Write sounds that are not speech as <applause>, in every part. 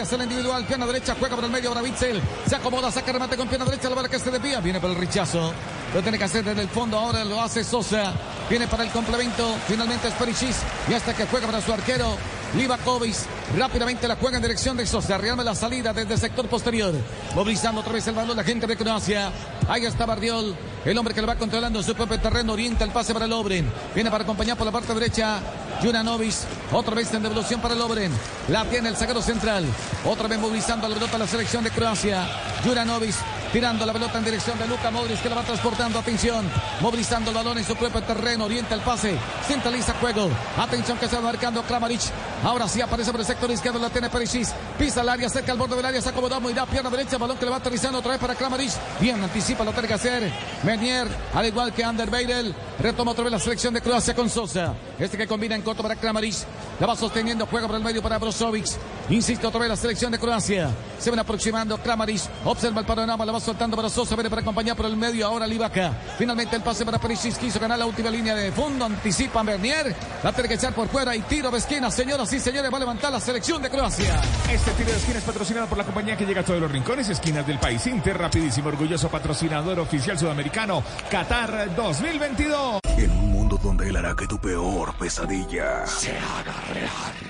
Es el individual, pierna derecha, juega por el medio para Witzel. Se acomoda, saca remate con pierna derecha, la bala que se desvía. Viene por el rechazo. Lo tiene que hacer desde el fondo, ahora lo hace Sosa. Viene para el complemento, finalmente es Perichis. Y hasta que juega para su arquero, Livakovic. Rápidamente la juega en dirección de Sosa. Realme la salida desde el sector posterior. Movilizando otra vez el balón la gente de Croacia. Ahí está Bardiol. El hombre que le va controlando su propio terreno. Orienta el pase para Lobren. Viene para acompañar por la parte derecha. Junanovic. Otra vez en devolución para Lobren. La tiene el zaguero central. Otra vez movilizando la pelota a la selección de Croacia. Junanovic tirando la pelota en dirección de Luca Modric que la va transportando. Atención, movilizando el balón en su propio terreno. Orienta el pase, centraliza juego. Atención que se va marcando Kramaric. Ahora sí aparece por el sector izquierdo, la tiene Perisic. Pisa el área, cerca al borde del área, se acomoda muy da pierna derecha, balón que le va aterrizando otra vez para Kramaric. Bien, anticipa, lo tiene que hacer. Menier, al igual que Ander Beidel, retoma otra vez la selección de Croacia con Sosa. Este que combina en corto para Kramaric. La va sosteniendo, juega por el medio para Brozovic. Insisto, otra vez la selección de Croacia. Se ven aproximando Kramaric. Observa el panorama, la va soltando para Sosa, viene para acompañar por el medio. Ahora Livaca. Finalmente el pase para Perisic, quiso ganar la última línea de fondo. Anticipa Bernier. La tiene que echar por fuera y tiro de esquina. Señoras y señores, va a levantar la selección de Croacia. Este tiro de esquina es patrocinado por la compañía que llega a todos los rincones y esquinas del país. Inter, rapidísimo, orgulloso patrocinador oficial sudamericano. Qatar 2022. En un mundo donde él hará que tu peor pesadilla se haga real.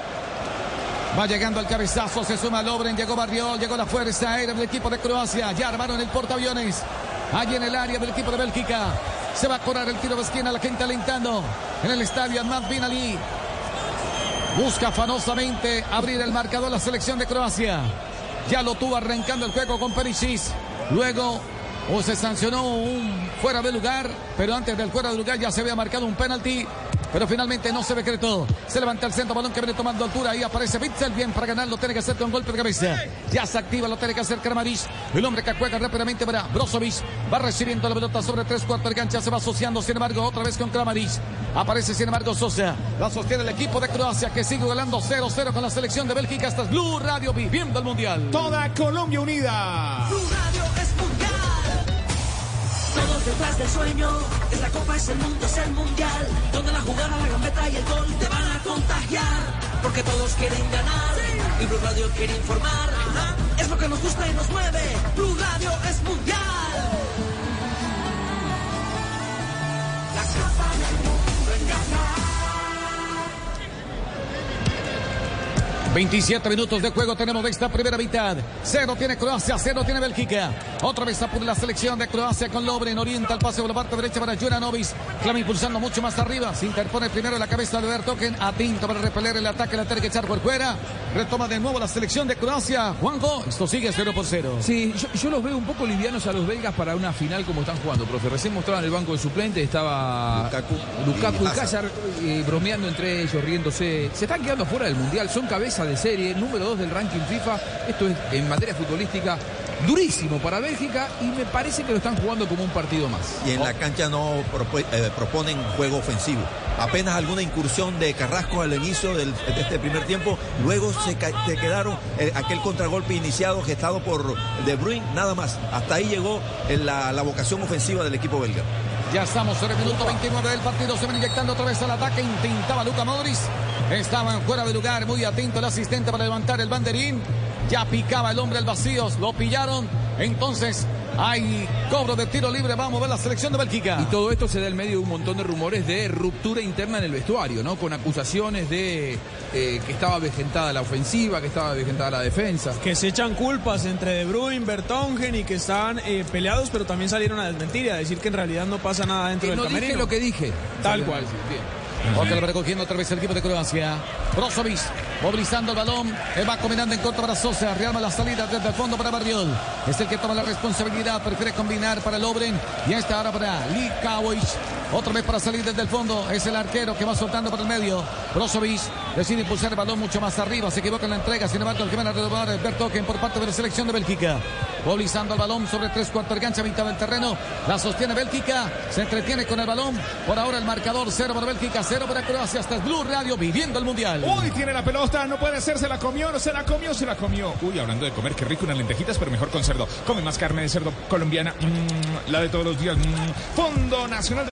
Va llegando el cabezazo, se suma Lobren, llegó Barriol, llegó la fuerza aérea del equipo de Croacia. Ya armaron el portaaviones. Allí en el área del equipo de Bélgica. Se va a cobrar el tiro de esquina, la gente alentando. En el estadio, Ahmad Bin Ali. Busca afanosamente abrir el marcador la selección de Croacia. Ya lo tuvo arrancando el juego con Perisic. Luego o se sancionó un fuera de lugar, pero antes del fuera de lugar ya se había marcado un penalti. Pero finalmente no se decretó. Se levanta el centro, balón que viene tomando altura. Ahí aparece Bitzel. Bien para ganar, lo tiene que hacer con golpe de cabeza. Ya se activa, lo tiene que hacer Kramaric. El hombre que juega rápidamente para Brozovic. Va recibiendo la pelota sobre tres cuartos de cancha. Se va asociando, sin embargo, otra vez con Kramaric. Aparece, sin embargo, Sosa. La sostiene el equipo de Croacia que sigue ganando 0-0 con la selección de Bélgica. Hasta Blue Radio viviendo el mundial. Toda Colombia unida. Blue Radio. Todos detrás del sueño, es la copa, es el mundo, es el mundial. Donde la jugada, la gambeta y el gol te van a contagiar. Porque todos quieren ganar y Blue Radio quiere informar. Es lo que nos gusta y nos mueve. Blue Radio es mundial. La copa del mundo en casa. 27 minutos de juego tenemos de esta primera mitad. Cero tiene Croacia, cero tiene Bélgica. Otra vez apura la selección de Croacia con Lobren. Orienta el pase por la parte derecha para Juranovic. Clama impulsando mucho más arriba. Se interpone primero la cabeza de Bertoken. Atinto para repeler el ataque. La tiene que echar por fuera. Retoma de nuevo la selección de Croacia. Juanjo, esto sigue 0 por 0. Sí, yo, yo, los veo un poco livianos a los belgas para una final como están jugando, profe. Recién mostraban el banco de suplente. Estaba Lukaku, Lukaku y, eh, bromeando entre ellos, riéndose. Se están quedando fuera del mundial. Son cabeza de serie, número 2 del ranking FIFA. Esto es en materia futbolística durísimo para Bélgica y me parece que lo están jugando como un partido más. Y en la cancha no eh, proponen juego ofensivo. Apenas alguna incursión de Carrasco al inicio del- de este primer tiempo. Luego se quedaron eh, aquel contragolpe iniciado gestado por De Bruyne, nada más. Hasta ahí llegó eh, la, la vocación ofensiva del equipo belga. Ya estamos en el minuto 29 del partido. Se van inyectando otra vez al ataque. Intentaba Luca Modric. Estaban fuera de lugar. Muy atento el asistente para levantar el banderín. Ya picaba el hombre al vacío. Lo pillaron. Entonces hay cobro de tiro libre. Vamos a ver la selección de Bélgica. Y todo esto se da en medio de un montón de rumores de ruptura interna en el vestuario, ¿no? Con acusaciones de eh, que estaba vejentada la ofensiva, que estaba vejentada la defensa. Que se echan culpas entre De Bruyne, Bertongen y que estaban eh, peleados, pero también salieron a desmentir y a decir que en realidad no pasa nada dentro Que del no dije camerino. lo que dije. Tal cual. Otra lo va recogiendo otra vez el equipo de Croacia. Brozovic movilizando el balón. Él va combinando en contra para Sosa. Rearma la salida desde el fondo para Barriol. Es el que toma la responsabilidad. Prefiere combinar para Lobren. Y esta ahora para Likawic. Otra vez para salir desde el fondo. Es el arquero que va soltando por el medio. Brozovic decide impulsar el balón mucho más arriba. Se equivoca en la entrega. Sin embargo, el que van a renovar es Bertoken por parte de la selección de Bélgica. Movilizando el balón sobre tres cuartos de cancha, mitad del terreno. La sostiene Bélgica. Se entretiene con el balón. Por ahora el marcador cero para Bélgica, cero para Croacia. Hasta es Blue Radio viviendo el mundial. Uy, tiene la pelota, no puede ser, se la comió, no se la comió, se la comió. Uy, hablando de comer, qué rico unas lentejitas, pero mejor con cerdo. Come más carne de cerdo colombiana, mm, la de todos los días. mm. Fondo Nacional de...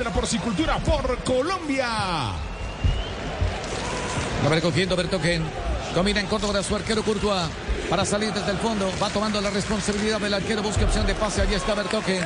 La porcicultura por Colombia. La va recogiendo Bertoken. Combina en corto para su arquero Courtois. Para salir desde el fondo. Va tomando la responsabilidad del arquero. Busca opción de pase. Allí está Bertoken.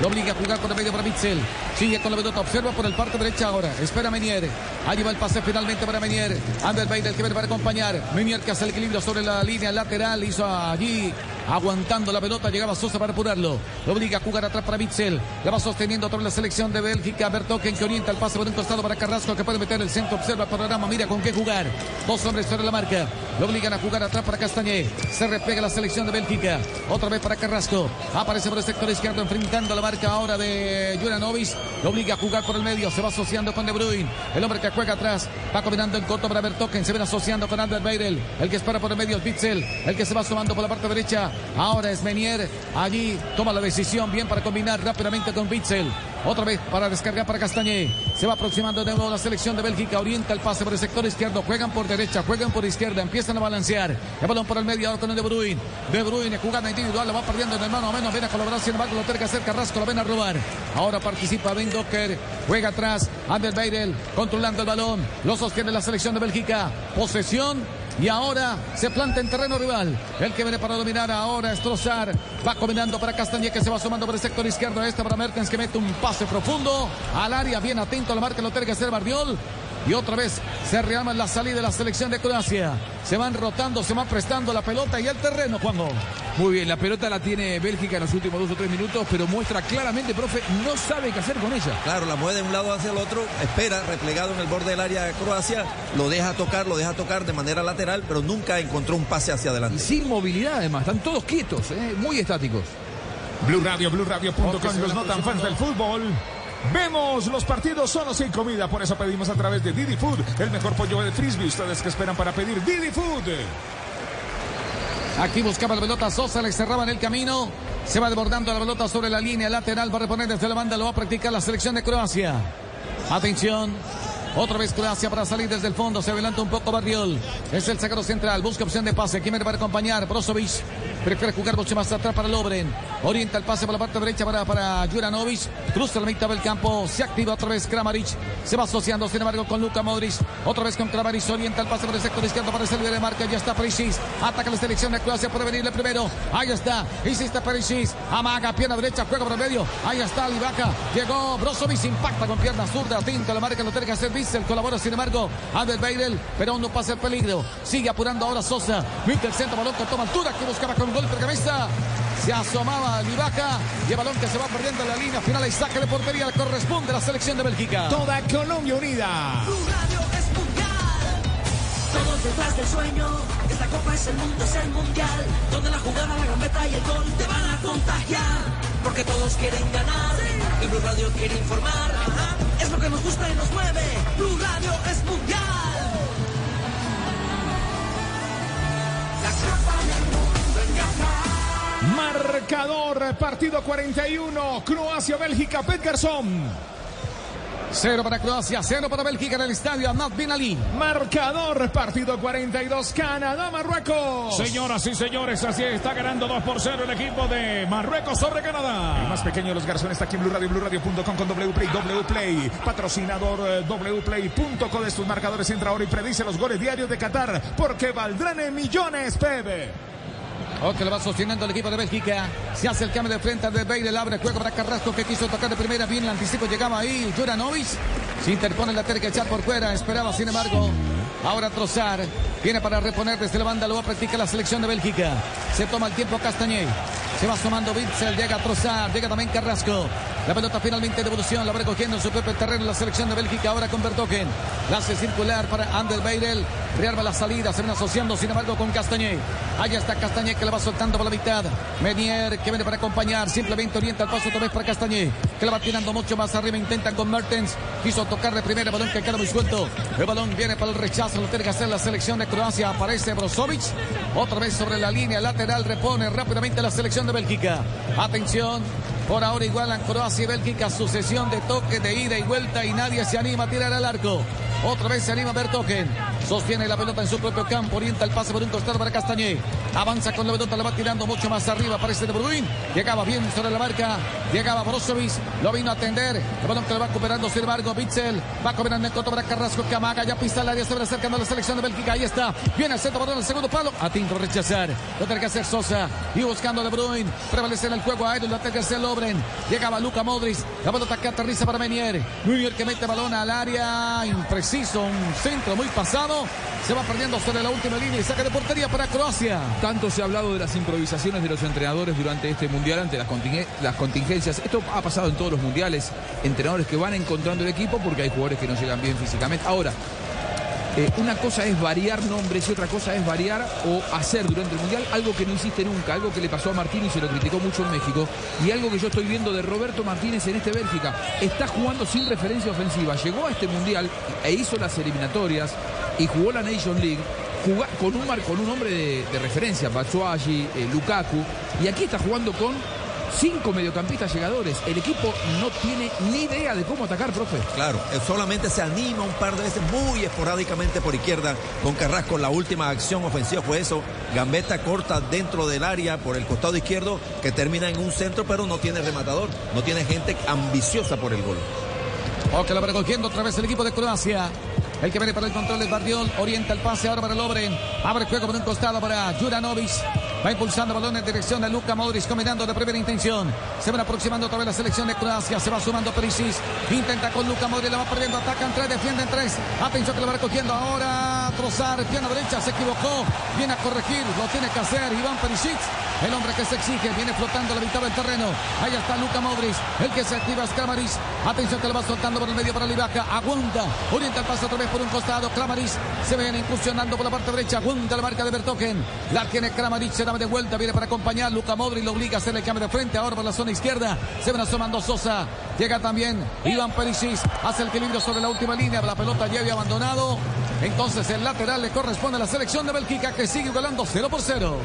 Lo obliga a jugar por el medio para Mitchell. Sigue con la pelota. Observa por el parte derecha ahora. Espera Menier. Allí va el pase finalmente para Menier. Ander Bader que viene para acompañar. Menier que hace el equilibrio sobre la línea lateral. Hizo allí aguantando la pelota. Llegaba Sosa para apurarlo. Lo obliga a jugar atrás para Mitchell. La va sosteniendo otra la selección de Bélgica. Bertoken que orienta el pase por un costado para Carrasco que puede meter el centro. Observa el panorama. Mira con qué jugar. Dos hombres sobre la marca. Lo obligan a jugar atrás para Castañé. Se repega la selección de Bélgica. Otra vez para Carrasco. Aparece por el sector izquierdo enfrentando la marca ahora de Juranovic. Lo obliga a jugar por el medio. Se va asociando con De Bruyne. El hombre que juega atrás. Va combinando en corto para Bertoken. Se viene asociando con Ander Beirel. El que espera por el medio es Bitzel. El que se va sumando por la parte derecha. Ahora es Menier. Allí toma la decisión bien para combinar rápidamente con Bitzel. Otra vez para descargar para Castañé. Se va aproximando de nuevo la selección de Bélgica. Orienta el pase por el sector izquierdo. Juegan por derecha, juegan por izquierda. Empiezan a balancear. El balón por el medio ahora con el De Bruyne. De Bruyne jugada individual. Lo va perdiendo en el mano a menos. Viene a colaborar. Sin embargo, lo tiene que hacer Carrasco. Lo ven a robar. Ahora participa Ben Docker. Juega atrás. Ander Beirel controlando el balón. Lo sostiene la selección de Bélgica. Posesión. Y ahora se planta en terreno rival. El que viene para dominar ahora es Trozar. Va combinando para Castañé que se va sumando por el sector izquierdo. Esta para Mertens que mete un pase profundo al área. Bien atento a la marca. Lo tiene que hacer Bardiol. Y otra vez se rearma la salida de la selección de Croacia. Se van rotando, se van prestando la pelota y el terreno, Juanjo. Muy bien, la pelota la tiene Bélgica en los últimos dos o tres minutos, pero muestra claramente, profe, no sabe qué hacer con ella. Claro, la mueve de un lado hacia el otro, espera, replegado en el borde del área de Croacia, lo deja tocar, lo deja tocar de manera lateral, pero nunca encontró un pase hacia adelante. Y sin movilidad además, están todos quietos, ¿eh? muy estáticos. Blue Radio, BlueRadio.com, los no tan fans del fútbol. Vemos los partidos solo sin comida, por eso pedimos a través de Didi Food el mejor pollo de frisbee. Ustedes que esperan para pedir Didi Food. Aquí buscaba la pelota Sosa, le cerraban el camino. Se va desbordando la pelota sobre la línea lateral. Va a reponer desde la banda, lo va a practicar la selección de Croacia. Atención. Otra vez Croacia para salir desde el fondo. Se adelanta un poco Barriol. Es el sacado central. Busca opción de pase. ¿Quién va a acompañar? Brozovic. Prefiere jugar mucho más atrás para Lobren. Orienta el pase por la parte derecha para, para Juranovic. Cruza la mitad del campo. Se activa otra vez Kramaric. Se va asociando, sin embargo, con Luka Modric. Otra vez con Kramaric. Orienta el pase por el sector izquierdo para salir de marca. Ya está Perisic. Ataca la selección de Croacia. Puede venirle primero. Ahí está. Hiciste Perisic. Amaga, pierna derecha. Juega por el medio. Ahí está Livaca. Llegó Brozovic. Impacta con pierna zurda. Tinto la marca. Lo tiene que hacer Bissell. Colabora, sin embargo, Ander Beirel. Pero aún no pasa el peligro. Sigue apurando ahora Sosa. Mete el centro. Balón que toma altura. Que buscaba con golpe de cabeza. Se asomaba Livaca y el balón que se va perdiendo en la línea final y saque de portería le corresponde a la selección de Bélgica. Toda Colombia unida. Blue Radio es mundial. Todos detrás del sueño. Esta copa es el mundo, es el mundial. Donde la jugada, la gambeta y el gol te van a contagiar. Porque todos quieren ganar. Y Blue Radio quiere informar. Es lo que nos gusta y nos mueve. Blue Radio es mundial. La copa del mundo en Qatar. Marcador, partido 41, Croacia-Bélgica, Petgerson. Cero para Croacia, cero para Bélgica en el estadio Ahmad Bin Ali. Marcador, partido 42, Canadá, Marruecos. Señoras y señores, así está ganando 2 por 0 el equipo de Marruecos sobre Canadá. El más pequeño de los garzones está aquí en Blue Radio, BlueRadio.com con WPlay, WPlay, patrocinador eh, WPlay.co de estos marcadores. Entra ahora y predice los goles diarios de Qatar porque valdrán en millones, Pepe. O que lo va sosteniendo el equipo de Bélgica. Se hace el cambio de frente de Beyle. Abre juego para Carrasco que quiso tocar de primera. Bien el anticipo. Llegaba ahí Juranovic. Se interpone la que echar por fuera. Esperaba, sin embargo. Ahora Trozar. Viene para reponer desde la banda. Lo va a practicar la selección de Bélgica. Se toma el tiempo Castañé. Se va sumando Bitzel. Llega Trozar. Llega también Carrasco. La pelota finalmente de evolución. La va recogiendo en su propio terreno la selección de Bélgica. Ahora con Bertogen. La circular para Ander Beirel. Rearma la salida. Se ven asociando, sin embargo, con Castañé. Allá está Castañé que la va soltando por la mitad. Menier que viene para acompañar. Simplemente orienta el paso otra vez para Castañé. Que la va tirando mucho más arriba. Intentan con Mertens. Quiso tocar de primera. Balón que queda muy suelto. El balón viene para el rechazo. Lo tiene que hacer la selección de Croacia. Aparece Brozovic. Otra vez sobre la línea lateral. Repone rápidamente la selección de Bélgica. Atención. Por ahora igualan Croacia y Bélgica. Sucesión de toques de ida y vuelta. Y nadie se anima a tirar al arco. Otra vez se anima Bertogen. Sostiene la pelota en su propio campo. Orienta el pase por un costado para Castañé. Avanza con la pelota. La va tirando mucho más arriba. Aparece De Bruyne. Llegaba bien sobre la marca. Llegaba Brozovic. Lo vino a atender. El balón que lo va recuperando. Sin embargo, Bitzel va combinando en coto para Carrasco. Camaga ya pisa el área. Se va acercando a la selección de Bélgica. Ahí está. Viene el centro balón el segundo palo. A Tinto rechazar. Lo tiene que hacer Sosa. Y buscando De Bruyne. Prevalece en el juego aéreo. Lo tiene que hacer Lobren. Llegaba Luca Modric. La pelota que aterriza para Menier. Menier que mete balón al área. Impreciso. Un centro muy pasado. Se va perdiendo sobre la última línea y saca de portería para Croacia. Tanto se ha hablado de las improvisaciones de los entrenadores durante este mundial ante las. Las contingencias. Esto ha pasado en todos los mundiales. Entrenadores que van encontrando el equipo porque hay jugadores que no llegan bien físicamente. Ahora, eh, una cosa es variar nombres y otra cosa es variar o hacer durante el Mundial algo que no hiciste nunca, algo que le pasó a Martínez y se lo criticó mucho en México y algo que yo estoy viendo de Roberto Martínez en este Bélgica. Está jugando sin referencia ofensiva, llegó a este Mundial e hizo las eliminatorias y jugó la Nation League con un, con un hombre de, de referencia, Batshuayi, eh, Lukaku, y aquí está jugando con cinco mediocampistas llegadores. El equipo no tiene ni idea de cómo atacar, profe. Claro, solamente se anima un par de veces muy esporádicamente por izquierda con Carrasco. La última acción ofensiva fue eso. Gambetta corta dentro del área por el costado izquierdo que termina en un centro, pero no tiene rematador. No tiene gente ambiciosa por el gol. Ok, lo va recogiendo otra vez el equipo de Croacia. El que viene para el control es Bardiol. Orienta el pase ahora para Lobren. Abre el juego por un costado para Juranovic. Va impulsando balón en dirección de Luka Modric, combinando de primera intención. Se van aproximando otra vez la selección de Croacia. Se va sumando Perisic. Intenta con Luka Modric, la va perdiendo. Atacan tres, defienden tres. Atención que lo va recogiendo ahora. Trozar, pierna derecha, se equivocó. Viene a corregir, lo tiene que hacer Iván Perisic. El hombre que se exige, viene flotando la mitad del terreno. Ahí está Luka Modric. El que se activa es Kramaric. Atención que lo va soltando por el medio para Livaca. Aguanta. Orienta el pase otra vez por un costado. Kramaric se viene incursionando por la parte derecha. Aguanta la marca de Bertogen. La tiene Kramaric. Se da de vuelta. Viene para acompañar. Luka Modric lo obliga a hacer el cambio de frente. Ahora por la zona izquierda. Se van asomando Sosa. Llega también Iván Perisic. Hace el equilibrio sobre la última línea. La pelota ya había abandonado. Entonces el lateral le corresponde a la selección de Bélgica que sigue igualando 0 por 0.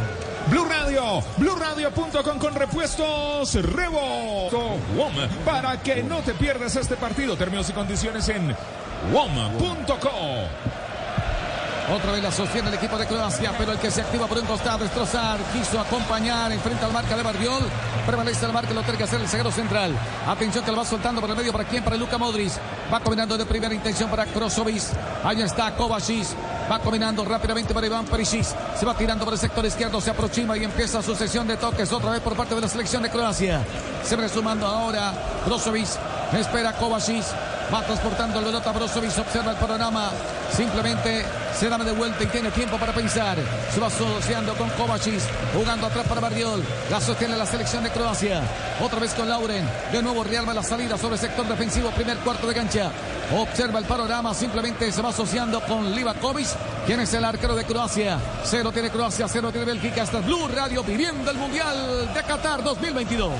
Blue Radio, BlueRadio.com con repuestos Rebo para que no te pierdas este partido. Términos y condiciones en WOM.com. Otra vez la sostiene el equipo de Croacia, pero el que se activa por un costado es Trozar. Quiso acompañar, enfrenta al marca de Bardiol. Prevalece el marca, lo tiene que hacer el zaguero central. Atención que lo va soltando por el medio. ¿Para quién? Para Luka Modric. Va combinando de primera intención para Krosovic. Ahí está Kovacic. Va combinando rápidamente para Iván Perisic. Se va tirando por el sector izquierdo, se aproxima y empieza su sesión de toques otra vez por parte de la selección de Croacia. Se va sumando ahora Brozovic. Espera Kovacic. Va transportando el pelota Brozovic. Observa el panorama. Simplemente se da de vuelta y tiene tiempo para pensar. Se va asociando con Kovacic. Jugando atrás para Bardiol. La sostiene la selección de Croacia. Otra vez con Lauren. De nuevo rearma la salida sobre el sector defensivo. Primer cuarto de cancha. Observa el panorama. Simplemente se va asociando con Livakovic. Quien es el arquero de Croacia. Cero tiene Croacia, cero tiene Bélgica. Hasta Blue Radio viviendo el Mundial de Qatar 2022.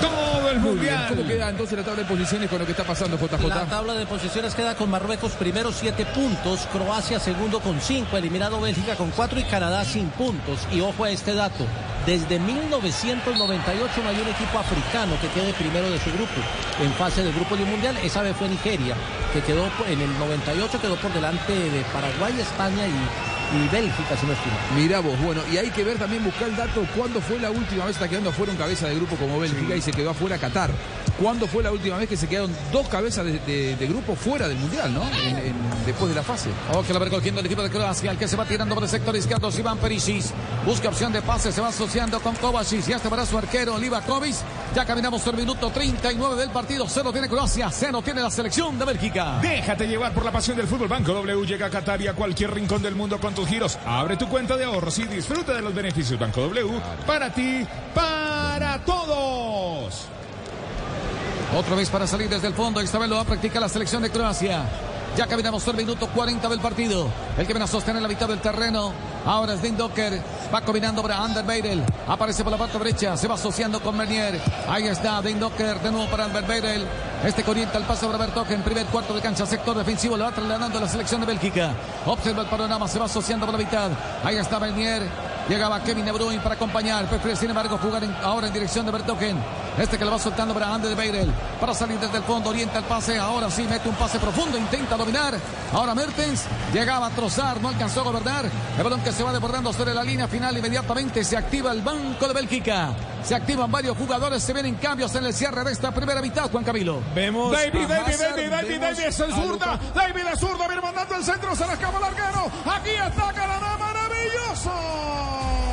Todo el mundial. ¿Cómo queda entonces la tabla de posiciones con lo que está pasando, JJ? La tabla de posiciones queda con Marruecos primero siete puntos, Croacia segundo con cinco, eliminado Bélgica con cuatro y Canadá sin puntos. Y ojo a este dato, desde 1998 no hay un equipo africano que quede primero de su grupo en fase de grupo de un mundial. Esa vez fue Nigeria, que quedó en el 98 quedó por delante de Paraguay, España y, y Bélgica, si no estoy mal. Mirá vos, bueno, y hay que ver también, buscar el dato, cuándo fue la última vez que está quedando afuera un cabeza de grupo como Bélgica y se quedó afuera Qatar. ¿Cuándo fue la última vez que se quedaron dos cabezas de, de- de grupo fuera del Mundial, ¿no? En- en- después de la fase. Ok, la va recogiendo el equipo de Croacia, el que se va tirando por el sector izquierdo, Iván Perisic. Busca opción de pase, se va asociando con Kovacic. Ya este para su arquero, Livakovic. Ya caminamos el minuto 39 del partido. Cero tiene Croacia, cero tiene la selección de Bélgica. Déjate llevar por la pasión del fútbol. Banco W llega a Qatar y a cualquier rincón del mundo con tus giros. Abre tu cuenta de ahorros y disfruta de los beneficios Banco W para ti, para todos. Otra vez para salir desde el fondo. Esta vez lo va a practicar la selección de Croacia. Ya caminamos el minuto 40 del partido. El que viene a sostener la mitad del terreno. Ahora es Dean Docker. Va combinando para Ander Beirel. Aparece por la parte derecha. Se va asociando con Mernier. Ahí está Dean Docker. De nuevo para Ander Beirel. Este que orienta el paso para Bertoque en primer cuarto de cancha. Sector defensivo. Lo va trasladando la selección de Bélgica. Observa el panorama. Se va asociando por la mitad. Ahí está Mernier. Llegaba Kevin De Bruyne para acompañar. Prefiere, sin embargo, jugar en- ahora en dirección de Bertogen. Este que lo va soltando para Ander Beirel. Para salir desde el fondo, orienta el pase. Ahora sí mete un pase profundo. Intenta dominar. Ahora Mertens. Llegaba a trozar. No alcanzó a gobernar. El balón que se va desbordando sobre la línea final. Inmediatamente se activa el banco de Bélgica. Se activan varios jugadores. Se vienen cambios en el cierre de esta primera mitad, Juan Camilo. Vemos David, David, Hazard, David, David, David es el zurda. David es zurda, viene mandando el centro, se le escapa el arquero. Aquí está Canadá, maravilloso.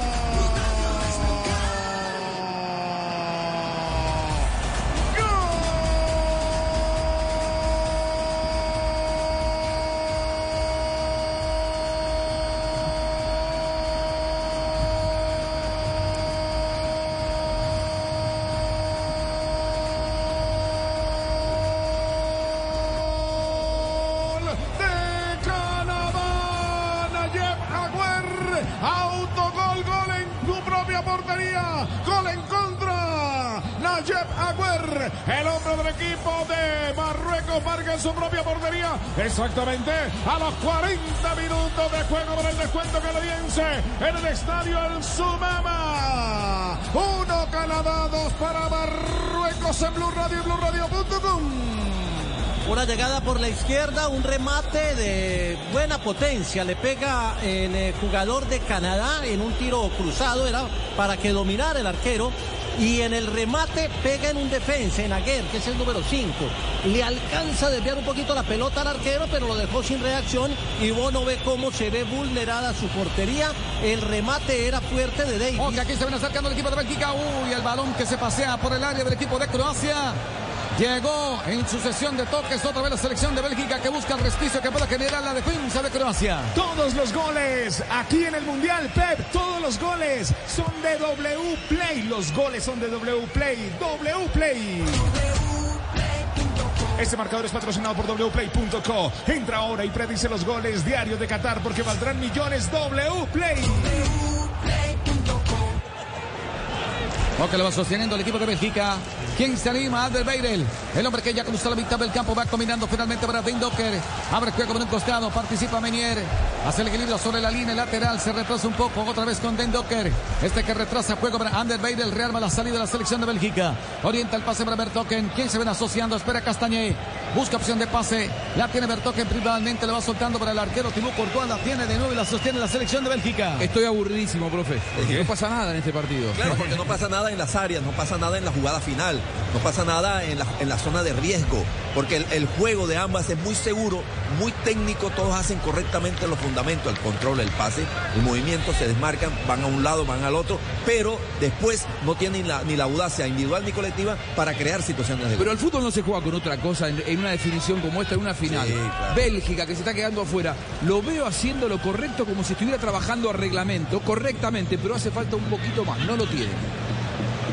En su propia portería, exactamente a los 40 minutos de juego por el descuento canadiense en el estadio El Sumama, uno Canadá, dos para Marruecos en Blue Radio y BlueRadio.com. Una llegada por la izquierda, un remate de buena potencia. Le pega el eh, jugador de Canadá en un tiro cruzado, era para que dominara el arquero. Y en el remate pega en un defensa, en Aguer, que es el número 5. Le alcanza a desviar un poquito la pelota al arquero, pero lo dejó sin reacción. Y Bono ve cómo se ve vulnerada su portería. El remate era fuerte de Davis. Ok, aquí se viene acercando el equipo de Bélgica. Uy, el balón que se pasea por el área del equipo de Croacia. Llegó en sucesión de toques otra vez la selección de Bélgica que busca el resquicio que pueda generar la defensa de Croacia. Todos los goles aquí en el Mundial, Pep, todos los goles son de W Play. Los goles son de W Play. W Play. Este marcador es patrocinado por wplay.co. Entra ahora y predice los goles diarios de Qatar porque valdrán millones W Play. Ok, lo va sosteniendo el equipo de Bélgica. ¿Quién se anima? Ander Beirel. El hombre que ya cruzó la mitad del campo va combinando finalmente para Dean Docker. Abre juego por un costado. Participa Menier. Hace el equilibrio sobre la línea lateral. Se retrasa un poco. Otra vez con Den Docker. Este que retrasa juego para Ander Beirel. Rearma la salida de la selección de Bélgica. Orienta el pase para Bertoken. ¿Quién se ven asociando? Espera Castañé. Busca opción de pase. La tiene Bertoken. Principalmente le va soltando para el arquero. Tibú Courtois la tiene de nuevo y la sostiene la selección de Bélgica. Estoy aburridísimo, profe. Porque no pasa nada en este partido. Claro, porque no pasa nada en las áreas, no pasa nada en la jugada final, no pasa nada en la, en la zona de riesgo, porque el, el juego de ambas es muy seguro, muy técnico, todos hacen correctamente los fundamentos, el control, el pase, el movimiento, se desmarcan, van a un lado, van al otro, pero después no tienen la- ni la audacia individual ni colectiva para crear situaciones de gol. Pero el fútbol no se juega con otra cosa en, en una definición como esta, en una final. Sí, claro. Bélgica, que se está quedando afuera, lo veo haciendo lo correcto como si estuviera trabajando a reglamento, correctamente, pero hace falta un poquito más, no lo tiene.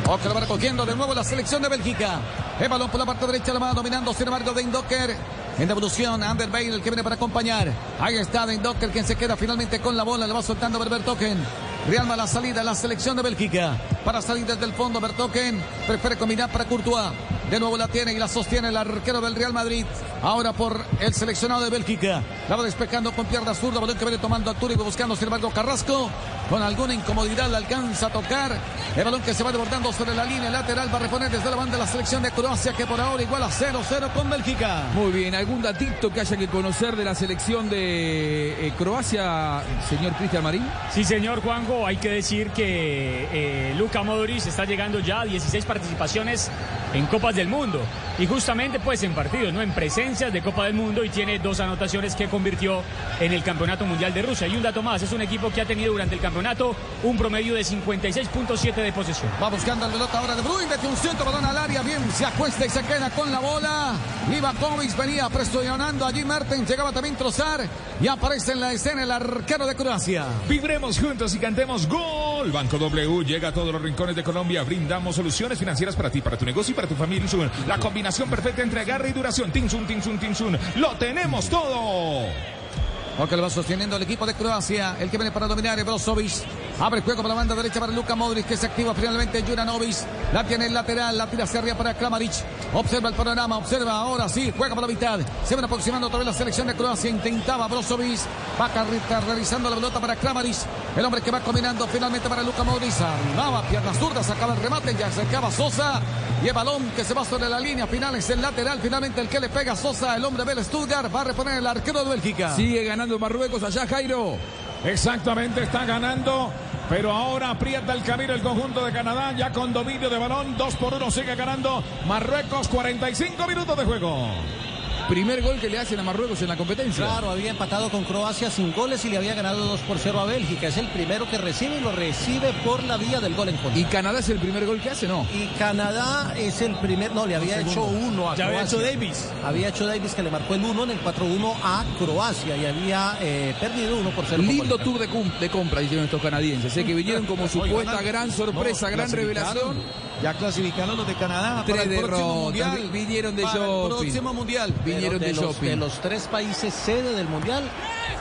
Lo va recogiendo de nuevo la selección de Bélgica. El balón por la parte derecha, la va dominando, sin embargo, Dein Docker. En devolución, Ander Bale, el que viene para acompañar. Ahí está Dein Docker, quien se queda finalmente con la bola. Le va soltando Berber Token. Real la salida, la selección de Bélgica. Para salir desde el fondo, Bertoken prefiere combinar para Courtois. De nuevo la tiene y la sostiene el arquero del Real Madrid. Ahora por el seleccionado de Bélgica. La va despejando con pierna zurda. Balón que viene tomando altura y buscando, sin embargo, Carrasco. Con alguna incomodidad le alcanza a tocar. El balón que se va desbordando sobre la línea lateral. Va a reponer desde la banda la selección de Croacia que por ahora igual a 0-0 con Bélgica. Muy bien, ¿algún datito que haya que conocer de la selección de eh, Croacia, señor Cristian Marín? Sí, señor Juanjo, hay que decir que eh, Luka Modric está llegando ya a 16 participaciones en Copas del Mundo. Y justamente pues en partidos, ¿no? En presencias de Copa del Mundo y tiene dos anotaciones que convirtió en el Campeonato Mundial de Rusia. Y un dato más, es un equipo que ha tenido durante el campeonato un promedio de 56.7 de posesión. Va buscando el pelota ahora de Bruin, mete un centro, balón al área, bien, se acuesta y se queda con la bola. Livakovic venía presionando allí, Mertens llegaba también Trozar y aparece en la escena el arquero de Croacia. Vibremos juntos y cantemos gol. Banco W llega a todos los rincones de Colombia. Brindamos soluciones financieras para ti, para tu negocio y para tu familia. La combinación perfecta entre agarre y duración. Tinsun, Tinsun, Tinsun. Lo tenemos todo. Aunque lo va sosteniendo el equipo de Croacia. El que viene para dominar Brozovic. Abre el juego por la banda derecha para Luka Modric que se activa finalmente Juranovic. La tiene el lateral, la tira hacia arriba para Kramaric. Observa el panorama, observa ahora sí, juega por la mitad. Se van aproximando otra vez la selección de Croacia. Intentaba Brozovic. Va realizando la pelota para Kramaric. El hombre que va combinando finalmente para Luka Modric. Armaba piernas zurdas, sacaba el remate, ya acercaba Sosa. Y el balón que se va sobre la línea final es el lateral. Finalmente el que le pega a Sosa, el hombre del Stuttgart, va a reponer el arquero de Bélgica. Sigue ganando Marruecos allá, Jairo. Exactamente, está ganando. Pero ahora aprieta el camino el conjunto de Canadá, ya con dominio de balón. 2 por 1 sigue ganando Marruecos, 45 minutos de juego. Primer gol que le hacen a Marruecos en la competencia. Claro, había empatado con Croacia sin goles y le había ganado 2 por 0 a Bélgica. Es el primero que recibe y lo recibe por la vía del gol en contra. ¿Y Canadá es el primer gol que hace, no? Y Canadá es el primer, no, le había hecho uno a ya Croacia. había hecho Davis. Había hecho Davis que le marcó el 1 en el 4-1 a Croacia y había eh, perdido 1 por 0. Lindo tour de, de, compra, hicieron estos canadienses. Sé que vinieron como <laughs> supuesta gran sorpresa, no, gran revelación. Ya clasificaron los de Canadá Tres para el próximo derrotas, mundial. Vinieron de Para el próximo mundial. Vinieron de, de, los, shopping. de los tres países sede del mundial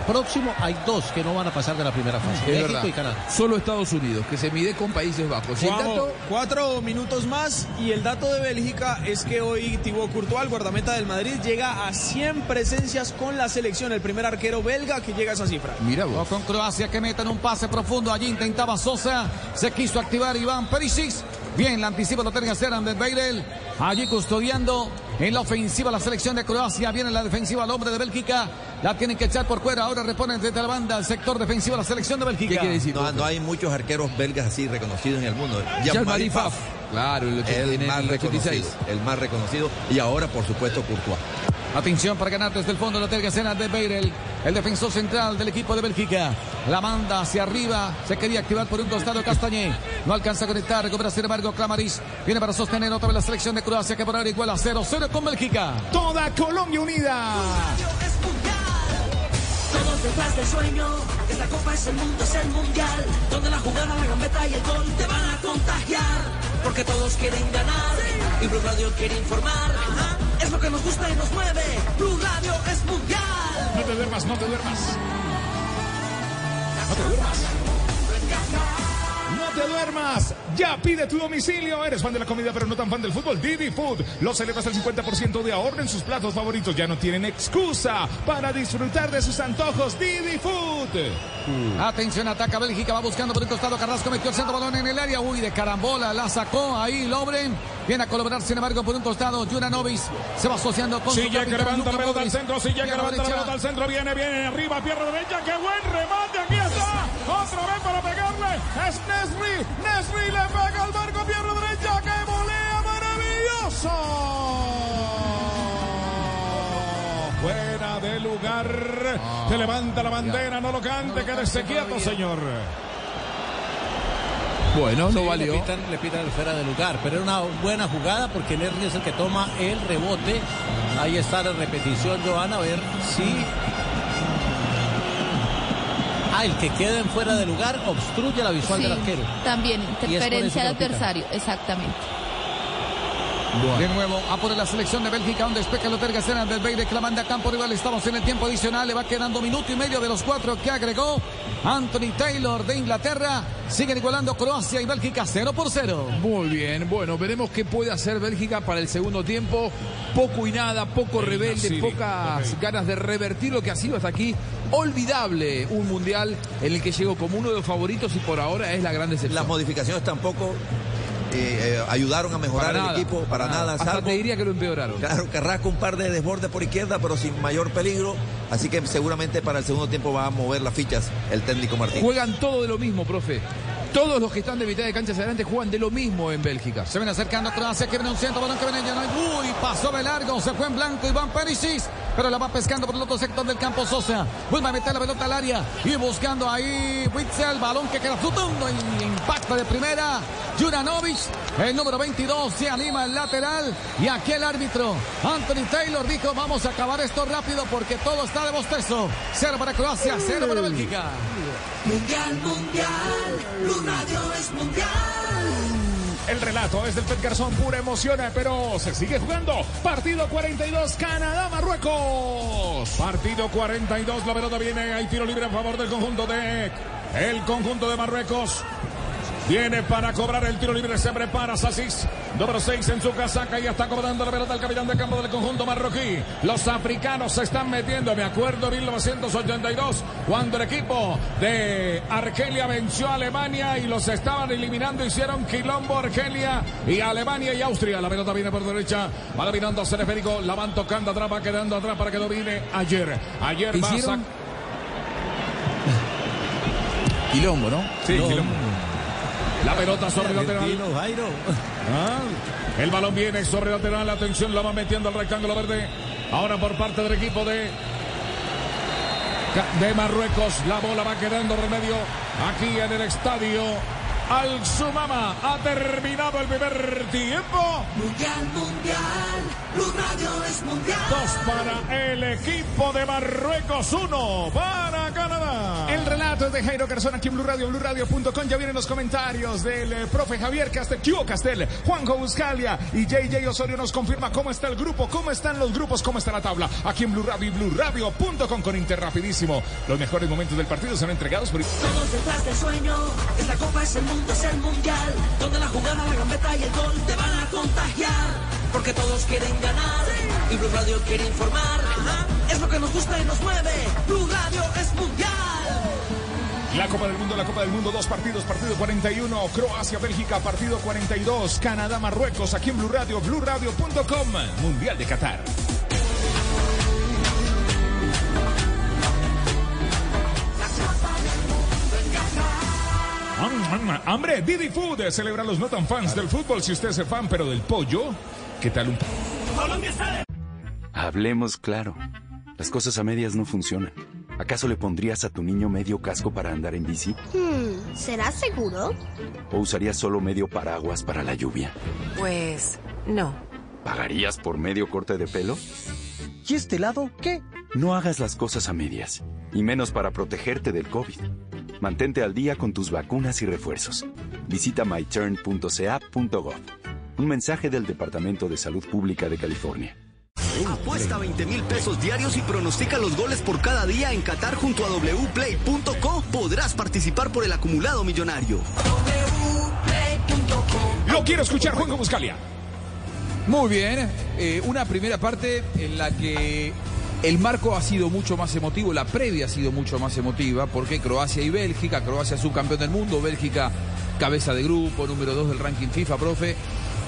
próximo hay dos que no van a pasar de la primera fase. Es México verdad. y Canadá. Solo Estados Unidos, que se mide con Países Bajos. El dato, cuatro minutos más y el dato de Bélgica es que hoy Thibaut Courtois, el guardameta del Madrid, llega a 100 presencias con la selección, el primer arquero belga que llega a esa cifra. mira O con Croacia que meten un pase profundo. Allí intentaba Sosa. Se quiso activar Iván Perisic. Bien, la anticipa lo tiene que hacer Ander Beirel. Allí custodiando en la ofensiva la selección de Croacia. Viene en la defensiva el hombre de Bélgica. La tienen que echar por fuera. Ahora reponen desde la banda el sector defensivo la selección de Bélgica. ¿Qué quiere decir? No, no hay muchos arqueros belgas así reconocidos en el mundo. Jean-Marie. Claro, el, el en más el 86. reconocido, el más reconocido y ahora por supuesto Courtois. Atención para ganar desde el fondo la hacer Ander Beirel. El defensor central del equipo de Bélgica. La manda hacia arriba. Se quería activar por un costado Castañé. No alcanza a conectar. Recupera sin embargo Clamaris. Viene para sostener otra vez la selección de Croacia que por ahora igual a 0-0 con Bélgica. Toda Colombia unida. Todos detrás del sueño, esta copa es el mundo, es el mundial, donde la jugada, la gambeta y el gol te van a contagiar, porque todos quieren ganar y Blue Radio quiere informar. Ajá, Es lo que nos gusta y nos mueve. Blue Radio es mundial. No te duermas, no te duermas. No te duermas. Te duermas. Ya pide tu domicilio. Eres fan de la comida, pero no tan fan del fútbol. Didi Food. Los celebras el 50% de ahorro en sus platos favoritos. Ya no tienen excusa para disfrutar de sus antojos. Didi Food. Atención, ataca Bélgica, va buscando por un costado. Carrasco metió el centro balón en el área. Uy, de carambola, la sacó ahí Lobren. Viene a colaborar, sin embargo, por un costado. Juranovic se va asociando con Si su llega capitán, levanta la pelota al centro, si llega Pierna levanta la pelota al centro, viene, viene arriba, pierna derecha, qué buen remate, aquí está, otra vez para pegarle, es Nesri, Nesri le pega al barco, pierna derecha, que volea maravilloso. Fuera de lugar, se levanta la bandera, no lo cante, quédese quieto, señor. Bueno, no Sí, valió. Le pitan, le pitan el fuera de lugar, pero era una buena jugada porque Nerri es el que toma el rebote. Ahí está la repetición, Joana, a ver si. Ah, el que queda en fuera de lugar obstruye la visual Sí, del arquero. También interferencia al adversario, exactamente. De nuevo, a por la selección de Bélgica, donde despeja el Hotel Gacena del Beire que la manda a campo rival. Estamos en el tiempo adicional. Le va quedando minuto y medio de los cuatro que agregó Anthony Taylor de Inglaterra. Siguen igualando Croacia y Bélgica 0 por 0. Muy bien, bueno, veremos qué puede hacer Bélgica para el segundo tiempo. Poco y nada, poco rebelde, Nasiri, pocas ganas de revertir lo que ha sido hasta aquí olvidable. Un mundial en el que llegó como uno de los favoritos y por ahora es la gran decepción. Las modificaciones tampoco eh, eh, ayudaron a mejorar el equipo, para, nada. Hasta salvo- te diría que lo empeoraron. Claro, Carrasco un par de desbordes por izquierda, pero sin mayor peligro. Así que seguramente para el segundo tiempo va a mover las fichas el técnico Martín. Juegan todo de lo mismo, profe. Todos los que están de mitad de cancha hacia adelante juegan de lo mismo en Bélgica. Se viene acercando a Croacia, que viene un centro, balón que viene ya no hay. Uy, pasó de largo, se fue en blanco Iván Perisic, pero la va pescando por el otro sector del campo Sosa. Vuelve a meter la pelota al área y buscando ahí Witzel, balón que queda flotando en impacto de primera. Juranovic, el número 22, se anima el lateral y aquí el árbitro Anthony Taylor dijo, vamos a acabar esto rápido porque todo está de bostezo. Cero para Croacia, cero para Bélgica. Mundial, mundial, Radio es mundial. El relato es del Pet Garzón, pura emoción, pero se sigue jugando. Partido 42, Canadá-Marruecos. Partido 42, la pelota viene, hay tiro libre a favor del conjunto de... El conjunto de Marruecos. Viene para cobrar el tiro libre, se prepara Sassis. Número 6 en su casaca y está cobrando la pelota el capitán de campo del conjunto marroquí. Los africanos se están metiendo. Me acuerdo 1982 cuando el equipo de Argelia venció a Alemania y los estaban eliminando. Hicieron quilombo Argelia y Alemania y Austria. La pelota viene por derecha, va dominando a Cereférico. La van tocando atrás, va quedando atrás para que domine ayer. Ayer va a <laughs> Quilombo, ¿no? Sí, No. quilombo. La pelota sobre el lateral. Jairo. Ah, el balón viene sobre lateral, atención, la va metiendo al rectángulo verde. Ahora por parte del equipo de de Marruecos, la bola va quedando remedio aquí en el estadio. Al Sumama ha terminado el primer tiempo. Mundial, mundial, Blue Radio es mundial. Dos para el equipo de Marruecos, uno para Canadá. El relato es de Jairo Garzón aquí en Blue Radio, BlueRadio.com. Ya vienen los comentarios del eh, profe Javier Castel, Kio Castel, Juanjo Buscalia y JJ Osorio nos confirma cómo está el grupo, cómo están los grupos, cómo está la tabla. Aquí en Blue Radio y BlueRadio.com con Inter rapidísimo. Los mejores momentos del partido son entregados por... Todos detrás del sueño, es la copa, es el mundo, es el mundial. Donde la jugada, la gambeta y el gol te van a contagiar. Porque todos quieren ganar y Blue Radio quiere informar. Es lo que nos gusta y nos mueve. Blue Radio es mundial. La Copa del Mundo, la Copa del Mundo, dos partidos, partido 41, Croacia, Bélgica, partido 42, Canadá, Marruecos, aquí en Blue Radio, BlueRadio.com, Mundial de Qatar. Hambre, Didi Food celebra a los no tan fans del fútbol. Si usted es fan, pero del pollo, ¿qué tal un Hablemos claro. Las cosas a medias no funcionan. ¿Acaso le pondrías a tu niño medio casco para andar en bici? Hmm, ¿será seguro? ¿O usarías solo medio paraguas para la lluvia? Pues no. ¿Pagarías por medio corte de pelo? ¿Y este lado qué? No hagas las cosas a medias, y menos para protegerte del COVID. Mantente al día con tus vacunas y refuerzos. Visita myturn.ca.gov. Un mensaje del Departamento de Salud Pública de California. Apuesta 20 mil pesos diarios y pronostica los goles por cada día en Qatar junto a wplay.co. Podrás participar por el acumulado millonario. Lo quiero escuchar, Juanjo Buscalia. Muy bien, eh, una primera parte en la que el marco ha sido mucho más emotivo, la previa ha sido mucho más emotiva, porque Croacia y Bélgica, Croacia subcampeón del mundo, Bélgica cabeza de grupo, número 2 del ranking FIFA, profe.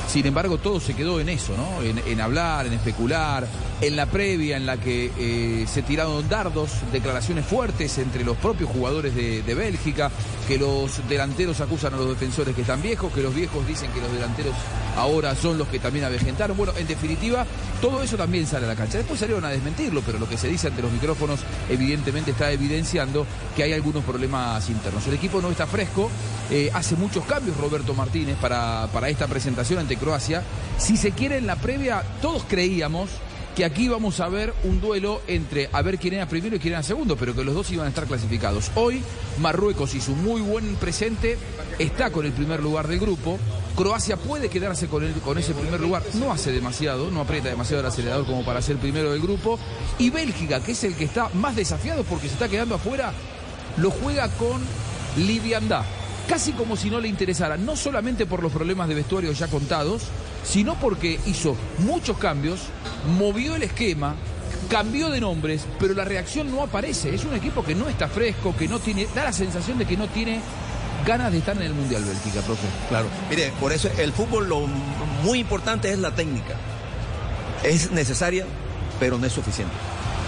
Sin embargo, todo se quedó en eso, ¿no? En, en hablar, en especular, en la previa en la que eh, se tiraron dardos, declaraciones fuertes entre los propios jugadores de, Bélgica, que los delanteros acusan a los defensores que están viejos, que los viejos dicen que los delanteros ahora son los que también avejentaron. Bueno, en definitiva, todo eso también sale a la cancha. Después salieron a desmentirlo, pero lo que se dice ante los micrófonos evidentemente está evidenciando que hay algunos problemas internos. El equipo no está fresco, eh, hace muchos cambios Roberto Martínez para, para esta presentación ante Croacia. Si se quiere en la previa, todos creíamos que aquí vamos a ver un duelo entre a ver quién era primero y quién era segundo, pero que los dos iban a estar clasificados. Hoy Marruecos hizo un muy buen presente, está con el primer lugar del grupo. Croacia puede quedarse con, el, con ese primer lugar, no hace demasiado, no aprieta demasiado el acelerador como para ser primero del grupo. Y Bélgica, que es el que está más desafiado porque se está quedando afuera, lo juega con liviandad casi como si no le interesara, no solamente por los problemas de vestuario ya contados, sino porque hizo muchos cambios, movió el esquema, cambió de nombres, pero la reacción no aparece. Es un equipo que no está fresco, que no tiene, da la sensación de que no tiene ganas de estar en el Mundial Bélgica, profe. Claro, mire, por eso el fútbol lo muy importante es la técnica. Es necesaria, pero no es suficiente.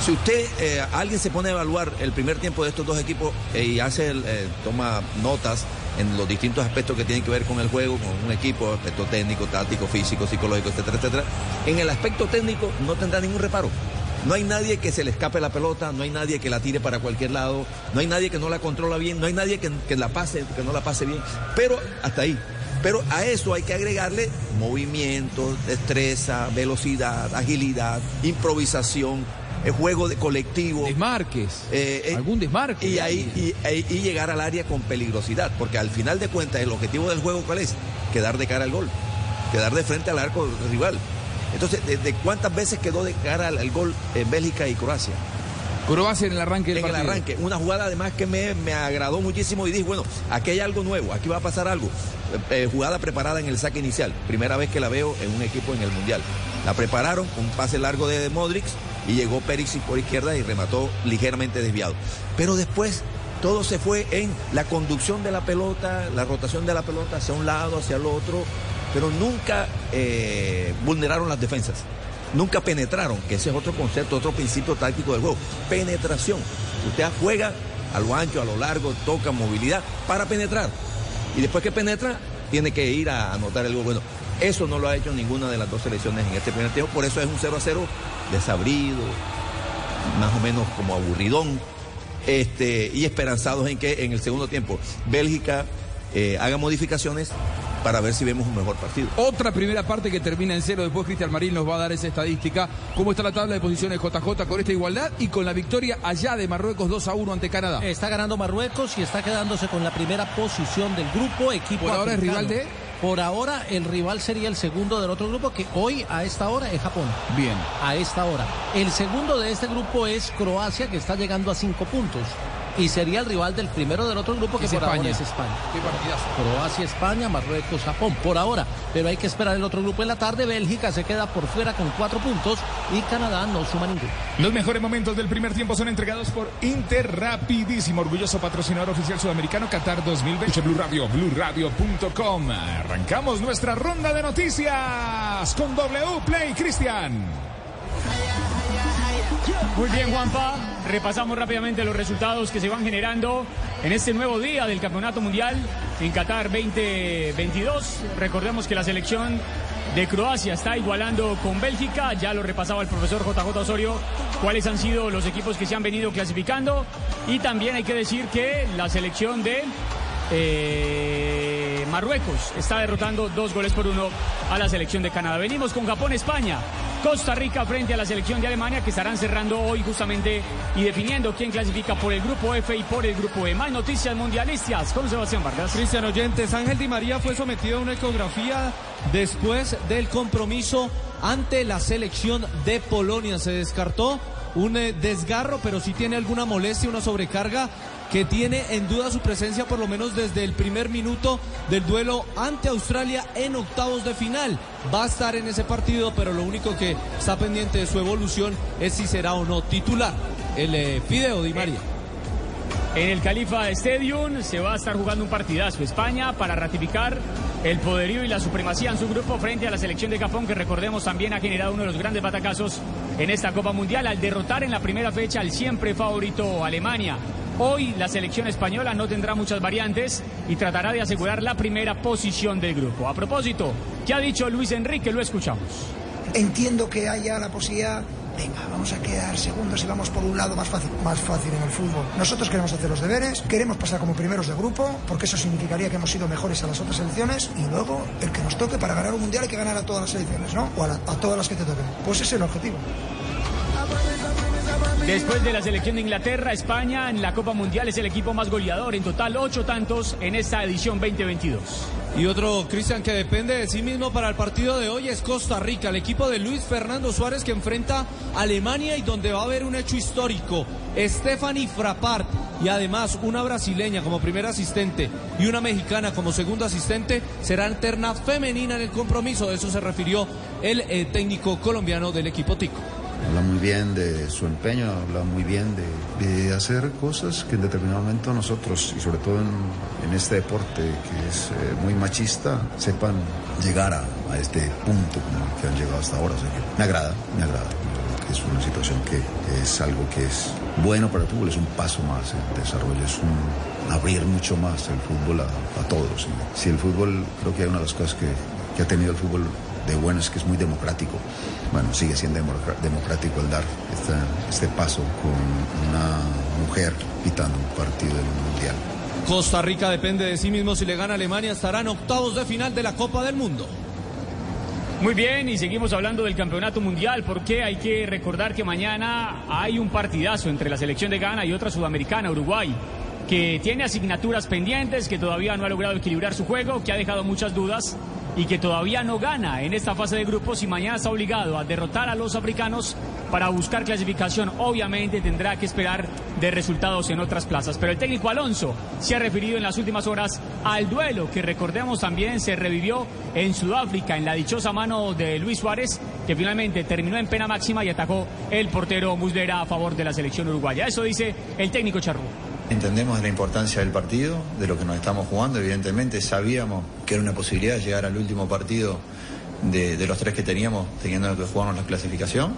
Si usted, eh, alguien se pone a evaluar el primer tiempo de estos dos equipos eh, y hace, el, eh, toma notas en los distintos aspectos que tienen que ver con el juego, con un equipo, aspecto técnico, táctico, físico, psicológico, etcétera, etcétera. En el aspecto técnico no tendrá ningún reparo. No hay nadie que se le escape la pelota, no hay nadie que la tire para cualquier lado, no hay nadie que no la controla bien, no hay nadie que, la pase, que no la pase bien. Pero hasta ahí. Pero a eso hay que agregarle movimiento, destreza, velocidad, agilidad, improvisación, juego de colectivo. Desmarques. Eh, eh, Algún desmarque. Y, ahí, y, y, llegar al área con peligrosidad, porque al final de cuentas el objetivo del juego cuál es? Quedar de cara al gol, quedar de frente al arco rival. Entonces, ¿de, de cuántas veces quedó de cara al, al, gol en Bélgica y Croacia? Croacia en el arranque del En partido. el arranque, una jugada además que me, me, agradó muchísimo y dije, bueno, aquí hay algo nuevo, aquí va a pasar algo. Eh, jugada preparada en el saque inicial, primera vez que la veo en un equipo en el Mundial. La prepararon, un pase largo de Modric, y llegó Perisic por izquierda y remató ligeramente desviado. Pero después todo se fue en la conducción de la pelota, la rotación de la pelota hacia un lado, hacia el otro, pero nunca eh, vulneraron las defensas. Nunca penetraron, que ese es otro concepto, otro principio táctico del juego. Penetración. Usted juega a lo ancho, a lo largo, toca movilidad para penetrar. Y después que penetra, tiene que ir a anotar el gol. Bueno, eso no lo ha hecho ninguna de las dos selecciones en este primer tiempo, por eso es un 0 a 0 desabrido, más o menos como aburridón, este, y esperanzados en que en el segundo tiempo Bélgica eh, haga modificaciones para ver si vemos un mejor partido. Otra primera parte que termina en cero, después Cristian Marín nos va a dar esa estadística, cómo está la tabla de posiciones JJ con esta igualdad y con la victoria allá de Marruecos 2 a 1 ante Canadá. Está ganando Marruecos y está quedándose con la primera posición del grupo, equipo Por ahora es rival de... Por ahora el rival sería el segundo del otro grupo que hoy a esta hora es Japón. Bien. A esta hora. El segundo de este grupo es Croacia que está llegando a cinco puntos. Y sería el rival del primero del otro grupo que Es por España. ahora es España. Qué partidazo. Croacia, España, Marruecos, Japón, por ahora. Pero hay que esperar el otro grupo en la tarde. Bélgica se queda por fuera con cuatro puntos y Canadá no suma ninguno. Los mejores momentos del primer tiempo son entregados por Inter Rapidísimo, orgulloso patrocinador oficial sudamericano Qatar 2020. Blue Radio, BlueRadio.com. Arrancamos nuestra ronda de noticias con W Play Cristian. Muy bien, Juanpa. Repasamos rápidamente los resultados que se van generando en este nuevo día del Campeonato Mundial en Qatar 2022. Recordemos que la selección de Croacia está igualando con Bélgica. Ya lo repasaba el profesor JJ Osorio cuáles han sido los equipos que se han venido clasificando. Y también hay que decir que la selección de eh, Marruecos está derrotando dos goles por uno a la selección de Canadá. Venimos con Japón-España. Costa Rica frente a la selección de Alemania que estarán cerrando hoy justamente y definiendo quién clasifica por el grupo F y por el grupo E. Más noticias mundialistas con Sebastián Vargas. Cristian Oyentes, Ángel Di María fue sometido a una ecografía después del compromiso ante la selección de Polonia. Se descartó un eh, desgarro, pero sí tiene alguna molestia, una sobrecarga que tiene en duda su presencia por lo menos desde el primer minuto del duelo ante Australia en octavos de final. Va a estar en ese partido, pero lo único que está pendiente de su evolución es si será o no titular. El eh, Fideo Di María. En el Califa Stadium se va a estar jugando un partidazo España para ratificar el poderío y la supremacía en su grupo frente a la selección de Japón que recordemos también ha generado uno de los grandes batacazos en esta Copa Mundial al derrotar en la primera fecha al siempre favorito Alemania. Hoy la selección española no tendrá muchas variantes y tratará de asegurar la primera posición del grupo. A propósito, ¿qué ha dicho Luis Enrique? Lo escuchamos. Entiendo que haya la posibilidad venga, vamos a quedar segundos y vamos por un lado más fácil, más fácil en el fútbol. Nosotros queremos hacer los deberes, queremos pasar como primeros de grupo, porque eso significaría que hemos sido mejores a las otras selecciones y luego el que nos toque para ganar un mundial hay que ganar a todas las selecciones, ¿no? O a, a todas las que te toquen. Pues ese es el objetivo. Después de la selección de Inglaterra, España en la Copa Mundial es el equipo más goleador, en total ocho tantos en esta edición 2022. Y otro, Cristian, que depende de sí mismo para el partido de hoy es Costa Rica, el equipo de Luis Fernando Suárez que enfrenta a Alemania y donde va a haber un hecho histórico. Stephanie Frappart y además una brasileña como primera asistente y una mexicana como segunda asistente serán terna femenina en el compromiso. De eso se refirió el eh, técnico colombiano del equipo Tico. Habla muy bien de su empeño, habla muy bien de, de hacer cosas que en determinado momento nosotros, y sobre todo en, en este deporte que es eh, muy machista, sepan llegar a, a este punto como el que han llegado hasta ahora. Me agrada, me agrada. Es una situación que es algo que es bueno para el fútbol, es un paso más en desarrollo, es un abrir mucho más el fútbol a, a todos. Si el fútbol, creo que hay una de las cosas que ha tenido el fútbol de bueno es que es muy democrático. Bueno, sigue siendo democrático el dar esta- este paso con una mujer pitando un partido del Mundial. Costa Rica depende de sí mismo si le gana a Alemania estarán octavos de final de la Copa del Mundo. Muy bien, y seguimos hablando del campeonato mundial, porque hay que recordar que mañana hay un partidazo entre la selección de Ghana y otra sudamericana, Uruguay, que tiene asignaturas pendientes, que todavía no ha logrado equilibrar su juego, que ha dejado muchas dudas y que todavía no gana en esta fase de grupos y mañana está obligado a derrotar a los africanos para buscar clasificación. Obviamente tendrá que esperar de resultados en otras plazas. Pero el técnico Alonso se ha referido en las últimas horas al duelo que recordemos también se revivió en Sudáfrica en la dichosa mano de Luis Suárez que finalmente terminó en pena máxima y atacó el portero Muslera a favor de la selección uruguaya. Eso dice el técnico Charrú. Entendemos la importancia del partido, de lo que nos estamos jugando, evidentemente sabíamos que era una posibilidad llegar al último partido de, los tres que teníamos, teniendo que jugarnos la clasificación.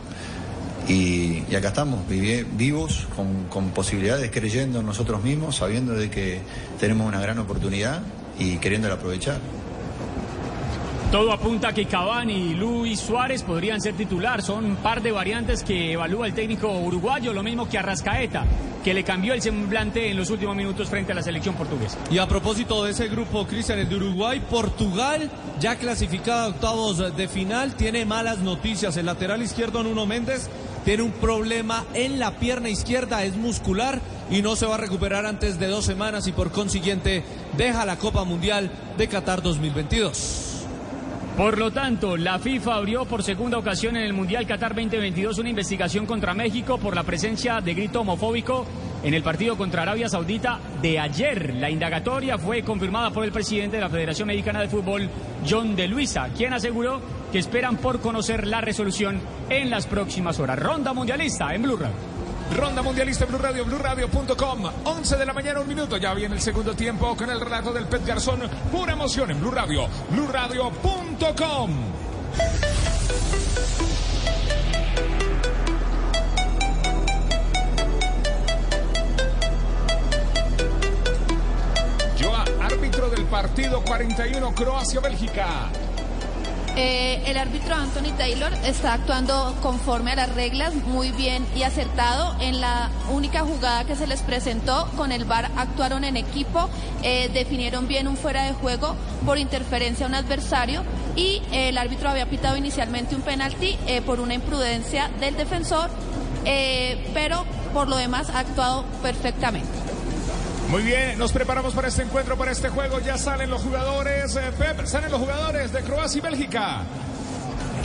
Y, y acá estamos, vivi- vivos, con, con posibilidades, creyendo en nosotros mismos, sabiendo de que tenemos una gran oportunidad y queriéndola aprovechar. Todo apunta a que Cavani y Luis Suárez podrían ser titular. Son un par de variantes que evalúa el técnico uruguayo, lo mismo que Arrascaeta, que le cambió el semblante en los últimos minutos frente a la selección portuguesa. Y a propósito de ese grupo, Cristian, el de Uruguay, Portugal, ya clasificada a octavos de final, tiene malas noticias. El lateral izquierdo, Nuno Méndez, tiene un problema en la pierna izquierda, es muscular y no se va a recuperar antes de dos semanas y por consiguiente deja la Copa Mundial de Qatar 2022. Por lo tanto, la FIFA abrió por segunda ocasión en el Mundial Qatar 2022 una investigación contra México por la presencia de grito homofóbico en el partido contra Arabia Saudita de ayer. La indagatoria fue confirmada por el presidente de la Federación Mexicana de Fútbol, John de Luisa, quien aseguró que esperan por conocer la resolución en las próximas horas. Ronda mundialista en Blue Radio. Ronda Mundialista en Blue Radio, BlueRadio.com. 11 de la mañana, un minuto. Ya viene el segundo tiempo con el relato del Pet Garzón. Pura emoción en Blue Radio, BlueRadio.com. Joa, árbitro del partido 41 Croacia-Bélgica. Eh, el árbitro Anthony Taylor está actuando conforme a las reglas, muy bien y acertado. En la única jugada que se les presentó, con el VAR actuaron en equipo, eh, definieron bien un fuera de juego por interferencia a un adversario y eh, el árbitro había pitado inicialmente un penalti por una imprudencia del defensor, pero por lo demás ha actuado perfectamente. Muy bien, nos preparamos para este encuentro, para este juego. Ya salen los jugadores, eh, salen los jugadores de Croacia y Bélgica.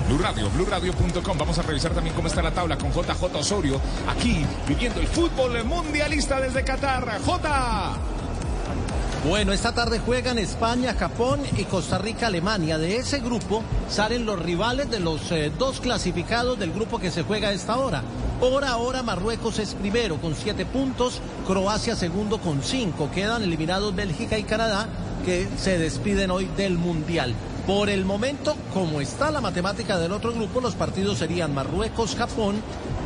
Blue Radio, BlueRadio.com. Vamos a revisar también cómo está la tabla con JJ Osorio, aquí viviendo el fútbol mundialista desde Qatar. J. Bueno, esta tarde juegan España, Japón y Costa Rica, Alemania. De ese grupo salen los rivales de los eh, dos clasificados del grupo que se juega a esta hora. Por ahora Marruecos es primero con siete puntos, Croacia segundo con cinco. Quedan eliminados Bélgica y Canadá que se despiden hoy del Mundial. Por el momento, como está la matemática del otro grupo, los partidos serían Marruecos, Japón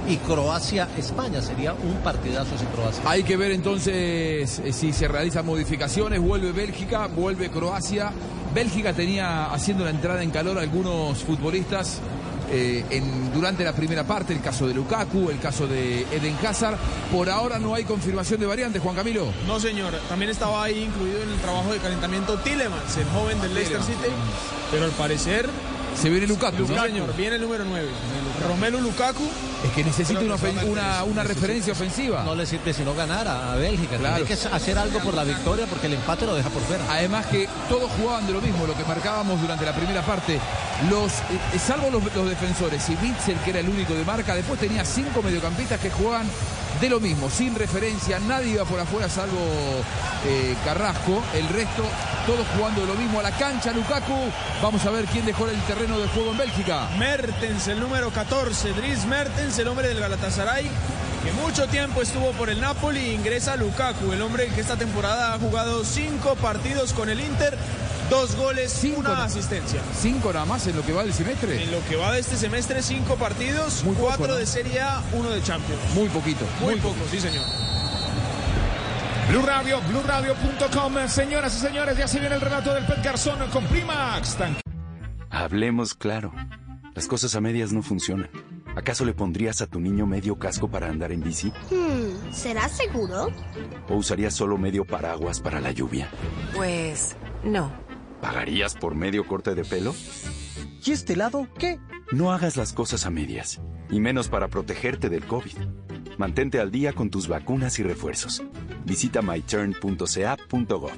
y Croacia, España. Sería un partidazo si Croacia. Hay que ver entonces eh, si se realizan modificaciones. Vuelve Bélgica, vuelve Croacia. Bélgica tenía haciendo la entrada en calor algunos futbolistas eh, en, durante la primera parte, el caso de Lukaku, el caso de Eden Hazard. Por ahora no hay confirmación de variantes, Juan Camilo. No, señor. También estaba ahí incluido en el trabajo de calentamiento Tillemans, el joven del Leicester City. Pero al parecer se viene Lukaku. Señor, viene el número 9. Romelu Lukaku. Es que necesita una, una, una referencia ofensiva. No le sirve sino ganar a, Bélgica. Claro. Tiene que hacer algo por la victoria porque el empate lo deja por fuera. Además que todos jugaban de lo mismo, lo que marcábamos durante la primera parte. Los, eh, salvo los, los defensores y Witzel, que era el único de marca, después tenía cinco mediocampistas que jugaban de lo mismo, sin referencia, nadie iba por afuera salvo eh, Carrasco, el resto todos jugando lo mismo a la cancha, Lukaku, vamos a ver quién dejó el terreno de juego en Bélgica. Mertens, el número 14, Dries Mertens, el hombre del Galatasaray, que mucho tiempo estuvo por el Napoli, ingresa Lukaku, el hombre que esta temporada ha jugado cinco partidos con el Inter, Dos goles, cinco, una asistencia. ¿Cinco nada más en lo que va del semestre? En lo que va de este semestre, cinco partidos, cuatro de Serie A, uno de Champions. Muy poquito. Muy, poco, sí señor. Blue Radio, BlueRadio.com. Señoras y señores, ya se viene el relato del Pet Garzón con Primax. Hablemos claro. Las cosas a medias no funcionan. ¿Acaso le pondrías a tu niño medio casco para andar en bici? Hmm, ¿Será seguro? ¿O usarías solo medio paraguas para la lluvia? Pues no. ¿Pagarías por medio corte de pelo? ¿Y este lado qué? No hagas las cosas a medias, y menos para protegerte del COVID. Mantente al día con tus vacunas y refuerzos. Visita myturn.ca.gov.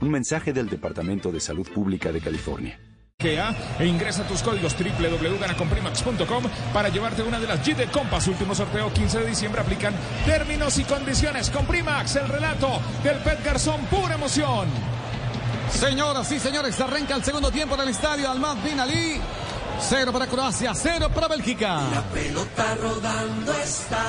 Un mensaje del Departamento de Salud Pública de California. E ingresa tus códigos www.ganacomprimax.com para llevarte una de las G de Compass. Último sorteo 15 de diciembre. Aplican términos y condiciones. Comprimax, el relato del Pet Garzón, pura emoción. Señoras y señores, arranca el segundo tiempo del estadio Almaz Bin Ali. Cero para Croacia, cero para Bélgica. La pelota rodando está.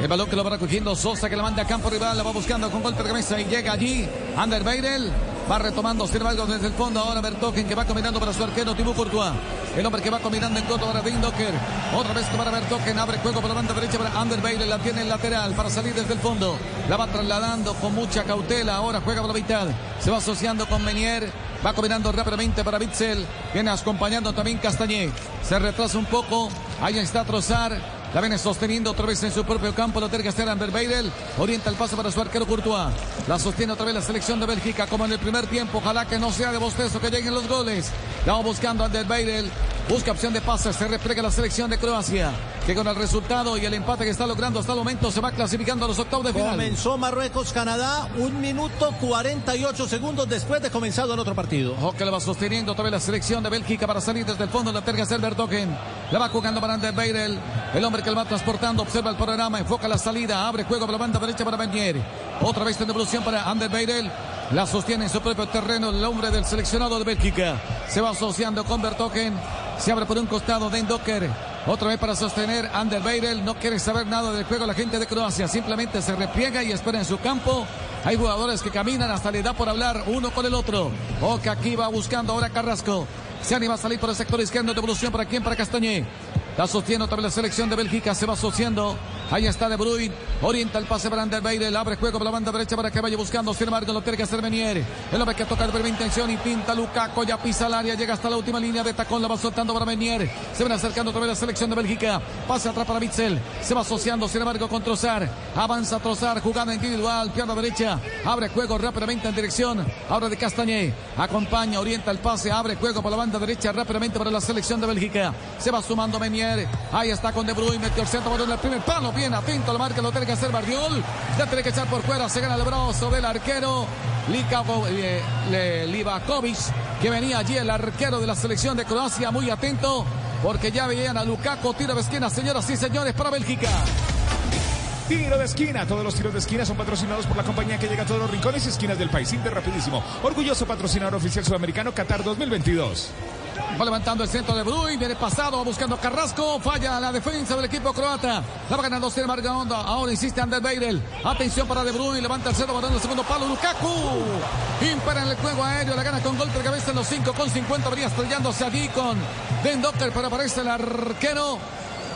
El balón que lo va recogiendo Sosa que la manda a campo rival, la va buscando con golpe de cabeza y llega allí. Ander Beirel va retomando, embargo, desde el fondo. Ahora Bertoken que va combinando para su arquero Tibú Courtois. El hombre que va combinando en corto para Dean Docker. Otra vez para Bertoken, abre juego por la banda derecha para Ander Beirel. La tiene en lateral para salir desde el fondo. La va trasladando con mucha cautela. Ahora juega por la mitad. Se va asociando con Menier. Va combinando rápidamente para Bitzel. Viene acompañando también Castañé. Se retrasa un poco. Ahí está Trozar. La viene sosteniendo otra vez en su propio campo. Lo tiene que Ander Beirel. Orienta el paso para su arquero Courtois. La sostiene otra vez la selección de Bélgica como en el primer tiempo. Ojalá que no sea de bostezo que lleguen los goles. La va buscando Ander Beirel. Busca opción de pase. Se repliega la selección de Croacia. Que con el resultado y el empate que está logrando hasta el momento se va clasificando a los octavos de final. Comenzó Marruecos-Canadá. Un minuto 48 segundos después de comenzado el otro partido. Que le va sosteniendo otra vez la selección de Bélgica para salir desde el fondo. La tiene que hacer Bertogen. La va jugando para Ander Beirel. El hombre que lo va transportando, observa el panorama, enfoca la salida, abre juego por la banda derecha para Bernier. Otra vez en devolución para Ander Beirel. La sostiene en su propio terreno el hombre del seleccionado de Bélgica. Se va asociando con Bertoken. Se abre por un costado Den Docker. Otra vez para sostener Ander Beirel. No quiere saber nada del juego la gente de Croacia. Simplemente se repliega y espera en su campo. Hay jugadores que caminan hasta le da por hablar uno con el otro. O que aquí va buscando ahora Carrasco. Se anima a salir por el sector izquierdo. Devolución para quién? Para Castañé. La sostiene otra vez la selección de Bélgica. Se va asociando. Ahí está De Bruyne. Orienta el pase para Ander Beirel. Abre juego por la banda derecha para que vaya buscando. Sin embargo, lo tiene que hacer Menier. El hombre que toca de primera intención y pinta Lukaku. Ya pisa el área. Llega hasta la última línea de tacón. La va soltando para Menier. Se ven acercando otra vez la selección de Bélgica. Pase atrás para Bitzel. Se va asociando. Sin embargo, con Trozar. Avanza Trozar. Jugada individual. Pierna derecha. Abre juego rápidamente en dirección. Ahora de Castañé. Acompaña. Orienta el pase. Abre juego por la banda derecha rápidamente para la selección de Bélgica. Se va sumando Menier. Ahí está con De Bruyne. Metió el centro. en el primer palo. Bien atento. La marca lo tiene que hacer Bardiol. Ya tiene que echar por fuera. Se gana el brazo del arquero. Livakovic, que venía allí el arquero de la selección de Croacia, muy atento, porque ya veían a Lukaku, tiro de esquina, señoras y señores, para Bélgica. Tiro de esquina. Todos los tiros de esquina son patrocinados por la compañía que llega a todos los rincones y esquinas del país. Inter rapidísimo. Orgulloso patrocinador oficial sudamericano Qatar 2022. Va levantando el centro de Bruyne, viene pasado, buscando Carrasco, falla la defensa del equipo croata. La va ganando Sin Onda, ahora insiste Ander Beirel. Atención para De Bruyne, levanta el centro, va dando el segundo palo, Lukaku. Impera en el juego aéreo, la gana con golpe de cabeza en los 5 con 50, venía estrellándose allí con Den Docker, pero aparece el arquero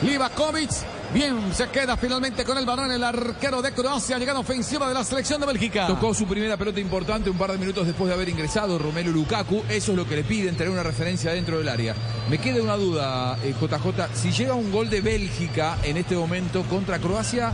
Livakovic. Bien, se queda finalmente con el balón el arquero de Croacia, llegando ofensiva de la selección de Bélgica. Tocó su primera pelota importante un par de minutos después de haber ingresado Romelu Lukaku. Eso es lo que le piden, tener una referencia dentro del área. Me queda una duda, JJ. Eh, si llega un gol de Bélgica en este momento contra Croacia,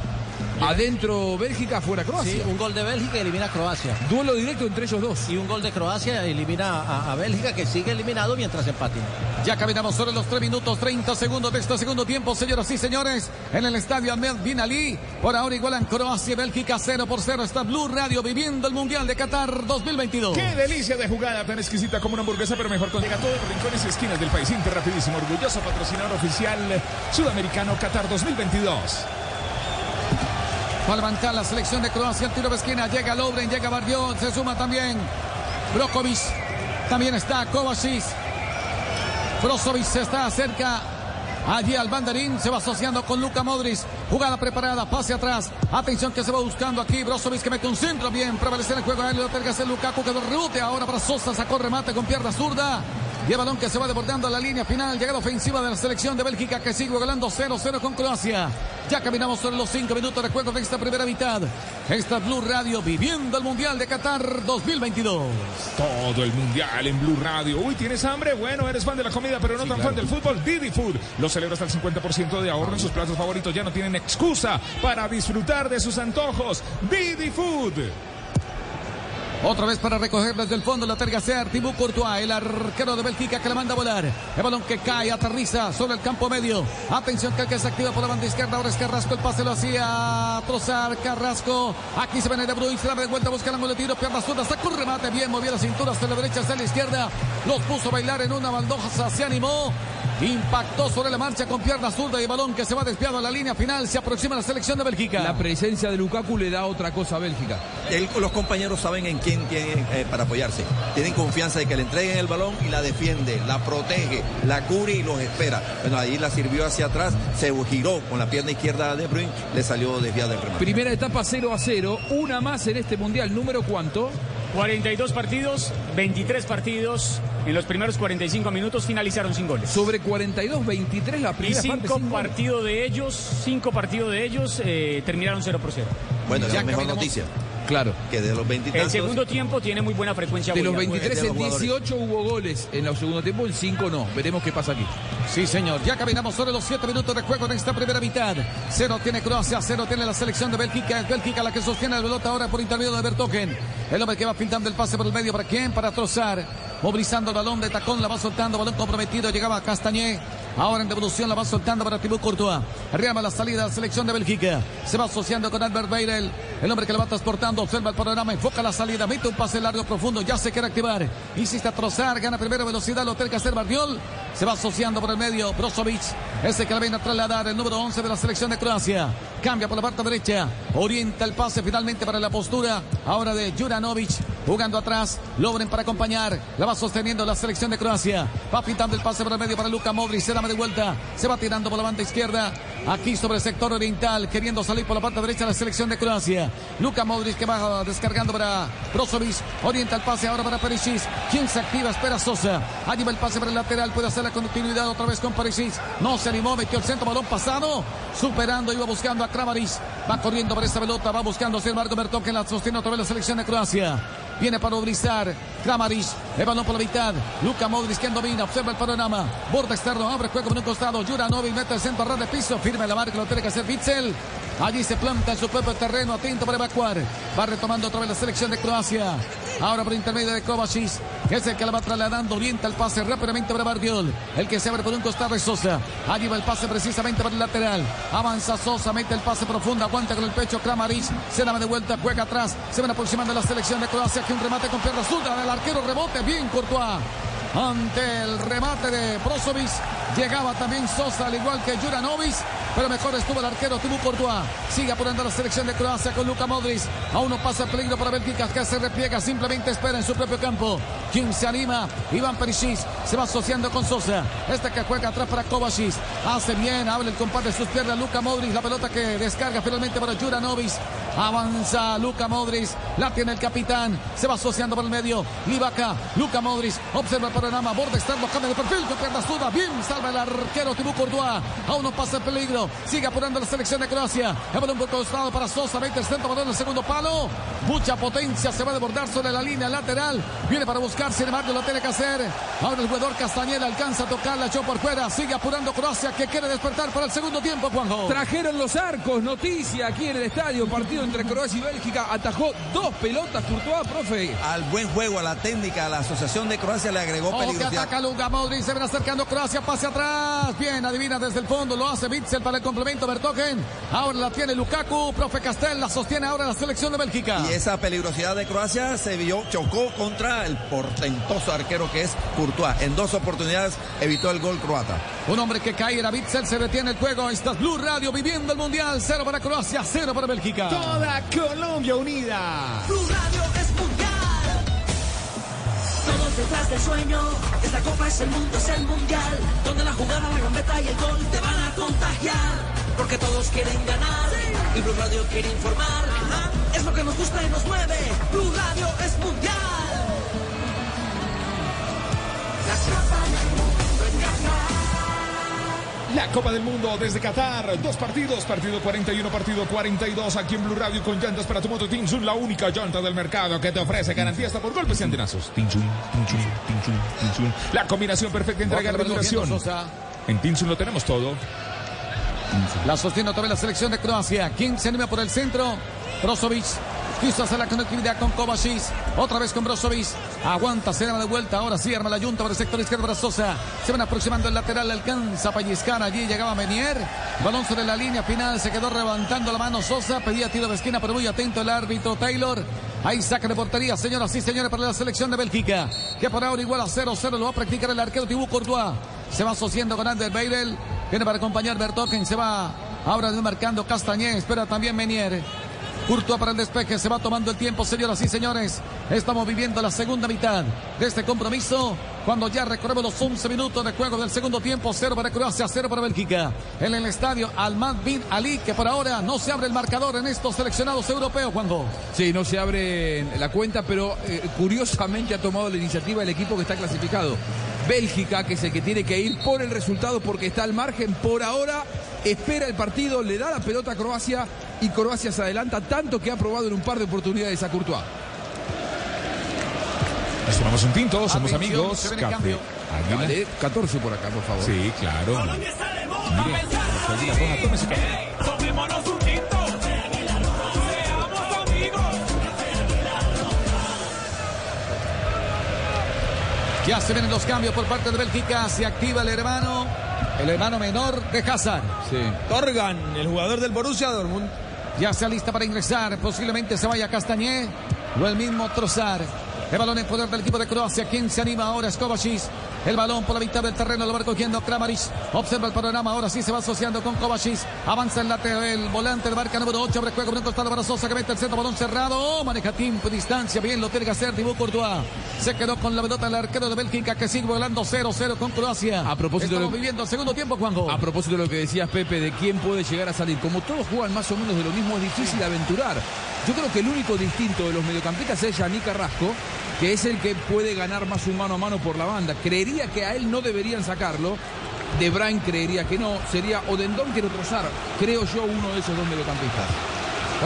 Adentro Bélgica, fuera Croacia. Sí, un gol de Bélgica elimina a Croacia. Duelo directo entre ellos dos. Y un gol de Croacia elimina a, Bélgica, que sigue eliminado mientras empate. Ya caminamos sobre los 3 minutos 30 segundos de este segundo tiempo, señoras y señores, en el estadio Ahmed Bin Ali. Por ahora igualan Croacia y Bélgica 0 por 0. Está Blue Radio viviendo el Mundial de Qatar 2022. Qué delicia de jugada, tan exquisita como una hamburguesa, pero mejor con llega a todos los rincones y esquinas del país. Inter rapidísimo, orgulloso patrocinador oficial sudamericano Qatar 2022. Va a levantar la selección de Croacia. El tiro de esquina. Llega Lobren, llega Bardiol. Se suma también Brokovic. También está Kovacic. Brozovic se está cerca. Allí al banderín se va asociando con Luka Modric. Jugada preparada, pase atrás. Atención que se va buscando aquí. Brozovic que mete un centro bien. Prevalece en el juego. Ahí lo Lukaku que lo rebote ahora para Sosa. Sacó remate con pierna zurda. Y el balón que se va desbordando a la línea final. Llegada ofensiva de la selección de Bélgica que sigue ganando 0-0 con Croacia. Ya caminamos sobre los 5 minutos de juego de esta primera mitad. Esta Blue Radio viviendo el Mundial de Qatar 2022. Todo el Mundial en Blue Radio. Uy, ¿tienes hambre? Bueno, eres fan de la comida, pero no tan fan del fútbol. Didi Food. Lo celebra hasta el 50% de ahorro en sus platos favoritos. Ya no tienen excusa para disfrutar de sus antojos. Didi Food. Otra vez para recoger desde el fondo la tercera Thibaut Courtois, el arquero de Bélgica que la manda a volar. El balón que cae, aterriza sobre el campo medio. Atención que el que se activa por la banda izquierda. Ahora es Carrasco. El pase lo hacía Trozar. Carrasco. Aquí se viene de Bruyne. Se la de vuelta. Busca el ángulo de tiro. Pierna zurda. Sacó un remate. Bien. Movió la cintura hasta la derecha, hasta la izquierda. Los puso a bailar en una baldosa. Se animó. Impactó sobre la marcha con pierna zurda y balón que se va desviado a la línea final. Se aproxima la selección de Bélgica. La presencia de Lukaku le da otra cosa a Bélgica. los compañeros saben en quién tienen eh, para apoyarse. Tienen confianza de que le entreguen el balón y la defiende, la protege, la cubre y los espera. Bueno, ahí la sirvió hacia atrás, se giró con la pierna izquierda de Bruyne, le salió desviado el remate. Primera etapa 0 a 0, una más en este mundial. ¿Número cuánto? 42 partidos, 23 partidos. En los primeros 45 minutos finalizaron sin goles. Sobre 42, 23 la primera y cinco partidos de ellos, cinco partidos de ellos eh, terminaron 0 por 0. Bueno, ya la mejor noticia. Claro. Que de los 23. El segundo tiempo tiene muy buena frecuencia. De los 23 en 18 hubo goles. En el segundo tiempo, en 5 no. Veremos qué pasa aquí. Sí, señor. Ya caminamos sobre los 7 minutos de juego en esta primera mitad. Cero tiene Croacia, cero tiene la selección de Bélgica. Es Bélgica la que sostiene el pelota ahora por intermedio de Bertogen. El hombre que va pintando el pase por el medio. ¿Para quién? Para Trozar. Movilizando el balón de tacón, la va soltando. Balón comprometido. Llegaba Castañé. Ahora en devolución la va soltando para Thibaut Courtois. Arriba la salida selección de Bélgica. Se va asociando con Albert Beirel. El hombre que la va transportando. Observa el panorama. Enfoca la salida. Mete un pase largo profundo. Ya se quiere activar. Insiste a trozar. Gana primero velocidad. Lo tiene que hacer Bardiol. Se va asociando por el medio. Brozovic. Ese que la viene a trasladar. El número 11 de la selección de Croacia. Cambia por la parte derecha. Orienta el pase finalmente para la postura. Ahora de Juranovic. Jugando atrás. Logren para acompañar. La va sosteniendo la selección de Croacia. Va pintando el pase por el medio para Luka Modric. Se de vuelta. Se va tirando por la banda izquierda. Aquí sobre el sector oriental. Queriendo salir por la parte derecha la selección de Croacia. Luka Modric que va descargando para Brozovic. Orienta el pase ahora para Perisic. Quien se activa? Espera Sosa. Allí va el pase para el lateral. Puede hacer la continuidad otra vez con Perisic. No se animó. Metió el centro. Balón pasado. Superando. Iba buscando a Kramaric. Va corriendo por esta pelota. Va buscando a Marco Bertón que la sostiene otra vez la selección de Croacia. Viene para Obrizar. Kramaric. El balón por la mitad. Luka Modric quien domina. Observa el panorama. Borde externo. Abre juego por un costado. Juranovic mete el centro a ras de piso. Firme la marca. Lo tiene que hacer Witzel. Allí se planta en su propio terreno. Atento para evacuar. Va retomando otra vez la selección de Croacia. Ahora por intermedio de Kovacic. Que es el que la va trasladando. Orienta el pase rápidamente para Bardiol. El que se abre por un costado es Sosa. Allí va el pase precisamente para el lateral. Avanza Sosa. Mete el pase profundo. Aguanta con el pecho Kramaric. Se da de vuelta. Juega atrás. Se van aproximando la selección de Croacia. Aquí un remate con pierna zurda del arquero. Rebote. Bien Courtois ante el remate de Brozovic. Llegaba también Sosa, al igual que Juranovic, pero mejor estuvo el arquero Tibu Courtois. Sigue apurando la selección de Croacia con Luka Modric. Aún no pasa peligro para Bélgica, que se repliega, simplemente espera en su propio campo. Quien se anima, Iván Perisic, se va asociando con Sosa. Este que juega atrás para Kovacic. Hace bien, habla el compás de sus piernas Luka Modric, la pelota que descarga finalmente para Juranovic. Avanza Luca Modric. La tiene el capitán. Se va asociando por el medio. Livaca. Luca Modric. Observa el panorama. Borde externo. Cambia de perfil. Con piernas duda. Bien. Salva el arquero Tibú Courtois. Aún no pasa el peligro. Sigue apurando la selección de Croacia. El balón por costado para Sosa. 20 el centro. Balón en el segundo palo. Mucha potencia. Se va a desbordar sobre la línea lateral. Viene para buscar. Sin embargo, lo tiene que hacer. Ahora el jugador Castañeda alcanza a tocar. La echó por fuera. Sigue apurando Croacia que quiere despertar para el segundo tiempo, Juanjo. Trajeron los arcos, noticia aquí en el estadio, partido entre Croacia y Bélgica, atajó dos pelotas Courtois, profe. Al buen juego, a la técnica, a la asociación de Croacia le agregó Ojo que peligrosidad. ataca Luka Modric, se ven acercando Croacia, pase atrás. Bien, adivina desde el fondo, lo hace Bitzel para el complemento Bertogen. Ahora la tiene Lukaku, profe Castel, la sostiene ahora la selección de Bélgica. Y esa peligrosidad de Croacia se vio, chocó contra el portentoso arquero que es Courtois. En dos oportunidades evitó el gol croata. Un hombre que cae era Bitzel, se detiene el juego. Esta es Blue Radio viviendo el Mundial. Cero para Croacia, cero para Bélgica. Toda Colombia unida. Blue Radio es mundial. Todos detrás del sueño. Esta copa es el mundo, es el mundial. Donde la jugada, la gambeta y el gol te van a contagiar. Porque todos quieren ganar. Y Blue Radio quiere informar. Es lo que nos gusta y nos mueve. Blue Radio es mundial. La copa del mundo en Qatar. La Copa del Mundo desde Qatar. Dos partidos, partido 41, partido 42 aquí en Blue Radio con llantas para tu moto Tinsun, la única llanta del mercado que te ofrece garantía hasta por golpes y antenazos. Tinsun, Tinsun, Tinsun, Tinsun. La combinación perfecta de vez lo duración. En Tinsun lo tenemos todo. La sostiene otra vez la selección de Croacia. ¿Quién se anima por el centro? Brozovic. Quiso hacer la conectividad con Kovacic. Otra vez con Brozovic. Aguanta, se da de vuelta. Ahora sí arma la yunta por el sector izquierdo para Sosa. Se van aproximando el lateral. Alcanza a. Allí llegaba Menier. Balón sobre la línea final. Se quedó levantando la mano Sosa. Pedía tiro de esquina, pero muy atento el árbitro Taylor. Ahí saca de portería, señoras y señores, para la selección de Bélgica. Que por ahora igual a 0-0 lo va a practicar el arquero Tibú Courtois. Se va asociando con Ander Beirel. Viene para acompañar Bertoken. Se va ahora marcando Castañé. Espera también Menier. Courtois para el despeje, se va tomando el tiempo, señoras y señores. Estamos viviendo la segunda mitad de este compromiso. Cuando ya recorremos los 11 minutos de juego del segundo tiempo, cero para Croacia, cero para Bélgica. En el estadio Almad Bin Ali, que por ahora no se abre el marcador en estos seleccionados europeos, Juanjo. Sí, no se abre la cuenta, pero eh, curiosamente ha tomado la iniciativa el equipo que está clasificado. Bélgica, que es el que tiene que ir por el resultado porque está al margen por ahora. Espera el partido, le da la pelota a Croacia y Croacia se adelanta tanto que ha probado en un par de oportunidades a Courtois. Nos tomamos un tinto, somos Atención, amigos. Café. Dale, 14 por acá, por favor. Sí, claro. Mire, Ya se vienen los cambios por parte de Bélgica. Se activa el hermano, el hermano menor de Hazard. Sí. Torgan, el jugador del Borussia Dortmund. Ya se alista para ingresar. Posiblemente se vaya Castañé o el mismo Trozar. El balón en poder del equipo de Croacia. ¿Quién se anima ahora? Es Kovacic. El balón por la mitad del terreno lo va recogiendo Kramaric. Observa el panorama. Ahora sí se va asociando con Kovacic. Avanza el lateral, el volante de marca número 8. Abre juego por un costado para Sosa que mete el centro. Balón cerrado. Oh, maneja tiempo y distancia. Bien, lo tiene que hacer Thibaut Courtois. Se quedó con la pelota el arquero de Bélgica que sigue volando 0-0 con Croacia. A propósito de Estamos lo- viviendo el segundo tiempo, Juanjo. A propósito de lo que decías, Pepe, de quién puede llegar a salir. Como todos juegan más o menos de lo mismo, es difícil aventurar. Yo creo que el único distinto de los mediocampistas es Yannick Carrasco, que es el que puede ganar más un mano a mano por la banda. Creería que a él no deberían sacarlo. De Bruyne creería que no. Sería o Dendón que Trozar. Creo yo uno de esos dos mediocampistas.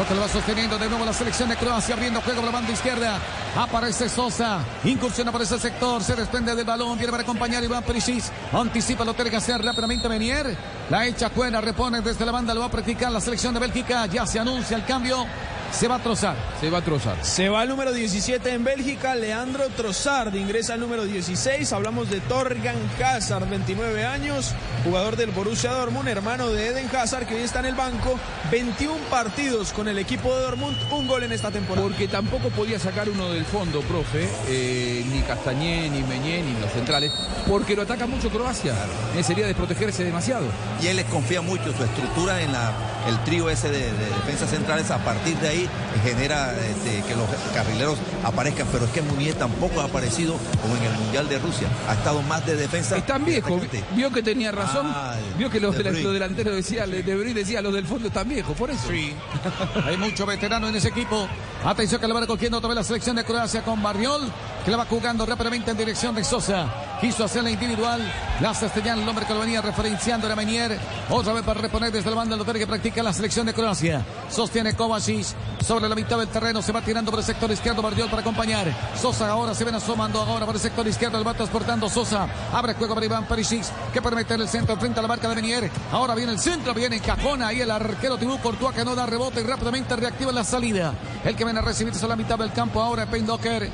Que lo va sosteniendo de nuevo la selección de Croacia, abriendo juego por la banda izquierda. Aparece Sosa, incursiona por ese sector, se desprende del balón, viene para acompañar Iván Perisic. Anticipa, lo tiene que hacer rápidamente Menier. La echa fuera, repone desde la banda, lo va a practicar la selección de Bélgica. Ya se anuncia el cambio. Se va a trozar. Se va a trozar. Se va el número 17 en Bélgica, Leandro Trossard ingresa al número 16. Hablamos de Torgan Hazard, 29 años, jugador del Borussia Dortmund, hermano de Eden Hazard, que hoy está en el banco. 21 partidos con el equipo de Dortmund, un gol en esta temporada. Porque tampoco podía sacar uno del fondo, profe, eh, ni Castañé, ni Meñé, ni los centrales, porque lo ataca mucho Croacia. Eh, sería desprotegerse demasiado. Y él les confía mucho su estructura en la, el trío ese de, de defensas centrales. A partir de ahí sí genera este, que los carrileros aparezcan, pero es que Munier tampoco ha aparecido como en el Mundial de Rusia. Ha estado más de defensa. Están viejos. Vio que tenía razón. Ah, Vio que los, De de los delanteros decía, de Bruyne decía, los del fondo están viejos, por eso. Sí. <laughs> Hay mucho veterano en ese equipo. Atención que le va recogiendo otra vez la selección de Croacia con Barriol, que la va jugando rápidamente en dirección de Sosa. Quiso hacer la individual. La Castellán, el hombre que lo venía referenciando era Menier. Otra vez para reponer desde el banda el que practica la selección de Croacia. Sostiene Kovacic sobre la mitad del terreno. Se va tirando por el sector izquierdo Barriol para acompañar. Sosa ahora se ven asomando ahora por el sector izquierdo. El va transportando Sosa. Abre juego para Iván Perisic, que permite en el centro frente a la marca de Menier. Ahora viene el centro, viene Cajona. Ahí el arquero Tibú Courtois que no da rebote y rápidamente reactiva la salida. El que viene a recibir sobre la mitad del campo ahora Pendoker.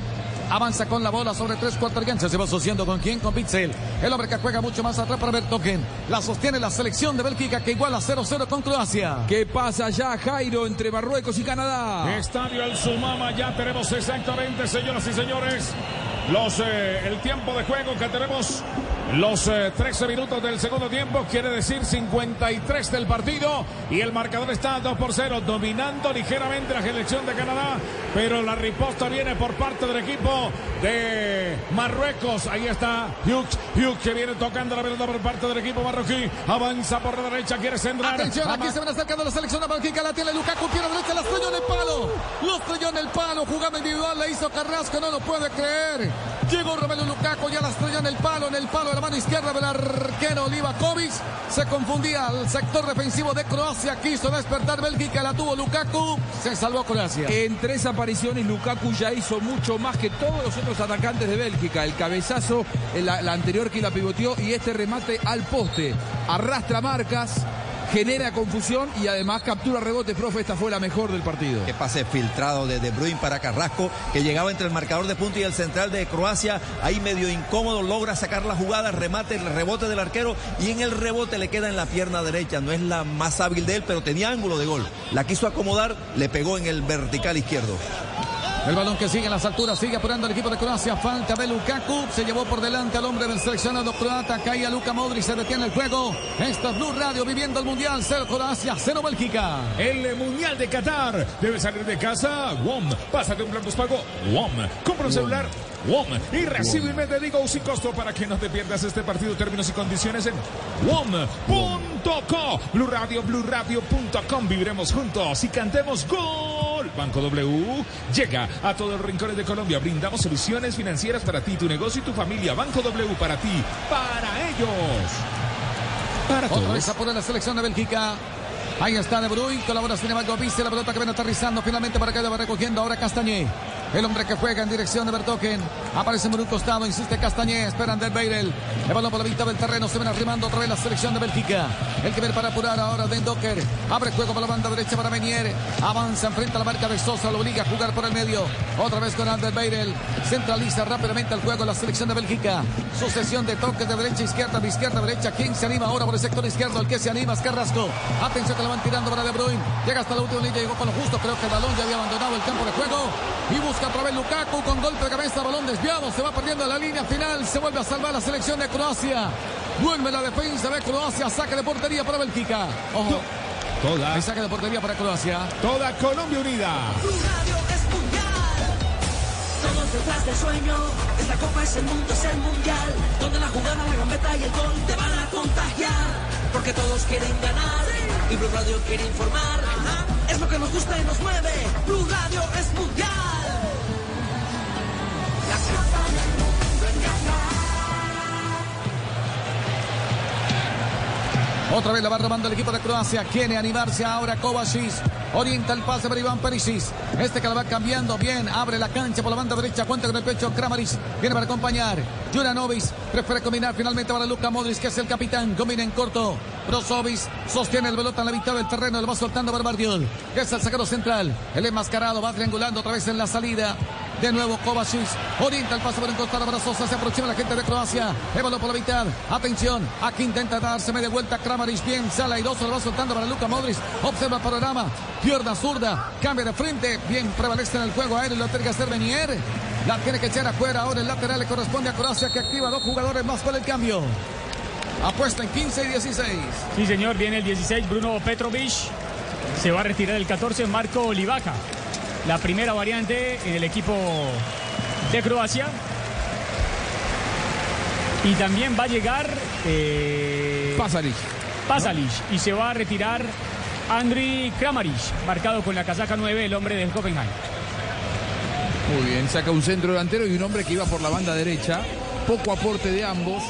Avanza con la bola sobre tres cuartos de cancha. Se va asociando con quién? Con Pitzel. El hombre que juega mucho más atrás para Bertoken. La sostiene la selección de Bélgica que iguala 0-0 con Croacia. ¿Qué pasa ya, Jairo, entre Marruecos y Canadá? Estadio El Sumama, ya tenemos exactamente, señoras y señores, los, eh, el tiempo de juego que tenemos. Los eh, 13 minutos del segundo tiempo, quiere decir 53 del partido. Y el marcador está 2 por 0, dominando ligeramente la selección de Canadá. Pero la riposta viene por parte del equipo de Marruecos. Ahí está Hughes. Hughes que viene tocando la pelota por parte del equipo marroquí. Avanza por la derecha, quiere centrar. Atención, aquí Ama- se van acercando la selección Bélgica. La tiene Lukaku, pierna derecha, la estrelló en el palo. Lo estrelló en el palo, jugada individual, la hizo Carrasco, no lo puede creer. Llegó Romelu Lukaku, ya la estrelló en el palo, en el palo de la mano izquierda del arquero Livakovic. Se confundía al sector defensivo de Croacia, quiso despertar Bélgica, la tuvo Lukaku, se salvó Croacia. En tres apariciones, Lukaku ya hizo mucho más que todos los otros atacantes de Bélgica. El cabezazo, la, la anterior que la pivoteó y este remate al poste. Arrastra marcas, genera confusión y además captura rebote. Profe, esta fue la mejor del partido. Que pase filtrado de De Bruyne para Carrasco, que llegaba entre el marcador de punta y el central de Croacia. Ahí medio incómodo, logra sacar la jugada, remate, el rebote del arquero y en el rebote le queda en la pierna derecha. No es la más hábil de él, pero tenía ángulo de gol. La quiso acomodar, le pegó en el vertical izquierdo. El balón que sigue en las alturas, sigue apurando el equipo de Croacia. Falta de Lukaku. Se llevó por delante al hombre del seleccionado croata. Caía Luka Modric. Se detiene el juego. Esto es Blue Radio viviendo el Mundial. 0 Croacia, 0 Bélgica. El Mundial de Qatar. Debe salir de casa. WOM. Pásate un plan pago. WOM. Compra un celular. WOM. Y recibe mes de Digo sin costo para que no te pierdas este partido. Términos y condiciones en WOM.co. Blue Radio, BlueRadio.com. Viviremos juntos y cantemos gol. Banco W llega a todos los rincones de Colombia. Brindamos soluciones financieras para ti, tu negocio y tu familia. Banco W para ti, para ellos. Para Otra todos. vez apura la selección de Bélgica. Ahí está De Bruyne, colabora sin embargo Viste, la pelota que viene aterrizando finalmente para que va recogiendo ahora Castañé. El hombre que juega en dirección de Bertoken. Aparece por un costado, insiste Castañé, esperan del Beirel. El balón por la mitad del terreno, se ven arrimando otra vez la selección de Bélgica. El que viene para apurar ahora Den Docker. Abre juego por la banda derecha para Menier. Avanza, enfrenta a la marca de Sosa, lo obliga a jugar por el medio. Otra vez con Ander Beirel. Centraliza rápidamente el juego la selección de Bélgica. Sucesión de toques de derecha izquierda, de izquierda derecha. ¿Quién se anima ahora por el sector izquierdo? El que se anima es Carrasco. Atención que la van tirando para De Bruyne. Llega hasta la última línea, llegó con lo justo. Creo que el balón ya había abandonado el campo de juego. Y busca otra vez Lukaku con golpe de cabeza, balón desviado. Se va perdiendo en la línea final. Se vuelve a salvar la selección de Croacia. Vuelve la defensa de Croacia. Saque de portería para Bélgica. Ojo. Toda. Hay saque de portería para Croacia. Toda Colombia unida. Blue Radio es mundial. Todos detrás del sueño. Esta copa es el mundo, es el mundial. Donde la jugada, la gambeta y el gol te van a contagiar. Porque todos quieren ganar. Y Blue Radio quiere informar. Es lo que nos gusta y nos mueve. Blue Radio es mundial. Otra vez la va robando el equipo de Croacia. Quiere animarse ahora Kovacic. Orienta el pase para Iván Perisic. Este que la va cambiando bien. Abre la cancha por la banda derecha. Cuenta con el pecho Kramaric. Viene para acompañar. Juranovic. Prefiere combinar finalmente para Luka Modric, que es el capitán. Combina en corto. Brozovic sostiene el pelota en la mitad del terreno. Le va soltando Barbardiol. Que es el sacado central. El enmascarado va triangulando otra vez en la salida. De nuevo Kovacic. Orienta el pase por encostada para Sosa. Se aproxima la gente de Croacia. Balón por la mitad. Atención. Aquí intenta darse media vuelta Kramaric. Bien. Sala airoso. Lo va soltando para Luka Modric. Observa el panorama. Pierna zurda. Cambia de frente. Bien. Prevalece en el juego aéreo. Lo tiene que hacer Benier. La tiene que echar afuera. Ahora el lateral le corresponde a Croacia que activa dos jugadores más por el cambio. Apuesta en 15 y 16. Sí, señor, viene el 16, Bruno Petrovic. Se va a retirar el 14, Marco Olivaca. La primera variante en el equipo de Croacia. Y también va a llegar eh, Pasalic. Pasalic y se va a retirar Andriy Kramaric, marcado con la casaca 9, el hombre del Copenhague. Muy bien, saca un centro delantero y un hombre que iba por la banda derecha. Poco aporte de ambos.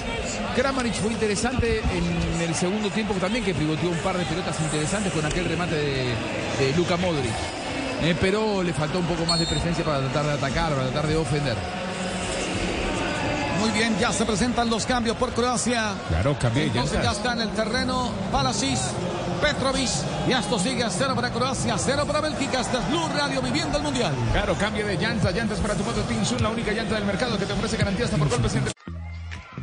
Kramaric fue interesante en el segundo tiempo también, que pivoteó un par de pelotas interesantes con aquel remate de, de Luka Modric. Eh, pero le faltó un poco más de presencia para tratar de atacar, para tratar de ofender. Muy bien, ya se presentan los cambios por Croacia. Claro, cambié Entonces ya está en el terreno Palasic, Petrovic. Y esto sigue a cero para Croacia, cero para Bélgica. Hasta Blue Radio viviendo el Mundial. Claro, cambio de llanta, llantas para tu moto Tinsun, la única llanta del mercado que te ofrece garantía hasta por golpes entre...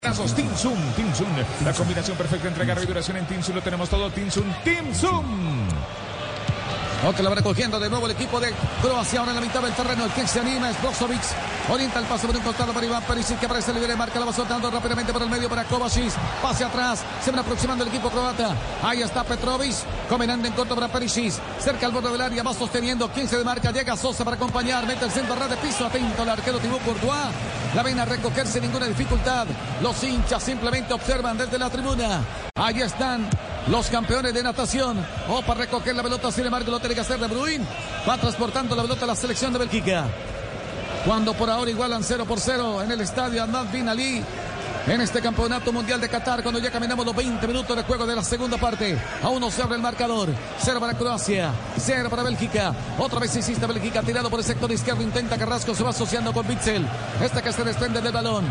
Casos Tinsun, Tinsun, la combinación perfecta entre garra y duración en Tinsun lo tenemos todo, Tinsun, Tinsun. Ok, lo va recogiendo de nuevo el equipo de Croacia ahora en la mitad del terreno. El que se anima es Brozovic. Orienta el pase por un costado para Iván Perisic que aparece libre. Marca la va soltando rápidamente por el medio para Kovacic. Pase atrás. Se va aproximando el equipo croata. Ahí está Petrovic. Combinando en corto para Perisic. Cerca al borde del área. Va sosteniendo. 15 de marca. Llega Sosa para acompañar. Mete el centro red de piso. Atento al arquero Thibaut Courtois. La ven a recogerse sin ninguna dificultad. Los hinchas simplemente observan desde la tribuna. Ahí están los campeones de natación. O para recoger la pelota, sin embargo, lo tiene que hacer De Bruyne. Va transportando la pelota a la selección de Bélgica. Cuando por ahora igualan 0 por 0 en el estadio Ahmad Bin Ali. En este campeonato mundial de Qatar, cuando ya caminamos los 20 minutos de juego de la segunda parte, aún no se abre el marcador. 0 para Croacia, 0 para Bélgica. Otra vez insiste Bélgica, tirado por el sector izquierdo. Intenta Carrasco, se va asociando con Bitzel. Este que se desprende del balón.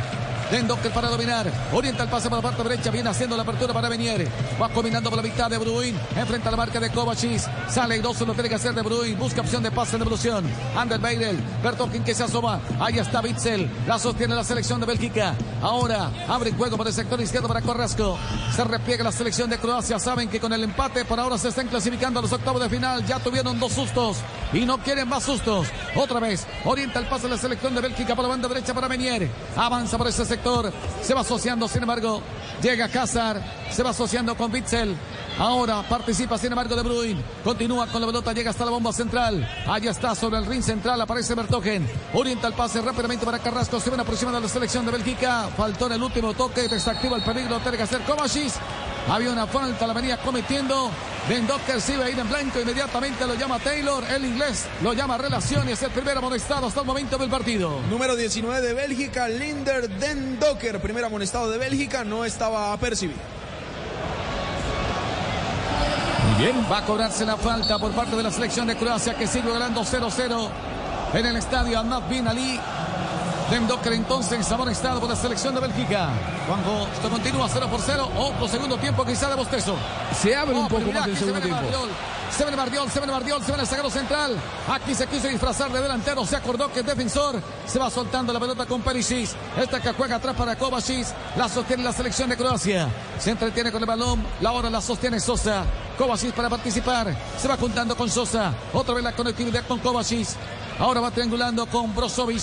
Dendocker para dominar. Orienta el pase para la parte derecha. Viene haciendo la apertura para Benier. Va combinando por la mitad de Bruin. Enfrenta la marca de Kovacic. Sale y dos lo tiene que hacer de Bruin. Busca opción de pase de evolución. Ander Beirel. Bertokin que se asoma. Ahí está Bitzel. La sostiene la selección de Bélgica. Ahora abre juego por el sector izquierdo para Carrasco. Se repliega la selección de Croacia. Saben que con el empate por ahora se están clasificando a los octavos de final. Ya tuvieron dos sustos y no quieren más sustos. Otra vez orienta el pase de la selección de Bélgica por la banda derecha para Benier. Avanza por ese sector. Se va asociando, sin embargo, llega Cázar. Se va asociando con Bitzel. Ahora participa, sin embargo, De Bruyne. Continúa con la pelota, llega hasta la bomba central. Allá está, sobre el ring central, aparece Bertogen. Orienta el pase rápidamente para Carrasco. Se ven aproximando a la selección de Bélgica. Faltó en el último toque. Desactiva el peligro. Tiene que hacer Kovacic. Había una falta, la venía cometiendo. Docker se a ir en blanco. Inmediatamente lo llama Taylor. El inglés lo llama relación y es el primer amonestado hasta el momento del partido. Número 19 de Bélgica, Linder Den Docker. Primer amonestado de Bélgica, no estaba apercibido. Bien. Va a cobrarse la falta por parte de la selección de Croacia que sigue ganando 0-0 en el estadio Ahmad Bin Ali. Den Docker entonces amonestado por la selección de Bélgica. Cuando esto continúa 0 por 0, otro segundo tiempo quizá de bostezo. Se abre un Oh, poco pero mira, más el se segundo viene tiempo. Mardiol. Se viene Mardiol, se viene Mardiol, se viene el zaguero central. Aquí se quiso disfrazar de delantero, se acordó que es defensor. Se va soltando la pelota con Perisic. Esta que juega atrás para Kovacic. La sostiene la selección de Croacia. Se entretiene con el balón. La hora la sostiene Sosa. Kovacic para participar. Se va juntando con Sosa. Otra vez la conectividad con Kovacic. Ahora va triangulando con Brozovic.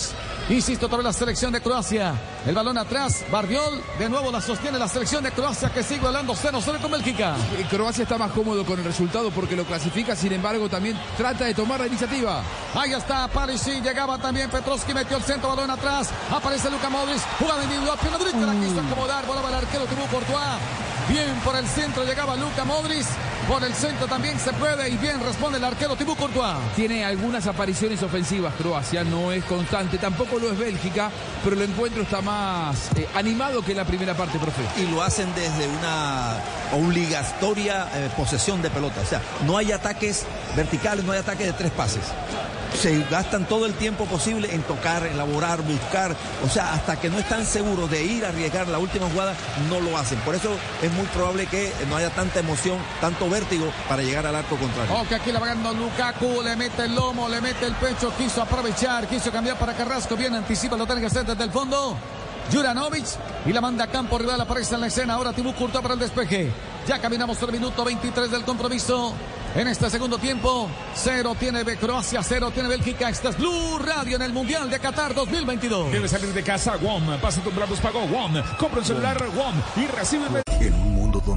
Insisto, otra vez la selección de Croacia. El balón atrás. Bardiol. De nuevo la sostiene la selección de Croacia que sigue hablando 0-0 con Bélgica. Croacia está más cómodo con el resultado porque lo clasifica, sin embargo, también trata de tomar la iniciativa. Ahí está Parisi, llegaba también Petrovski, metió el centro, balón atrás, aparece Luka Modric, jugada individual, pierna derecha, la quiso acomodar, volaba el arquero, tuvo Courtois, bien por el centro, llegaba Luka Modric, por el centro también se puede y bien responde el arquero Thibaut Courtois. Tiene algunas apariciones ofensivas Croacia, no es constante, tampoco lo es Bélgica, pero el encuentro está más eh, animado que la primera parte, profe. y lo hacen desde una obligatoria eh, posesión de pelota. O sea, no hay ataques verticales, no hay ataques de tres pases. Se gastan todo el tiempo posible en tocar, elaborar, buscar. O sea, hasta que no están seguros de ir a arriesgar la última jugada, no lo hacen. Por eso es muy probable que no haya tanta emoción, tanto vértigo para llegar al arco contrario. Ok, aquí la va ganando Lukaku, le mete el lomo, le mete el pecho, quiso aprovechar, quiso cambiar para Carrasco, bien anticipa, lo tiene que hacer desde el fondo. Juranovic y la manda a campo rival aparece en la escena. Ahora Tibú Courtois para el despeje. Ya caminamos por el minuto 23 del compromiso. En este segundo tiempo, cero tiene Croacia, cero tiene Bélgica. Esta es Blue Radio en el Mundial de Qatar 2022. Debe salir de casa WOM. Pasa tu brazos, pagó WOM. Compra un celular WOM y recibe.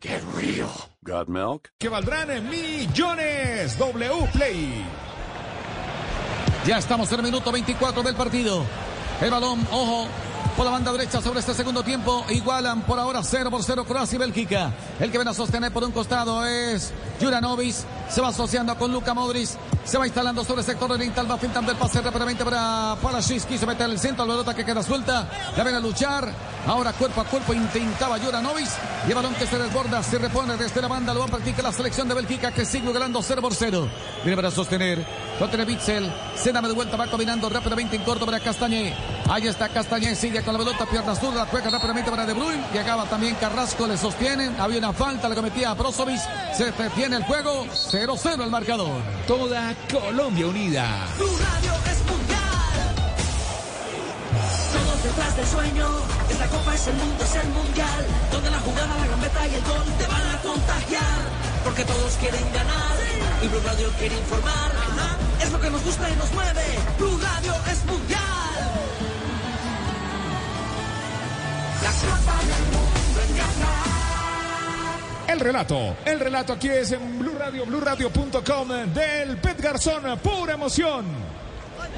¡Qué río! ¿Got milk? Que valdrán millones. W Play. Ya estamos en el minuto 24 del partido. El balón, ojo, por la banda derecha sobre este segundo tiempo. Igualan por ahora 0 por 0 Croacia y Bélgica. El que viene a sostener por un costado es Juranovic. Se va asociando con Luka Modric. Se va instalando sobre el sector oriental. Va pintando el pase rápidamente para Palashis. Quiso meter el centro. La pelota que queda suelta. La ven a luchar. Ahora cuerpo a cuerpo intentaba Juranovic. Y el balón que se desborda. Se repone desde la banda. Lo va a practicar la selección de Bélgica que sigue ganando 0 por 0. Viene para sostener. Lo tiene Bitzel. Se da de vuelta. Va caminando rápidamente en corto para Castañé. Ahí está Castañé. Sigue con la pelota. Pierna zurda. Juega rápidamente para De Bruyne. Llegaba también Carrasco. Le sostienen. Había una falta. Le cometía a Brozovic. Se detiene el juego. 0-0 el marcador. Toda Colombia unida. Tu radio es mundial. Todos detrás del sueño. Es la copa, es el mundo, es el mundial. Donde la jugada, la gambeta y el gol te van a contagiar. Porque todos quieren ganar. Y Blue Radio quiere informar. Es lo que nos gusta y nos mueve. Blue Radio es mundial. La copa del mundo en. El relato, el relato aquí es en Blue Radio, BlueRadio.com del Pet Garzón, pura emoción.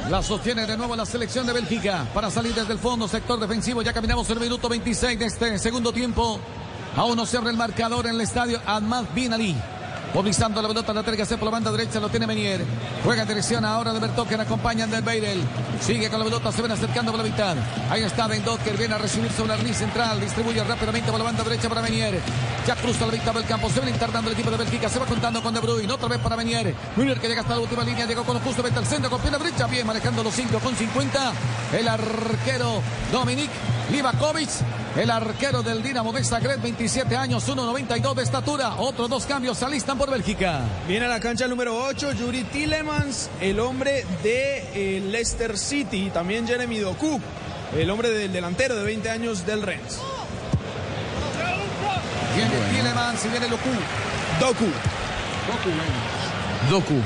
La sostiene de nuevo la selección de Bélgica para salir desde el fondo, sector defensivo. Ya caminamos el minuto 26 de este segundo tiempo. Aún no abre el marcador en el estadio Ahmad Bin Ali. Movilizando la pelota, la tiene que hacer por la banda derecha, lo tiene Menier. Juega en dirección ahora de Bertoken, acompañan del Beirel. Sigue con la pelota, se ven acercando por la mitad. Ahí está Ben Docker, viene a recibir sobre la línea central. Distribuye rápidamente por la banda derecha para Menier. Ya cruza la mitad del campo, se ven internando el equipo de Bélgica, se va contando con De Bruyne. Otra vez para Menier. Menier que llega hasta la última línea, llegó con justo venta al centro, con pierna derecha, bien manejando los 5 con 50. El arquero Dominik Livakovic. El arquero del Dinamo de Zagreb, 27 años, 1.92 de estatura. Otros dos cambios se alistan por Bélgica. Viene a la cancha el número 8, Yuri Tillemans, el hombre de eh, Leicester City. También Jeremy Doku, el hombre del delantero de 20 años del Rennes. Viene Tillemans y viene Doku. Doku. Doku. Doku.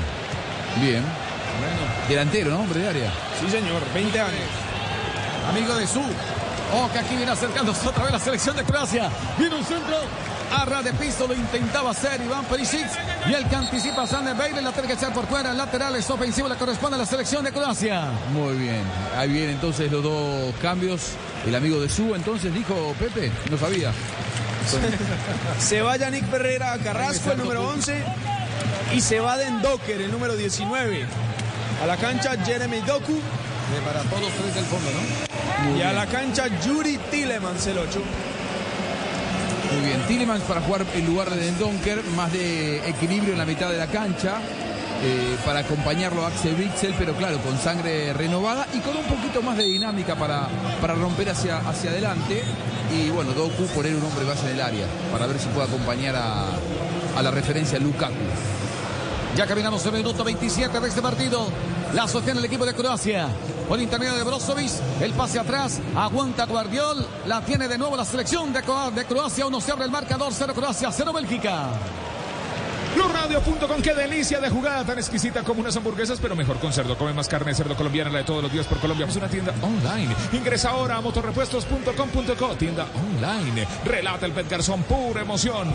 Bien. Delantero, ¿no? Hombre de área. Sí, señor, 20 años. Amigo de Su. Oh, que aquí viene acercándose otra vez la selección de Croacia. Viene un centro. Arra de piso lo intentaba hacer Iván Perisic. Y el que anticipa Sander Bailey la tiene que echar por fuera. El lateral es ofensivo, le corresponde a la selección de Croacia. Muy bien. Ahí vienen entonces los dos cambios. El amigo de Su, entonces dijo Pepe, no sabía. <laughs> Se va Yannick Ferreira Carrasco, el número 11. Y se va Den Docker, el número 19. A la cancha Jeremy Doku. para todos tres del fondo, ¿no? Y a la cancha Yuri Tillemans, el 8. Muy bien, Tillemans para jugar en lugar de Den Donker, más de equilibrio en la mitad de la cancha. eh, para acompañarlo a Axel Witsel, pero claro, con sangre renovada y con un poquito más de dinámica para, para romper hacia, hacia adelante. Y bueno, Doku poner un hombre base en el área para ver si puede acompañar a, a la referencia Lukaku. Ya caminamos el minuto 27 de este partido. La sostiene el equipo de Croacia. Por intermedio de Brozovic. El pase atrás. Aguanta Guardiol. La tiene de nuevo la selección de, de Croacia. Uno se abre el marcador. 0 Croacia, 0 Bélgica. BlueRadio.com, qué delicia de jugada tan exquisita como unas hamburguesas, pero mejor con cerdo. Come más carne de cerdo colombiana, la de todos los días por Colombia. Es una tienda online. Ingresa ahora a motorrepuestos.com.co, tienda online. Relata el Pet Garzón, pura emoción.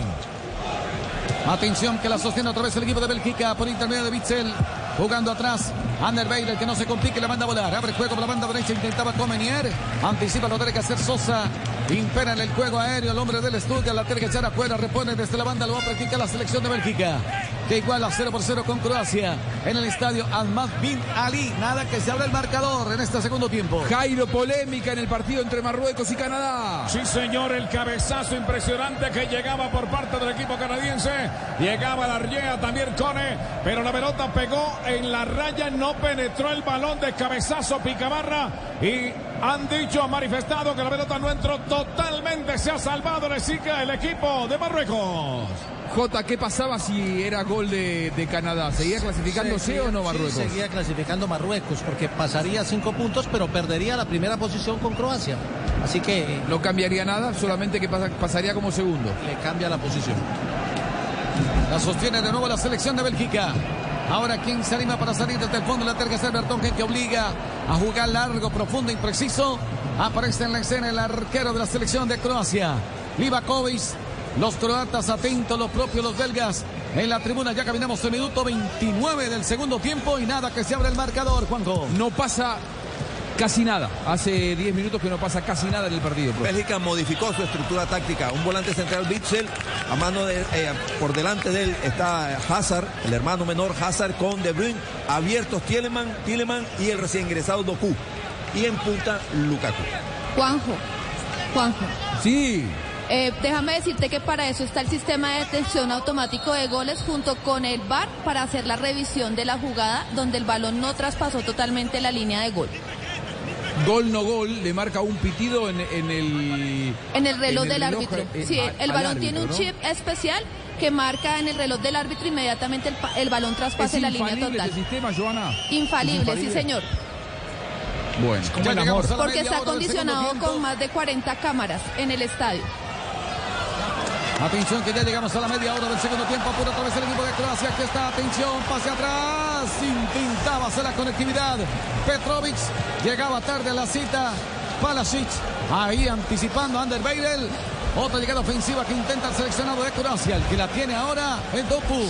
Atención que la sostiene otra vez el equipo de Bélgica por intermedio de Bitzel. Jugando atrás. Ander Bailey, que no se complique, la manda a volar. Abre juego por la banda derecha. Intentaba Comenier. Anticipa, lo tiene que hacer Sosa. Impera en el juego aéreo. El hombre del estudio la tiene que echar afuera. Repone desde la banda. Lo va a practicar la selección de Bélgica. Que iguala 0 por 0 con Croacia. En el estadio Ahmad Bin Ali. Nada que se abra el marcador en este segundo tiempo. Jairo, polémica en el partido entre Marruecos y Canadá. Sí, señor, el cabezazo impresionante que llegaba por parte del equipo canadiense. Llegaba la riega también Cone, pero la pelota pegó en la raya, no penetró el balón de cabezazo Picabarra y han dicho, han manifestado que la pelota no entró totalmente, se ha salvado el equipo de Marruecos. Jota, ¿qué pasaba si era gol de, de Canadá? ¿Seguía clasificándose Seguía- o no sí, Marruecos? seguía clasificando Marruecos porque pasaría cinco puntos, pero perdería la primera posición con Croacia. Así que No cambiaría nada, solamente que pasa- pasaría como segundo. le cambia la posición. La sostiene de nuevo la selección de Bélgica. Ahora, ¿quién se anima para salir desde el fondo? La tiene que hacer Bertongen, que obliga a jugar largo, profundo, impreciso. Aparece en la escena el arquero de la selección de Croacia, Livakovic. Los croatas atentos, los propios, los belgas. En la tribuna ya caminamos el minuto 29 del segundo tiempo y nada que se abra el marcador, Juanjo. No pasa casi nada. Hace 10 minutos que no pasa casi nada en el partido. profe. Bélgica modificó su estructura táctica. Un volante central Bitzel, a mano de, eh, por delante de él está Hazard, el hermano menor Hazard con De Bruyne, abiertos Tieleman, Tieleman y el recién ingresado Doku. Y en punta Lukaku. Juanjo, Juanjo. Sí. Eh, déjame decirte que para eso está el sistema de detección automático de goles junto con el VAR para hacer la revisión de la jugada donde el balón no traspasó totalmente la línea de gol. Gol no gol, le marca un pitido en, en el. En el reloj en el del reloj, árbitro. eh, Sí, el al balón árbitro, tiene un ¿no? chip especial que marca en el reloj del árbitro inmediatamente el, balón traspase ¿Es la línea total. este sistema, Joana? Infalible, ¿Es sí señor. Bueno, Porque está condicionado con más de 40 cámaras en el estadio. Atención que ya llegamos a la media hora del segundo tiempo. Apura otra vez el equipo de Croacia. Aquí está, atención, pase atrás. Intentaba hacer la conectividad. Petrovic llegaba tarde a la cita. Palasic ahí anticipando a Ander Beirel. Otra llegada ofensiva que intenta el seleccionado de Croacia. El que la tiene ahora es Doku.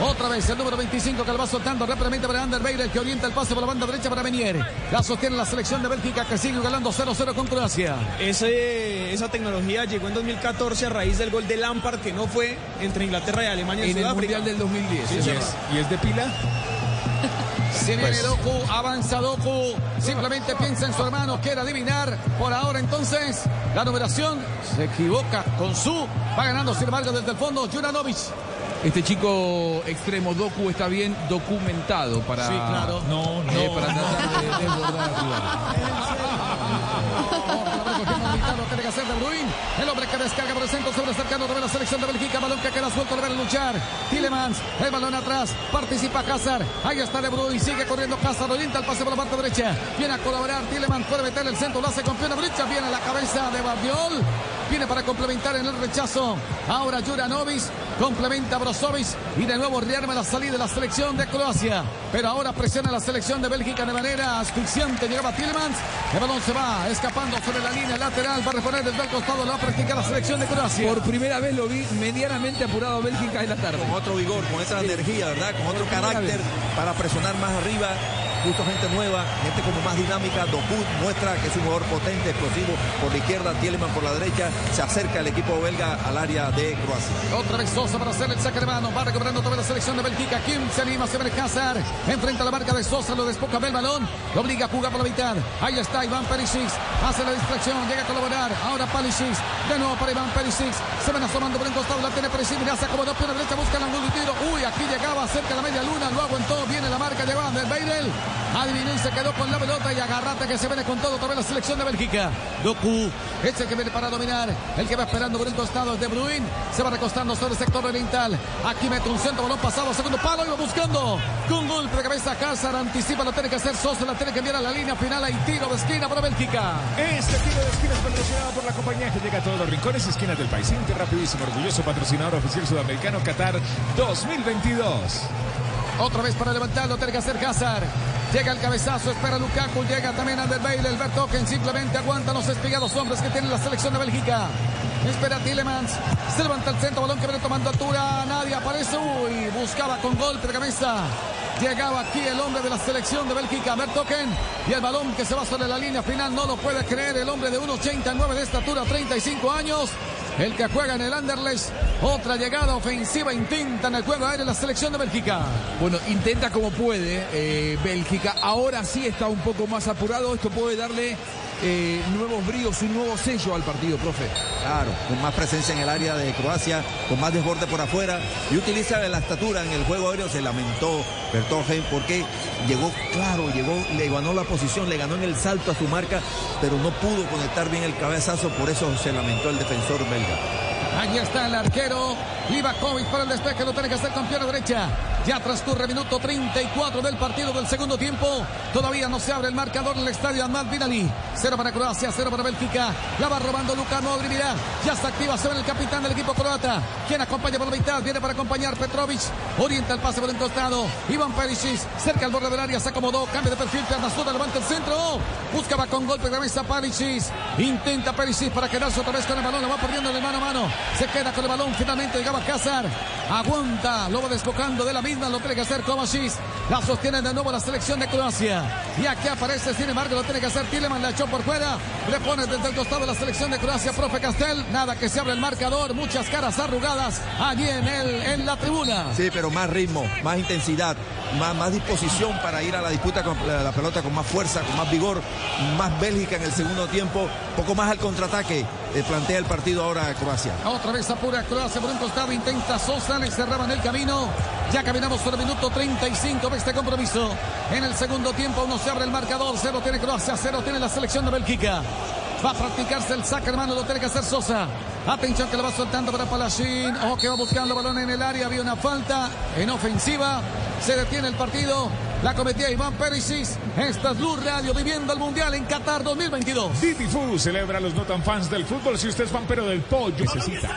Otra vez el número 25 que lo va soltando rápidamente para Ander Beirel que orienta el pase por la banda derecha para Menier. La sostiene la selección de Bélgica que sigue ganando 0-0 con Croacia. Ese- esa tecnología llegó en 2014 a raíz del gol de Lampard que no fue entre Inglaterra y Alemania en, en el. Mundial del 2010. Sí, es sí. verdad. ¿Y es de pila? <laughs> Se viene Pues- Doku, avanza Doku, simplemente piensa en su hermano, quiere adivinar. Por ahora entonces, la numeración se equivoca con su, va ganando sin embargo desde el fondo Juranovic. Este chico extremo Doku está bien documentado para. Sí, claro. No, no. para tratar de desbordar <laughs> el hombre que descarga por el centro sobre cercano de la selección de Bélgica, balón que queda suelto, le ver luchar. Tillemans, el balón atrás, participa Hazard, ahí está De Bruyne, sigue corriendo Hazard, orienta el pase por la parte derecha, viene a colaborar, Tillemans puede meterle el centro, lo hace con pierna derecha, viene a la cabeza de Bardiol, viene para complementar en el rechazo, ahora Juranovic, complementa a Brozovic y de nuevo rearma la salida de la selección de Croacia, pero ahora presiona la selección de Bélgica de manera asfixiante, llegaba Tillemans, el balón se va escapando sobre la línea lateral, va a reponer desde el costado, lo va a practicar la selección de Croacia. Por primera vez lo vi medianamente apurado a Bélgica en la tarde. Con otro vigor, con esa energía, ¿verdad? Con otro carácter para presionar más arriba. Justo gente nueva, gente como más dinámica. Doku muestra que es un jugador potente, explosivo por la izquierda, Tieleman por la derecha. Se acerca el equipo belga al área de Croacia. Otra vez Sosa para hacer el saque de mano. Va recuperando otra vez la selección de Bélgica. Kim se anima, se ve Hazard. Enfrenta la marca de Sosa, lo despoca del balón. Lo obliga a jugar por la mitad. Ahí está Iván Perisic. Hace la distracción, llega a colaborar. Ahora Perisic. De nuevo para Iván Perisic. Se van asomando por un costado. La tiene Perisic. Mira, se acomodó pierna derecha, busca el tiro. Uy, aquí llegaba cerca de la media luna. Lo aguantó. Viene la marca de Van der Beirel. Adivinó y se quedó con la pelota. Y agarrate que se viene con todo vez la selección de Bélgica. Doku es el que viene para dominar. El que va esperando por el costado es De Bruyne. Se va recostando sobre el sector oriental. Aquí mete un centro, balón pasado, segundo palo y va buscando. Con golpe de cabeza Hazard. Anticipa, lo tiene que hacer Sosa. La tiene que enviar a la línea final. Hay tiro de esquina para Bélgica. Este tiro de esquina es patrocinado por la compañía que llega a todos los rincones y esquinas del país. Inter rapidísimo, orgulloso patrocinador oficial sudamericano Qatar 2022. Otra vez para levantarlo, tiene que hacer Hazard. Llega el cabezazo, espera Lukaku, llega también Ander Bale, el Bertoken simplemente aguanta los espigados hombres que tiene la selección de Bélgica. Espera Tillemans. Se levanta el centro, balón que viene tomando altura. Nadie aparece. Uy, buscaba con golpe de cabeza. Llegaba aquí el hombre de la selección de Bélgica, Bertoken. Y el balón que se va sobre la línea final no lo puede creer. El hombre de 1,89 de estatura, 35 años. El que juega en el Anderlecht. Otra llegada ofensiva intenta en el juego aéreo la selección de Bélgica. Bueno, intenta como puede eh, Bélgica. Ahora sí está un poco más apurado. Esto puede darle eh, nuevos bríos, un nuevo sello al partido, profe. Claro, con más presencia en el área de Croacia, con más desborde por afuera y utiliza la estatura en el juego aéreo. Se lamentó Bertogen porque llegó claro, llegó, le ganó la posición, le ganó en el salto a su marca, pero no pudo conectar bien el cabezazo, por eso se lamentó el defensor belga. Ahí está el arquero Livakovic para el despeje, lo tiene que hacer con pierna derecha. Ya transcurre minuto 34 del partido del segundo tiempo. Todavía no se abre el marcador en el estadio Ahmad Binali. Cero para Croacia, cero para Bélgica. La va robando Luka Modric. Ya está activa, se ve el capitán del equipo croata. Quien acompaña por la mitad, viene para acompañar Petrovic. Orienta el pase por un costado. Iván Perisic, cerca al borde del área, se acomodó. Cambio de perfil, pierna levanta el centro. Buscaba con golpe de mesa Perisic. Intenta Perisic para quedarse otra vez con el balón. Lo va perdiendo de mano a mano. Se queda con el balón. Finalmente llegaba Cázar. Aguanta, lo va desbocando de la misma. Lo tiene que hacer Kovacic. La sostiene de nuevo la selección de Croacia. Y aquí aparece, sin embargo, lo tiene que hacer Tileman. La echó por fuera. Le pone desde el costado la selección de Croacia, profe Castel. Nada que se abre el marcador. Muchas caras arrugadas allí en, el, en la tribuna. Sí, pero más ritmo, más intensidad, más, más disposición para ir a la disputa con la, la pelota con más fuerza, con más vigor, más Bélgica en el segundo tiempo, poco más al contraataque. Eh, plantea el partido ahora Croacia. Otra vez apura Croacia por un costado, intenta Sosa, le cerraban el camino. Ya caminamos por el minuto 35 de este compromiso. En el segundo tiempo uno se abre el marcador, cero tiene Croacia, cero tiene la selección de Bélgica. Va a practicarse el saque, hermano, lo tiene que hacer Sosa. Atención que lo va soltando para Palacín. Ojo que va buscando balón en el área. Había una falta en ofensiva. Se detiene el partido. La cometía Iván Perisic. Esta es Blue Radio viviendo el Mundial en Qatar 2022. Didi Food celebra a los no tan fans del fútbol. Si usted es fan pero del pollo, necesitas.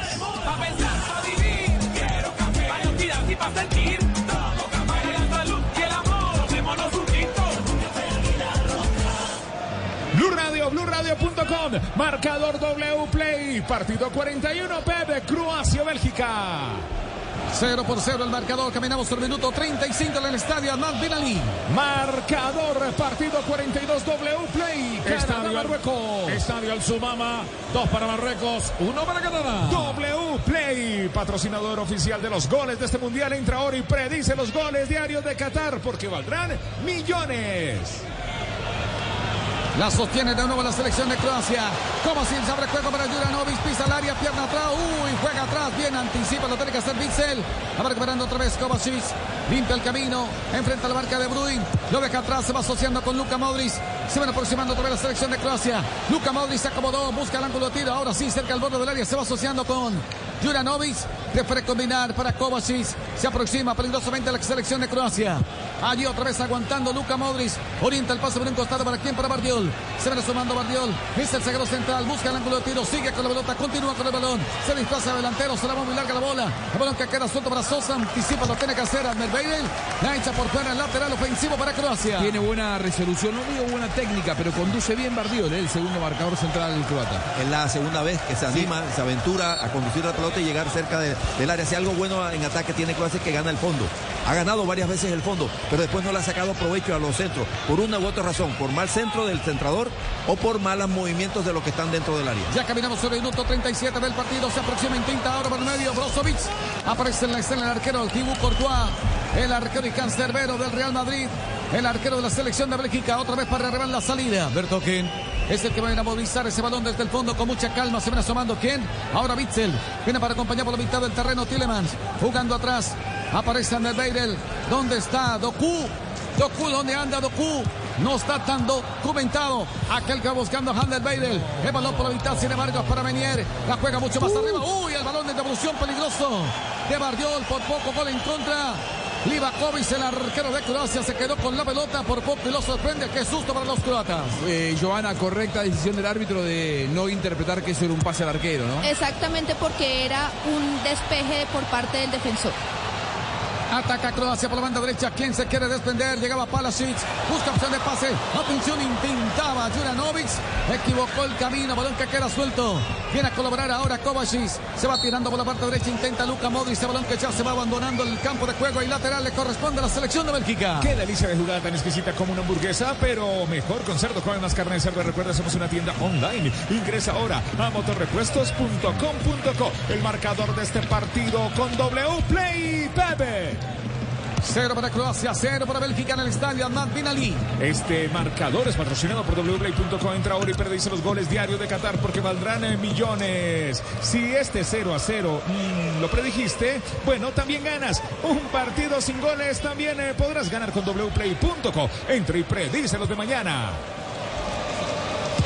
BlueRadio.com, marcador W Play, partido 41, Pepe, Croacia, Bélgica. 0 por 0 el marcador. Caminamos por el minuto 35 en el estadio Ahmad Bin Ali. Marcador, partido 42 W Play, Estadio, Marruecos. Estadio Al Sumama, dos para Marruecos, uno para Canadá. W Play, patrocinador oficial de los goles de este mundial, entra ahora y predice los goles diarios de Qatar porque valdrán millones. La sostiene de nuevo la selección de Croacia. Se abre juego para Juranovic. Pisa el área, pierna atrás. Uy, juega atrás. Bien anticipa, lo tiene que hacer Bitzel. Va recuperando otra vez Kovacic. Limpia el camino. Enfrenta la marca de Bruin. Lo deja atrás. Se va asociando con Luka Modric. Se van aproximando otra vez la selección de Croacia. Luka Modric se acomodó. Busca el ángulo de tiro. Ahora sí, cerca al borde del área. Se va asociando con Juranovic. Prefiere combinar para Kovacic. Se aproxima peligrosamente la selección de Croacia. Allí otra vez aguantando Luka Modric. Orienta el pase por un costado para quién, para Bardiol. Se viene sumando Bardiol. Es el zaguero central. Busca el ángulo de tiro. Sigue con la pelota. Continúa con el balón. Se desplaza delantero. Se la va muy larga la bola. El balón que queda suelto para Sosa. Anticipa. Lo tiene que hacer Almerbeidel. La echa por fuera el lateral ofensivo para Croacia. Tiene buena resolución, no digo buena técnica, pero conduce bien Bardiol, ¿eh? el segundo marcador central del croata. Es la segunda vez que se anima, se aventura a conducir la pelota y llegar cerca de- del área. Si algo bueno en ataque tiene Croacia es que gana el fondo. Ha ganado varias veces el fondo, pero después no le ha sacado provecho a los centros. Por una u otra razón, por mal centro del centrador o por malos movimientos de los que están dentro del área. Ya caminamos sobre el minuto 37 del partido. Se aproxima, intenta ahora por el medio. Brozovic. Aparece en la escena el arquero Thibaut Courtois. El arquero y cancerbero del Real Madrid. El arquero de la selección de Bélgica. Otra vez para arreglar la salida. Bertoken. Es el que va a ir a movilizar ese balón desde el fondo con mucha calma. Se viene asomando. ¿Quién? Ahora Bitzel. Viene para acompañar por la mitad del terreno Tillemans. Jugando atrás. Aparece Ander Beirel. ¿Dónde está Doku? Doku, ¿dónde anda Doku? No está tan documentado. Aquel que va buscando a Handel Beidel. El balón por la mitad, sin embargo, es para Menier. La juega mucho más arriba. Uy, el balón de devolución peligroso. De Bardiol, por poco gol en contra. Livakovic, el arquero de Croacia, se quedó con la pelota por poco y lo sorprende. Qué susto para los croatas. Eh, Joana, correcta decisión del árbitro de no interpretar que eso era un pase al arquero, ¿no? Exactamente porque era un despeje por parte del defensor. Ataca Croacia por la banda derecha. ¿Quién se quiere desprender? Llegaba Palasic. Busca opción de pase. Atención, intentaba Equivocó el camino. Balón que queda suelto. Viene a colaborar ahora Kovacic. Se va tirando por la parte derecha. Intenta Luca Modric. Ese balón que ya se va abandonando el campo de juego y lateral le corresponde a la selección de Bélgica. Qué delicia de jugada tan exquisita como una hamburguesa, pero mejor con cerdo. Come más carne de cerdo. Recuerda, somos una tienda online. Ingresa ahora a motorrepuestos.com.co. El marcador de este partido con W Play Pepe. Cero para Croacia, cero para Bélgica en el estadio Ahmad Bin Ali. Este marcador es patrocinado por wplay.com. Entra ahora y perdice los goles diarios de Qatar porque valdrán eh, millones. Si este 0 a 0 mm, lo predijiste, bueno, también ganas. Un partido sin goles también eh, podrás ganar con wplay.com. Entra y predice los de mañana.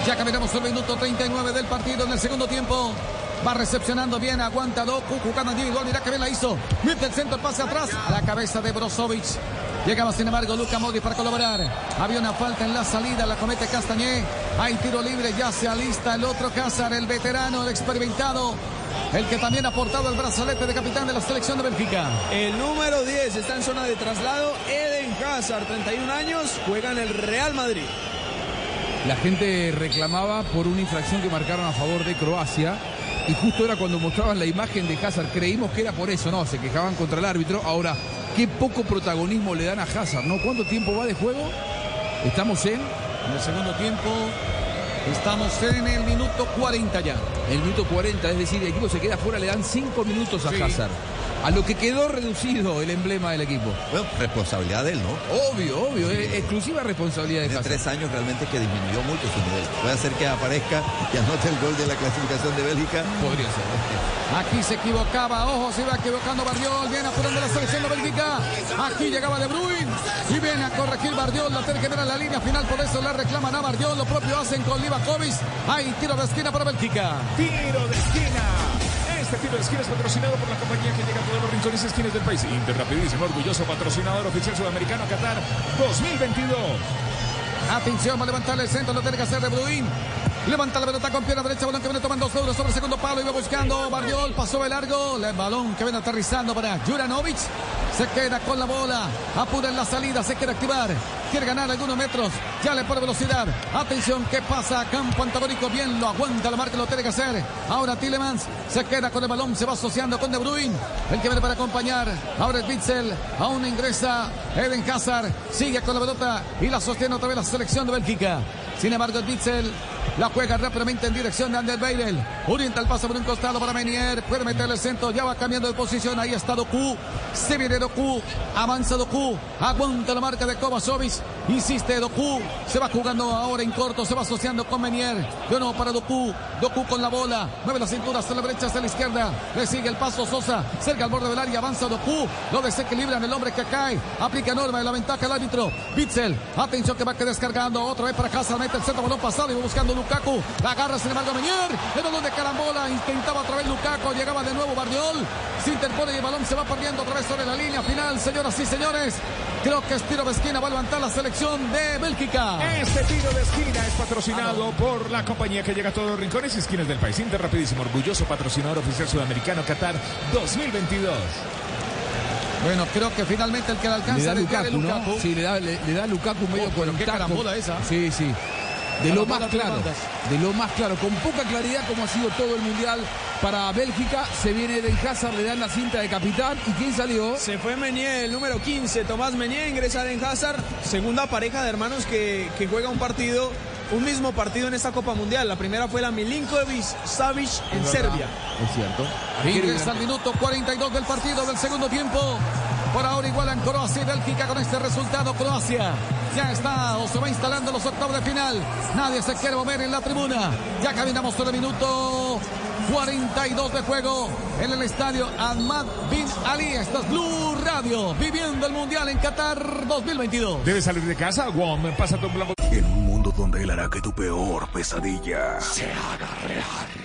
Ya caminamos el minuto 39 del partido en el segundo tiempo. Va recepcionando bien, aguanta Doku, jugando individual, mira que bien la hizo. Mete el centro, el pase atrás, a la cabeza de Brozovic. Llegaba sin embargo Luca Modri para colaborar. Había una falta en la salida, la comete Castañé. Hay tiro libre, ya se alista el otro Cázar, el veterano, el experimentado. El que también ha portado el brazalete de capitán de la selección de Bélgica. El número 10 está en zona de traslado. Eden Hazard, 31 años, juega en el Real Madrid. La gente reclamaba por una infracción que marcaron a favor de Croacia. Y justo era cuando mostraban la imagen de Hazard. Creímos que era por eso, ¿no? Se quejaban contra el árbitro. Ahora, qué poco protagonismo le dan a Hazard, ¿no? ¿Cuánto tiempo va de juego? Estamos en. En el segundo tiempo. Estamos en el minuto 40 ya. El minuto 40, es decir, el equipo se queda fuera, le dan 5 minutos a Sí. Hazard. A lo que quedó reducido el emblema del equipo. Bueno, responsabilidad de él, ¿no? Obvio, obvio, es exclusiva responsabilidad de Hace Hazard. tres años realmente que disminuyó mucho su nivel. Puede ser que aparezca y anote el gol de la clasificación de Bélgica. Podría ser. Aquí se equivocaba, ojo, se iba equivocando Barriol, viene apurando la selección de Bélgica. Aquí llegaba De Bruyne y viene a corregir Barriol, la tiene ver en la línea final, por eso le reclaman a Barriol, lo propio hacen con Livakovic. Hay tiro de esquina para Bélgica. Tiro de esquina. Este tiro de esquina es patrocinado por la compañía que llega a todos los rincones y esquinas del país. Inter Rapidísimo, orgulloso patrocinador oficial sudamericano Qatar 2022. Atención, va a levantar el centro, lo tiene que hacer De Bruyne. Levanta la pelota con pierna derecha, que viene tomando sobre el segundo palo, iba buscando Barriol, pasó de largo, el balón que viene aterrizando para Juranovic, se queda con la bola, apura en la salida, se quiere activar, quiere ganar algunos metros, ya le pone velocidad, atención, ¿qué pasa? Campo antagónico, bien, lo aguanta, la marca lo tiene que hacer, ahora Tillemans se queda con el balón, se va asociando con De Bruyne, el que viene para acompañar, ahora es Witzel, aún ingresa Eden Hazard, sigue con la pelota y la sostiene otra vez la selección de Bélgica, sin embargo Witzel, la juega rápidamente en dirección de Ander Beirel. Orienta el paso por un costado para Menier. Puede meterle el centro. Ya va cambiando de posición. Ahí está Doku. Se viene Doku. Avanza Doku. Aguanta la marca de Kovacevic. Insiste Doku. Se va jugando ahora en corto. Se va asociando con Menier. De nuevo para Doku. Doku con la bola. Mueve la cintura hacia la derecha, hacia la izquierda. Le sigue el paso Sosa. Cerca al borde del área. Avanza Doku. Lo desequilibran el hombre que cae. Aplica norma de la ventaja el árbitro. Bitzel. Atención que va que descargando. Otra vez para Hazard. Mete el centro. Balón pasado. Y va buscando Lukaku. La agarra sin embargo Menier. El balón de carambola. Intentaba otra vez Lukaku. Llegaba de nuevo Bardiol. Se interpone y el balón se va perdiendo otra vez sobre la línea final. Señoras y señores. Creo que es tiro de esquina. Va a levantar la selección de Bélgica. Este tiro de esquina es patrocinado por la compañía que llega a todos los rincones y esquinas del país. Inter Rapidísimo, orgulloso patrocinador oficial sudamericano Qatar 2022. Bueno, creo que finalmente el que le Le alcanza da a desviar es Lukaku, ¿no? Lukaku. Sí, le da, le, le da Lukaku medio Oh, con un qué taco. carambola esa. Sí, sí. De lo más claro, de lo más claro, con poca claridad como ha sido todo el mundial para Bélgica, se viene Eden Hazard, le dan la cinta de capitán y quién salió? Se fue Menier, el número 15, Tomás Menier, ingresa en Hazard, segunda pareja de hermanos que, que juega un partido, un mismo partido en esta Copa Mundial. La primera fue la Milinkovic Savic en. Serbia. Es cierto. Ingresa al minuto 42 del partido del segundo tiempo. Por ahora igualan Croacia y Bélgica con este resultado. Croacia ya está o se va instalando en los octavos de final. Nadie se quiere mover en la tribuna. Ya caminamos todo el minuto 42 de juego en el estadio Ahmad Bin Ali. Esta es Blue Radio, viviendo el Mundial en Qatar 2022. Debes salir de casa, Guam. Pásate un blanco. En un mundo donde él hará que tu peor pesadilla se haga real.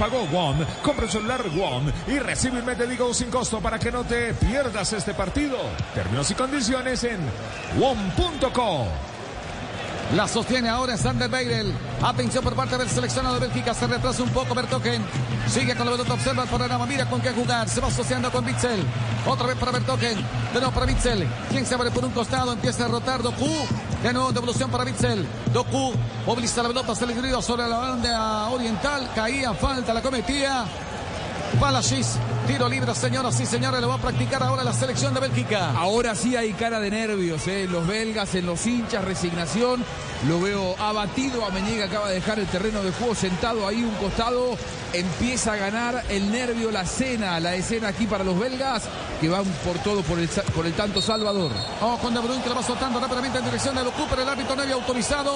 Pagó WOM, compra un celular WOM y recibe un mes Digo sin costo para que no te pierdas este partido. Términos y condiciones en WOM.co. La sostiene ahora Sander Beirel. Atención por parte del seleccionado de Bélgica. Se retrasa un poco Bertoken. Sigue con la pelota. Observa el panorama. Mira con qué jugar. Se va asociando con Bitzel. Otra vez para Bertoken. De nuevo para Bitzel. Quien se abre por un costado. Empieza a rotar Doku. De nuevo devolución para Bitzel. Doku. Moviliza la pelota. Se le grido sobre la banda oriental. Caía. Falta. La cometía. Palashis, tiro libre, señoras y señores, lo va a practicar ahora la selección de Bélgica. Ahora sí hay cara de nervios, ¿eh? los belgas, en los hinchas, resignación. Lo veo abatido. Ameniga acaba de dejar el terreno de juego sentado ahí un costado. Empieza a ganar el nervio, la escena, la escena aquí para los belgas que van por todo por el, por el tanto Salvador. Oh, con De Bruyne que lo va soltando rápidamente en dirección de Locu, pero el árbitro no había autorizado.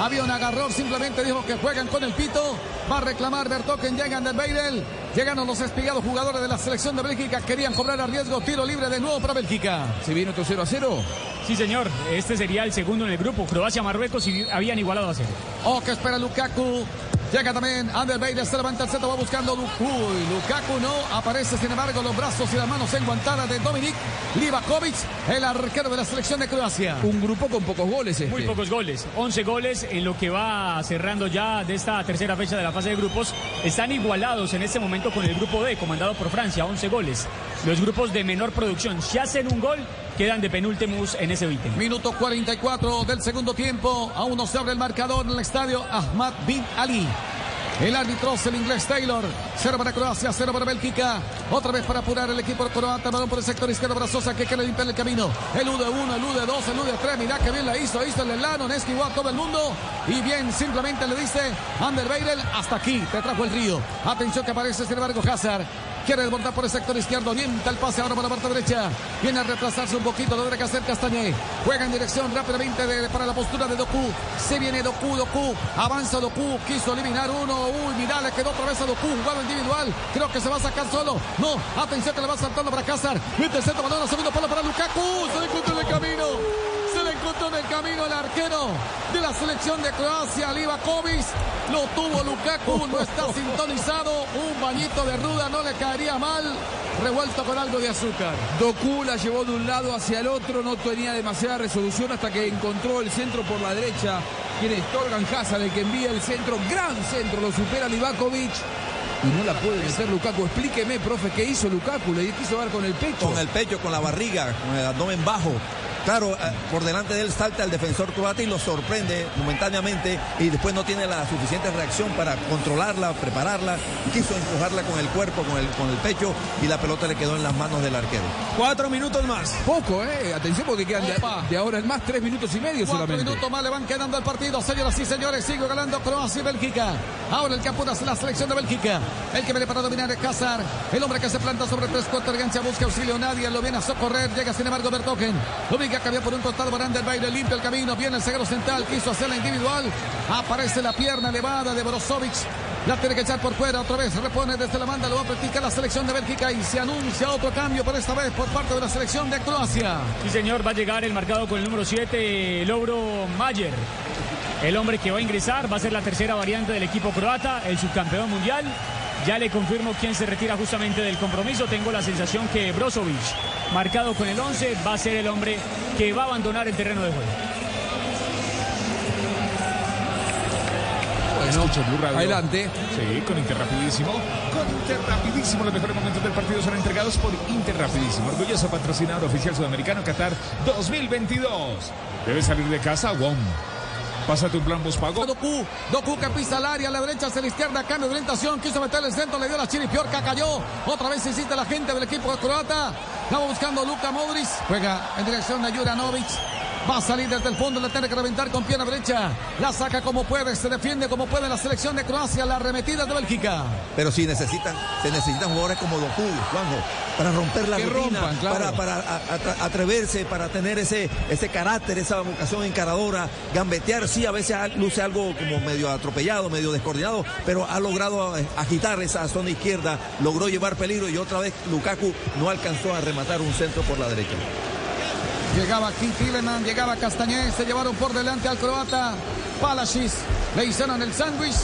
Había un agarrón, simplemente dijo que juegan con el pito. Va a reclamar Bertoken, llegan del Beirel. Llegan los espigados jugadores de la selección de Bélgica. Querían cobrar a riesgo. Tiro libre de nuevo para Bélgica. ¿Se viene otro 0 a 0? Sí, señor. Este sería el segundo en el grupo. Croacia, Marruecos y habían igualado a cero. Oh, que espera Lukaku. Llega también Ander Beirel, se levanta el centro, va buscando Lukaku. Lukaku no aparece, sin embargo, los brazos y las manos enguantadas de Dominik Livakovic, el arquero de la selección de Croacia. Un grupo con pocos goles. Este. Muy pocos goles. 11 goles en lo que va cerrando ya de esta tercera fecha de la fase de grupos. Están igualados en este momento con el grupo D, comandado por Francia, 11 goles. Los grupos de menor producción, si hacen un gol, quedan de penúltimos en ese ítem. Minuto 44 del segundo tiempo. Aún no se abre el marcador en el estadio Ahmad Bin Ali. El árbitro es el inglés Taylor. Cero para Croacia, cero para Bélgica. Otra vez para apurar el equipo croata. Balón por el sector izquierdo para Sosa que quiere limpiar el camino. El U de 1, el U de 2, el U de 3. Mirá que bien la hizo. Hizo el Elano. Esquivó a todo el mundo. Y bien, simplemente le dice Ander Beirel. Hasta aquí te trajo el río. Atención que aparece, sin embargo, Hazard. Quiere desbordar por el sector izquierdo. Orienta el pase ahora por la parte derecha. Viene a retrasarse un poquito. Lo que hacer Castañé. Juega en dirección rápidamente para la postura de Doku. Se viene Doku, Doku. Avanza Doku. Quiso eliminar uno. Uy, mirá, le quedó otra vez a Doku. Jugado individual. Creo que se va a sacar solo. No, atención que le va saltando para Hazard. Mete el centro, balón, segundo palo para Lukaku. Se le encontró en el camino. En el camino el arquero de la selección de Croacia, Livakovic. Lo tuvo Lukaku, no está <laughs> sintonizado. Un bañito de ruda no le caería mal. Revuelto con algo de azúcar. Doku la llevó de un lado hacia el otro, no tenía demasiada resolución hasta que encontró el centro por la derecha. Tiene Torgan Hazard el que envía el centro, gran centro, lo supera Livakovic. Y no la puede meter Lukaku. Explíqueme, profe, ¿qué hizo Lukaku? Le quiso dar con el pecho. Con el pecho, con la barriga, con el abdomen bajo. Claro, eh, por delante de él salta el defensor croata y lo sorprende momentáneamente y después no tiene la suficiente reacción para controlarla, prepararla. Quiso empujarla con el cuerpo, con el, con el pecho y la pelota le quedó en las manos del arquero. Cuatro minutos más. Poco, ¿eh? Atención porque quedan de, de, ahora en más tres minutos y medio Cuatro solamente. minutos más le van quedando al partido, señoras y señores. Sigue ganando Croacia y Bélgica. Ahora el que apunta es la selección de Bélgica. El que viene para dominar es Hazard. El hombre que se planta sobre tres cuartos de gancha busca auxilio. Nadie lo viene a socorrer. Llega sin embargo Bertogen. Lo ubica cambió por un costado para Ander Beirel. Limpia el camino. Viene el zaguero central. Quiso hacer la individual. Aparece la pierna elevada de Brozovic. La tiene que echar por fuera. Otra vez repone desde la banda. Lo va a practicar la selección de Bélgica. Y se anuncia otro cambio por esta vez por parte de la selección de Croacia. Sí, señor. Va a llegar el marcado con el número 7, Logro Mayer. El hombre que va a ingresar va a ser la tercera variante del equipo croata, el subcampeón mundial. Ya le confirmo quién se retira justamente del compromiso. Tengo la sensación que Brozovic, marcado con el 11, va a ser el hombre que va a abandonar el terreno de juego. Bueno. Adelante. Sí, con Interrapidísimo. Con Interrapidísimo, los mejores momentos del partido son entregados por Interrapidísimo, orgulloso patrocinador oficial sudamericano Qatar 2022. Debes salir de casa, WOM. Pásate un plan pago. Doku, Doku que pisa al área, a la derecha hacia la izquierda, cambio de orientación, quiso meterle el centro, le dio la chiripiorca, cayó. Otra vez insiste la gente del equipo croata. Estaba buscando Luka Modric. Juega en dirección de Juranovic. Va a salir desde el fondo, le tiene que reventar con pierna derecha. La saca como puede, se defiende como puede la selección de Croacia, la arremetida de Bélgica. Pero sí necesitan, se necesitan jugadores como Doku, Juanjo, para romper la Que rutina, rompan, claro. para, para a- a- atreverse, para tener ese, ese carácter, esa vocación encaradora, gambetear, sí, a veces luce algo como medio atropellado, medio descoordinado, pero ha logrado eh, agitar esa zona izquierda, logró llevar peligro y otra vez Lukaku no alcanzó a rematar un centro por la derecha. Llegaba King Tilleman, llegaba Castañé, se llevaron por delante al croata Palashis. Le hicieron el sándwich.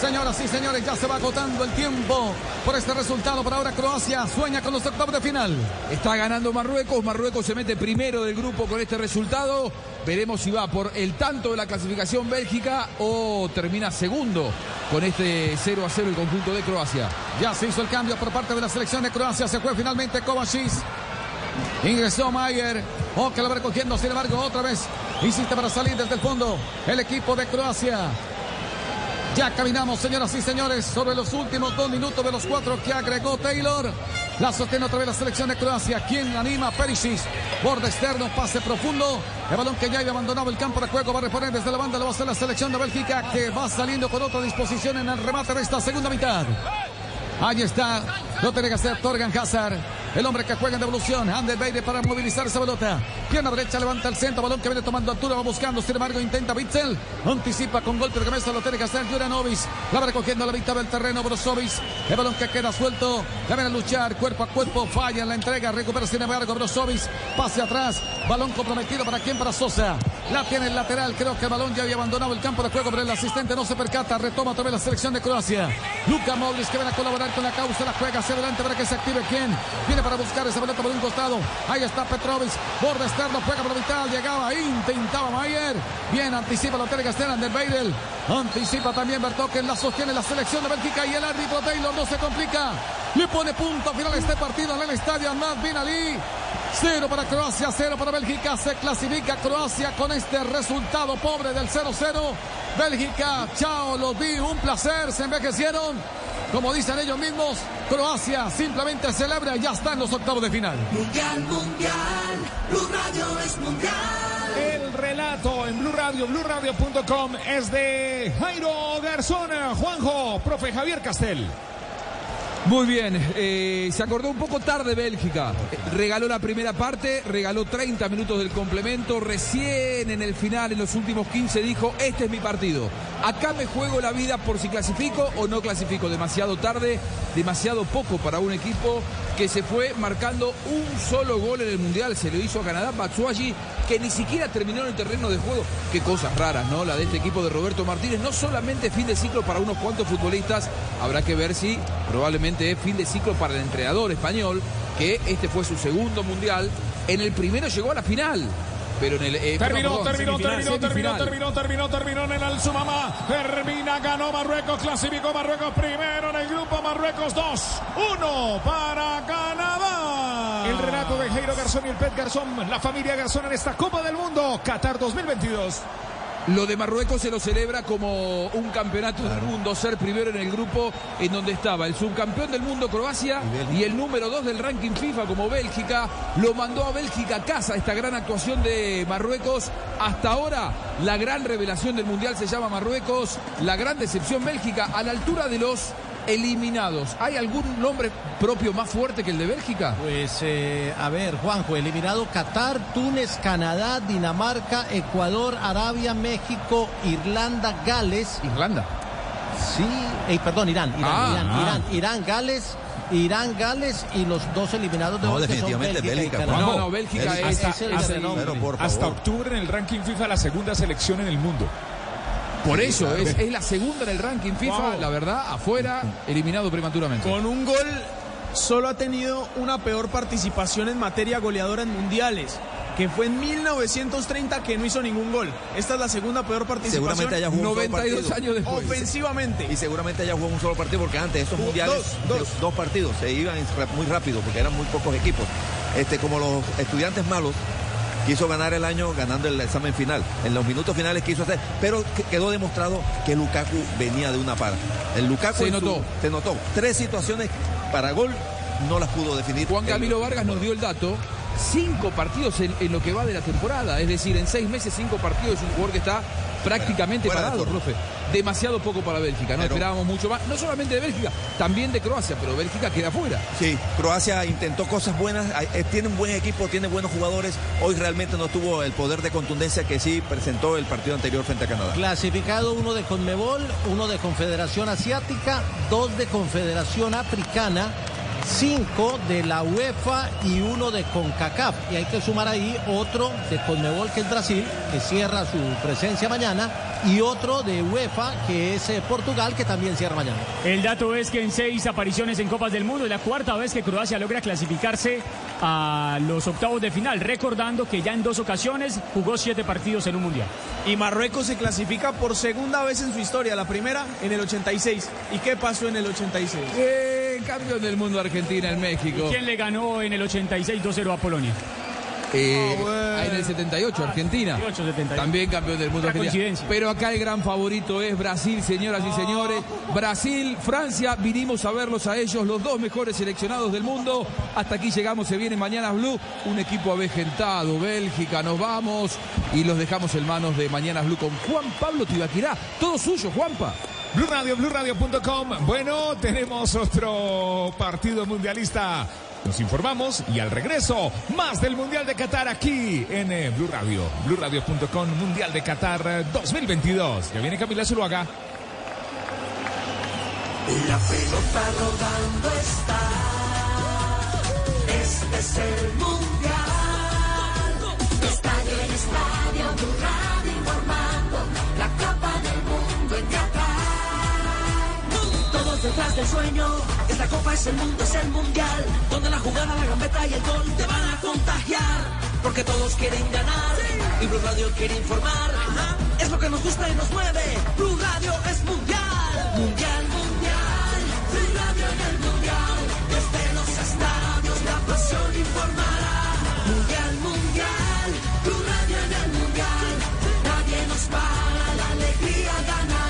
Señoras y señores, ya se va agotando el tiempo por este resultado. Por ahora Croacia sueña con los octavos de final. Está ganando Marruecos. Marruecos se mete primero del grupo con este resultado. Veremos si va por el tanto de la clasificación Bélgica o termina segundo con este 0 a 0 el conjunto de Croacia. Ya se hizo el cambio por parte de la selección de Croacia. Se fue finalmente Kovacic. Ingresó Mayer. Oh, que lo va recogiendo. Sin embargo, otra vez insiste para salir desde el fondo el equipo de Croacia. Ya caminamos, señoras y señores, sobre los últimos dos minutos de los cuatro que agregó Taylor. La sostiene otra vez la selección de Croacia. ¿Quién la anima? Perisic. Borde externo, pase profundo. El balón que ya había abandonado el campo de juego va a reponer desde la banda. Lo va a hacer la selección de Bélgica que va saliendo con otra disposición en el remate de esta segunda mitad. Ahí está. Lo tiene que hacer Torgan Hazard. El hombre que juega en devolución. Ander Beide para movilizar esa pelota. Pierna derecha levanta el centro. Balón que viene tomando altura. Va buscando. Sin embargo, intenta Bitzel. Anticipa con golpe de cabeza. Lo tiene que hacer Juranovic. La va recogiendo a la mitad del terreno. Brozovic. El balón que queda suelto. Viene a luchar cuerpo a cuerpo. Falla en la entrega. Recupera sin embargo Brozovic. Pase atrás. Balón comprometido para quién? Para Sosa. La tiene el lateral. Creo que el balón ya había abandonado el campo de juego. Pero el asistente no se percata. Retoma otra vez la selección de Croacia. Luka Modric que viene a colaborar con la causa. La juega hacia adelante para que se active quién. Viene para buscar esa pelota por un costado. Ahí está Petrovic. Borde externo. Juega por la mitad. Llegaba. Intentaba Mayer. Bien anticipa la que hacer Ander Beidel. Anticipa también Bertoken. La sostiene la selección de Bélgica. Y el árbitro Taylor no se complica. Le pone punto final a este partido en el estadio Ahmad Bin Ali. Cero para Croacia, cero para Bélgica. Se clasifica Croacia con este resultado pobre del 0-0. Bélgica, chao, los vi, un placer, se envejecieron. Como dicen ellos mismos, Croacia simplemente celebra y ya está en los octavos de final. Mundial, mundial, Blue Radio es mundial. El relato en Blue Radio, BlueRadio.com es de Jairo Garzón, Juanjo, profe Javier Castel. Muy bien, eh, se acordó un poco tarde Bélgica. Regaló la primera parte, regaló 30 minutos del complemento. Recién en el final, en los últimos 15, dijo: Este es mi partido. Acá me juego la vida por si clasifico o no clasifico. Demasiado tarde, demasiado poco para un equipo que se fue marcando un solo gol en el mundial. Se lo hizo a Canadá, Batshuayi, que ni siquiera terminó en el terreno de juego. Qué cosas raras, ¿no? La de este equipo de Roberto Martínez. No solamente fin de ciclo para unos cuantos futbolistas, habrá que ver si probablemente es fin de ciclo para el entrenador español, que este fue su segundo mundial. En el primero llegó a la final. Pero en el. eh, Terminó, perdón, terminó, terminó, terminó, terminó, terminó, terminó en el Alzumama. Termina, ganó Marruecos, clasificó Marruecos primero en el grupo Marruecos 2, 1 para Canadá. El relato de Jairo Garzón y el Pet Garzón, la familia Garzón en esta Copa del Mundo, Qatar 2022. Lo de Marruecos se lo celebra como un campeonato del mundo, ser primero en el grupo en donde estaba el subcampeón del mundo Croacia y el número dos del ranking FIFA como Bélgica. Lo mandó a Bélgica a casa esta gran actuación de Marruecos. Hasta ahora la gran revelación del mundial se llama Marruecos, la gran decepción Bélgica a la altura de los eliminados. ¿Hay algún nombre propio más fuerte que el de Bélgica? Pues eh, a ver, Juanjo, eliminado Qatar, Túnez, Canadá, Dinamarca, Ecuador, Arabia, México, Irlanda, Gales. Irlanda. Sí, eh, perdón, Irán, Irán, Ah, Irán, ah. Irán, Irán, Gales. Irán, Gales y los dos eliminados de No, definitivamente Bélgica. No, no, Bélgica es, Hasta- es- el Hasta favor. octubre en el ranking FIFA la segunda selección en el mundo. Por eso, es, es la segunda en el ranking FIFA, Wow. la verdad, afuera, eliminado prematuramente. Con un gol solo ha tenido una peor participación en materia goleadora en mundiales, que fue en 1930 que no hizo ningún gol. Esta es la segunda peor participación. Seguramente haya jugado un solo 92 partido. años después. Ofensivamente. Y seguramente haya jugado un solo partido porque antes esos Jugó mundiales dos, dos. dos partidos se iban muy rápido porque eran muy pocos equipos. Este como los estudiantes malos quiso ganar el año ganando el examen final. En los minutos finales quiso hacer, pero que- quedó demostrado que Lukaku venía de una par. El Lukaku Se en su- notó. se notó. Tres situaciones para gol no las pudo definir. Juan El- Camilo Vargas nos dio el dato cinco partidos en, en lo que va de la temporada. Es decir, en seis meses, cinco partidos es un jugador que está prácticamente Fuera de parado, forma. profe. Demasiado poco para Bélgica. No Pero- esperábamos mucho más. No solamente de Bélgica, también de Croacia, pero Bélgica queda fuera. Sí, Croacia intentó cosas buenas, eh, tiene un buen equipo, tiene buenos jugadores. Hoy realmente no tuvo el poder de contundencia que sí presentó el partido anterior frente a Canadá. Clasificado uno de Conmebol, uno de Confederación Asiática, dos de Confederación Africana, cinco de la UEFA y uno de CONCACAF. Y hay que sumar ahí otro de Conmebol, que es Brasil, que cierra su presencia mañana, y otro de UEFA, que es eh, Portugal, que también cierra mañana. El dato es que en seis apariciones en Copas del Mundo es la cuarta vez que Croacia logra clasificarse a los octavos de final, recordando que ya en dos ocasiones jugó siete partidos en un mundial. Y Marruecos se clasifica por segunda vez en su historia, la primera en el 86. ¿Y qué pasó en el 86? Eh, campeón del mundo Argentina en México. ¿Quién le ganó en el 86 2-0 a Polonia? Eh, Ah, bueno. En el 78, Argentina. 78, 78. También campeón del mundo. Pero acá el gran favorito es Brasil, señoras y señores. Brasil, Francia, vinimos a verlos a ellos, los dos mejores seleccionados del mundo. Hasta aquí llegamos, se viene Mañanas Blue, un equipo avejentado, Bélgica, nos vamos y los dejamos en manos de Mañanas Blue con Juan Pablo Tibaquirá. Todo suyo, Juanpa. Blue Radio, BlueRadio.com. Bueno, tenemos otro partido mundialista. Nos informamos y al regreso, más del Mundial de Qatar aquí en eh, Blue Radio. BlueRadio.com, Mundial de Qatar eh, 2022. Ya viene Camila Zuluaga. La pelota rodando está. Este es el mundial. Estadio en estadio, Blue Radio informando. La Detrás del sueño. Esta Copa es el mundo, es el mundial. Donde la jugada, la gambeta y el gol te van a contagiar. Porque todos quieren ganar. Y Blue Radio quiere informar. Es lo que nos gusta y nos mueve. Blue Radio es mundial. Mundial, mundial. Blue Radio en el mundial. Desde los estadios la pasión informará. Mundial, mundial. Blue Radio en el mundial. Nadie nos para, la alegría ganará.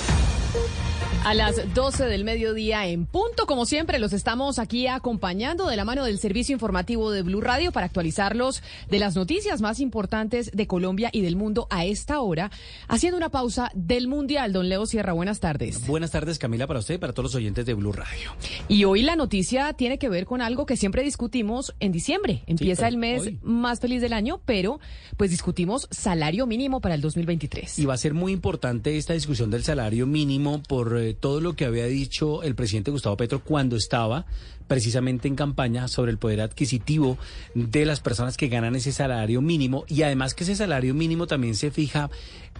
A las 12 del mediodía en punto, como siempre, los estamos aquí acompañando de la mano del servicio informativo de Blue Radio para actualizarlos de las noticias más importantes de Colombia y del mundo a esta hora, haciendo una pausa del Mundial. Don Leo Sierra, buenas tardes. Buenas tardes, Camila, para usted y para todos los oyentes de Blue Radio. Y hoy la noticia tiene que ver con algo que siempre discutimos en diciembre. Empieza el mes hoy. más feliz del año, pero pues discutimos salario mínimo para el 2023. Y va a ser muy importante esta discusión del salario mínimo por todo lo que había dicho el presidente Gustavo Petro cuando estaba precisamente en campaña sobre el poder adquisitivo de las personas que ganan ese salario mínimo y además que ese salario mínimo también se fija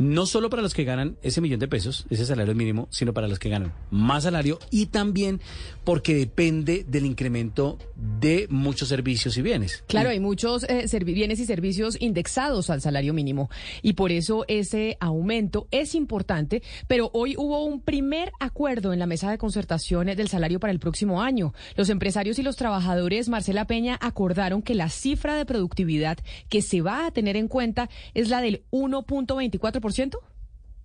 no solo para los que ganan ese millón de pesos, ese salario mínimo, sino para los que ganan más salario y también porque depende del incremento de muchos servicios y bienes. Claro, hay muchos eh, bienes y servicios indexados al salario mínimo y por eso ese aumento es importante, pero hoy hubo un primer acuerdo en la mesa de concertación del salario para el próximo año. Los empresarios y los trabajadores, Marcela Peña, acordaron que la cifra de productividad que se va a tener en cuenta es la del 1.24%. ¿50%?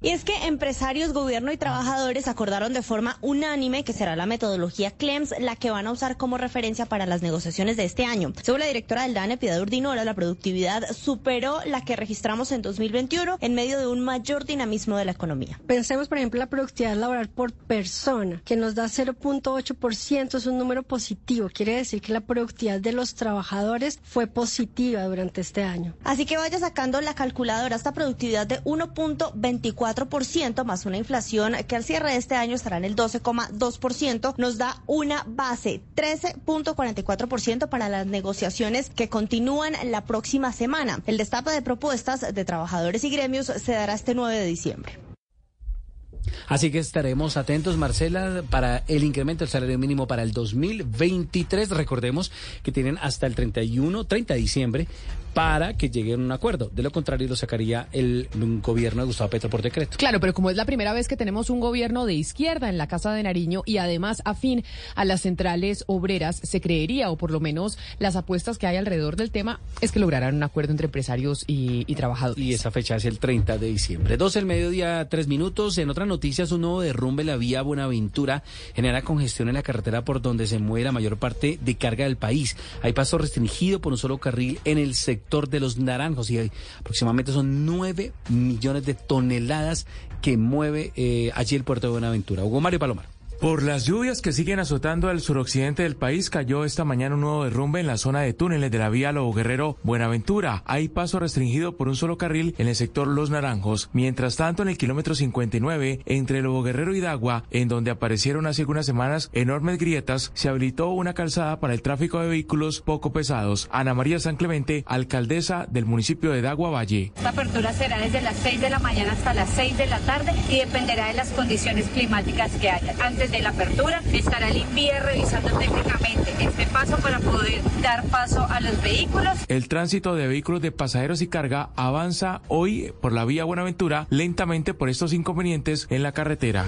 Y es que empresarios, gobierno y trabajadores acordaron de forma unánime que será la metodología CLEMS la que van a usar como referencia para las negociaciones de este año. Según la directora del DANE, Piedad Urdinora, la productividad superó la que registramos en 2021 en medio de un mayor dinamismo de la economía. Pensemos, por ejemplo, la productividad laboral por persona, que nos da 0.8%, es un número positivo. Quiere decir que la productividad de los trabajadores fue positiva durante este año. Así que vaya sacando la calculadora, esta productividad de 1.24 4% más una inflación que al cierre de este año estará en el 12,2%, nos da una base 13.44% para las negociaciones que continúan la próxima semana. El destape de propuestas de trabajadores y gremios se dará este 9 de diciembre. Así que estaremos atentos, Marcela, para el incremento del salario mínimo para el 2023. Recordemos que tienen hasta el 31, 30 de diciembre para que lleguen a un acuerdo. De lo contrario, lo sacaría el gobierno de Gustavo Petro por decreto. Claro, pero como es la primera vez que tenemos un gobierno de izquierda en la Casa de Nariño y además afín a las centrales obreras, se creería, o por lo menos las apuestas que hay alrededor del tema, es que lograrán un acuerdo entre empresarios y, trabajadores. Y esa fecha es el 30 de diciembre. 12 el mediodía, tres minutos. En otras noticias, un nuevo derrumbe en la vía Buenaventura genera congestión en la carretera por donde se mueve la mayor parte de carga del país. Hay paso restringido por un solo carril en el sector de los naranjos y aproximadamente son 9 millones de toneladas que mueve eh, allí el puerto de Buenaventura. Hugo Mario Palomar. Por las lluvias que siguen azotando al suroccidente del país, cayó esta mañana un nuevo derrumbe en la zona de túneles de la vía Lobo Guerrero Buenaventura. Hay paso restringido por un solo carril en el sector Los Naranjos. Mientras tanto, en el kilómetro 59, entre Lobo Guerrero y Dagua, en donde aparecieron hace algunas semanas enormes grietas, se habilitó una calzada para el tráfico de vehículos poco pesados. Ana María San Clemente, alcaldesa del municipio de Dagua Valle. Esta apertura será desde las 6 de la mañana hasta las 6 de la tarde y dependerá de las condiciones climáticas que haya. De la apertura estará el INVIE revisando técnicamente este paso para poder dar paso a los vehículos. El tránsito de vehículos de pasajeros y carga avanza hoy por la vía Buenaventura lentamente por estos inconvenientes en la carretera.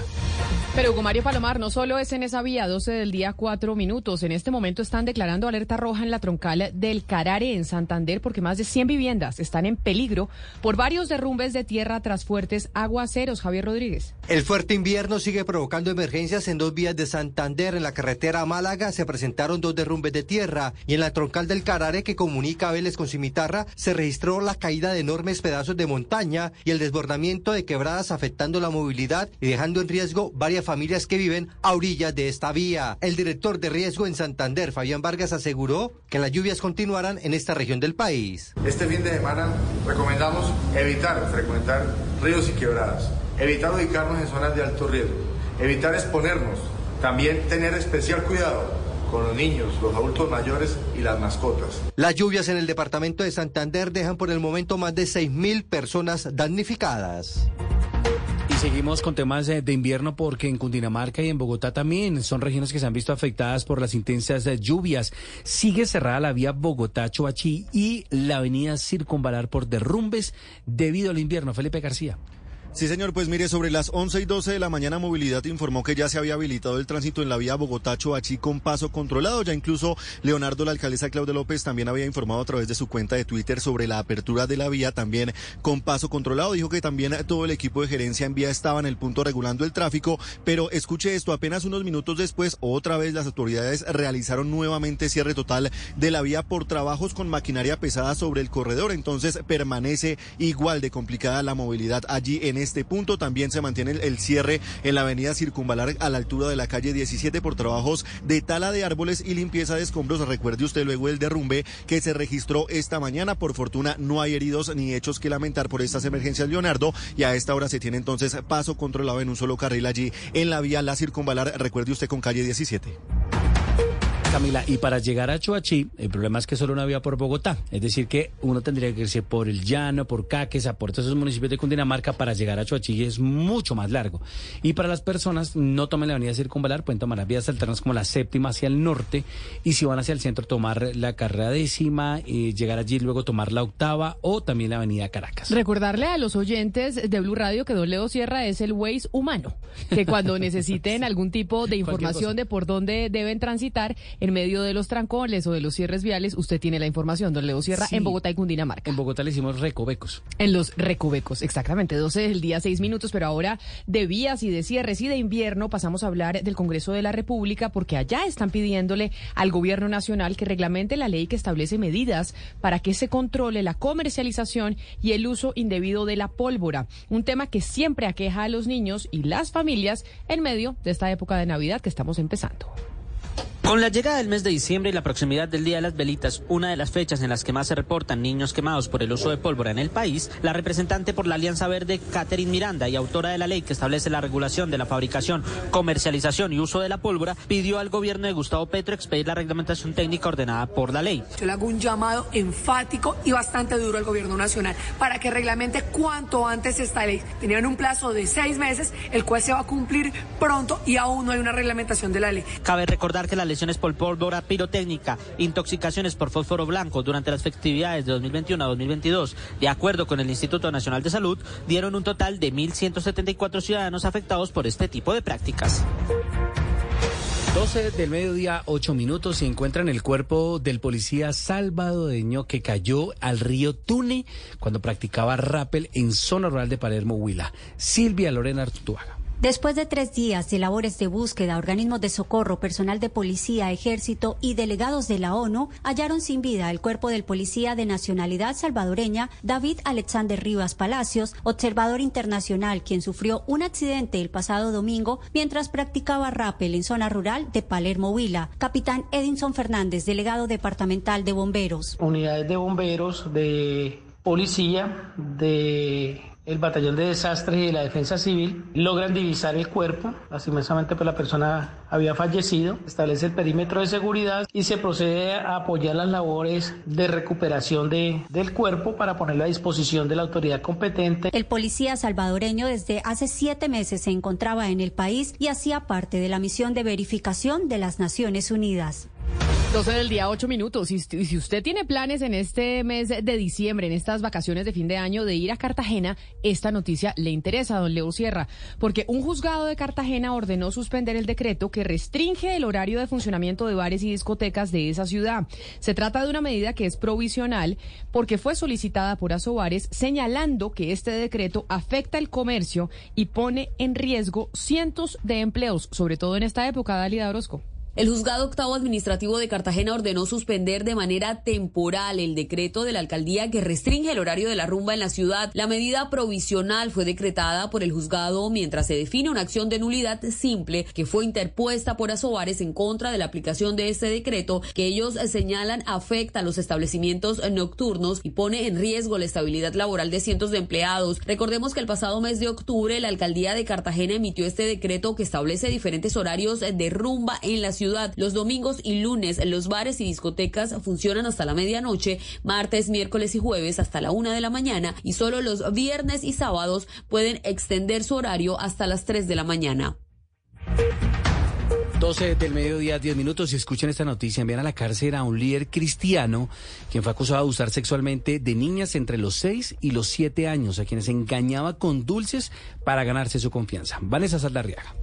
Pero Hugo Mario Palomar no solo es en esa vía, 12 del día, 4 minutos. En este momento están declarando alerta roja en la troncal del Carare en Santander porque más de 100 viviendas están en peligro por varios derrumbes de tierra tras fuertes aguaceros. Javier Rodríguez. El fuerte invierno sigue provocando emergencias en dos vías de Santander. En la carretera a Málaga se presentaron dos derrumbes de tierra y en la troncal del Carare que comunica a Vélez con Cimitarra se registró la caída de enormes pedazos de montaña y el desbordamiento de quebradas afectando la movilidad y dejando en riesgo varias familias que viven a orillas de esta vía. El director de riesgo en Santander, Fabián Vargas, aseguró que las lluvias continuarán en esta región del país. Este fin de semana recomendamos evitar frecuentar ríos y quebradas, evitar ubicarnos en zonas de alto riesgo evitar exponernos, también tener especial cuidado con los niños, los adultos mayores y las mascotas. Las lluvias en el departamento de Santander dejan por el momento más de 6.000 personas damnificadas. Y seguimos con temas de invierno porque en Cundinamarca y en Bogotá también son regiones que se han visto afectadas por las intensas lluvias. Sigue cerrada la vía Bogotá-Choachí y la avenida Circunvalar por derrumbes debido al invierno. Felipe García. Sí, señor, pues mire, sobre las 11 y 12 de la mañana Movilidad informó que ya se había habilitado el tránsito en la vía Bogotá-Choachí con paso controlado. Ya incluso Leonardo, la alcaldesa Claudia López, también había informado a través de su cuenta de Twitter sobre la apertura de la vía también con paso controlado. Dijo que también todo el equipo de gerencia en vía estaba en el punto regulando el tráfico, pero escuche esto, apenas unos minutos después, otra vez las autoridades realizaron nuevamente cierre total de la vía por trabajos con maquinaria pesada sobre el corredor. Entonces permanece igual de complicada la movilidad allí en este punto. También se mantiene el, cierre en la avenida Circunvalar a la altura de la calle 17 por trabajos de tala de árboles y limpieza de escombros. Recuerde usted luego el derrumbe que se registró esta mañana. Por fortuna no hay heridos ni hechos que lamentar por estas emergencias, Leonardo. Y a esta hora se tiene entonces paso controlado en un solo carril allí en la vía La Circunvalar. Recuerde usted con calle 17. Camila, y para llegar a Chuachi, el problema es que solo una vía por Bogotá. Es decir, que uno tendría que irse por el Llano, por Caquesa, por todos esos municipios de Cundinamarca para llegar a Chuachi y es mucho más largo. Y para las personas, no tomen la avenida Circunvalar, pueden tomar las vías alternas como la séptima hacia el norte y si van hacia el centro, tomar la carrera décima, y llegar allí, luego tomar la octava o también la avenida Caracas. Recordarle a los oyentes de Blue Radio que Don Leo Sierra es el Waze humano, que cuando <laughs> necesiten algún tipo de información de por dónde deben transitar, en medio de los trancones o de los cierres viales, usted tiene la información, don Leo Sierra, Sí. en Bogotá y Cundinamarca. En Bogotá le hicimos recovecos. En los recovecos, exactamente, 12 del día, 6 minutos, pero ahora de vías y de cierres y de invierno pasamos a hablar del Congreso de la República porque allá están pidiéndole al gobierno nacional que reglamente la ley que establece medidas para que se controle la comercialización y el uso indebido de la pólvora, un tema que siempre aqueja a los niños y las familias en medio de esta época de Navidad que estamos empezando. Con la llegada del mes de diciembre y la proximidad del Día de las Velitas, una de las fechas en las que más se reportan niños quemados por el uso de pólvora en el país, la representante por la Alianza Verde, Catherine Miranda, y autora de la ley que establece la regulación de la fabricación, comercialización y uso de la pólvora, pidió al gobierno de Gustavo Petro expedir la reglamentación técnica ordenada por la ley. Yo le hago un llamado enfático y bastante duro al gobierno nacional para que reglamente cuanto antes esta ley. Tenían un plazo de seis meses, el cual se va a cumplir pronto y aún no hay una reglamentación de la ley. Cabe recordar que las lesiones por pólvora pirotécnica, intoxicaciones por fósforo blanco durante las festividades de 2021 a 2022, de acuerdo con el Instituto Nacional de Salud, dieron un total de 1.174 ciudadanos afectados por este tipo de prácticas. 12 del mediodía, 8 minutos, se encuentra en el cuerpo del policía salvadoreño que cayó al río Tune cuando practicaba rappel en zona rural de Palermo, Huila. Silvia Lorena Artuaga. Después de tres días de labores de búsqueda, organismos de socorro, personal de policía, ejército y delegados de la ONU hallaron sin vida el cuerpo del policía de nacionalidad salvadoreña David Alexander Rivas Palacios, observador internacional, quien sufrió un accidente el pasado domingo mientras practicaba rappel en zona rural de Palermo, Huila. Capitán Edinson Fernández, delegado departamental de bomberos. unidades de bomberos, de policía, de el batallón de desastres y la defensa civil logran divisar el cuerpo. Lastimosamente, pues la persona había fallecido. Establece el perímetro de seguridad y se procede a apoyar las labores de recuperación de, del cuerpo para ponerlo a disposición de la autoridad competente. El policía salvadoreño desde hace siete meses se encontraba en el país y hacía parte de la misión de verificación de las Naciones Unidas. 12 del día, 8 minutos. Si usted tiene planes en este mes de diciembre, en estas vacaciones de fin de año, de ir a Cartagena, esta noticia le interesa a don Leo Sierra, porque un juzgado de Cartagena ordenó suspender el decreto que restringe el horario de funcionamiento de bares y discotecas de esa ciudad. Se trata de una medida que es provisional porque fue solicitada por Asobares, señalando que este decreto afecta el comercio y pone en riesgo cientos de empleos, sobre todo en esta época, Dalida Orozco. El juzgado octavo administrativo de Cartagena ordenó suspender de manera temporal el decreto de la alcaldía que restringe el horario de la rumba en la ciudad. La medida provisional fue decretada por el juzgado mientras se define una acción de nulidad simple que fue interpuesta por Asobares en contra de la aplicación de este decreto que ellos señalan afecta a los establecimientos nocturnos y pone en riesgo la estabilidad laboral de cientos de empleados. Recordemos que el pasado mes de octubre la alcaldía de Cartagena emitió este decreto que establece diferentes horarios de rumba en la ciudad. Los domingos y lunes los bares y discotecas funcionan hasta la medianoche, martes, miércoles y jueves hasta la una de la mañana y solo los viernes y sábados pueden extender su horario hasta las 3 de la mañana. 12 del mediodía, 10 minutos. Si escuchan esta noticia, envían a la cárcel a un líder cristiano quien fue acusado de abusar sexualmente de niñas entre los 6 y los 7 años, a quienes engañaba con dulces para ganarse su confianza. Vanessa Saldarriaga.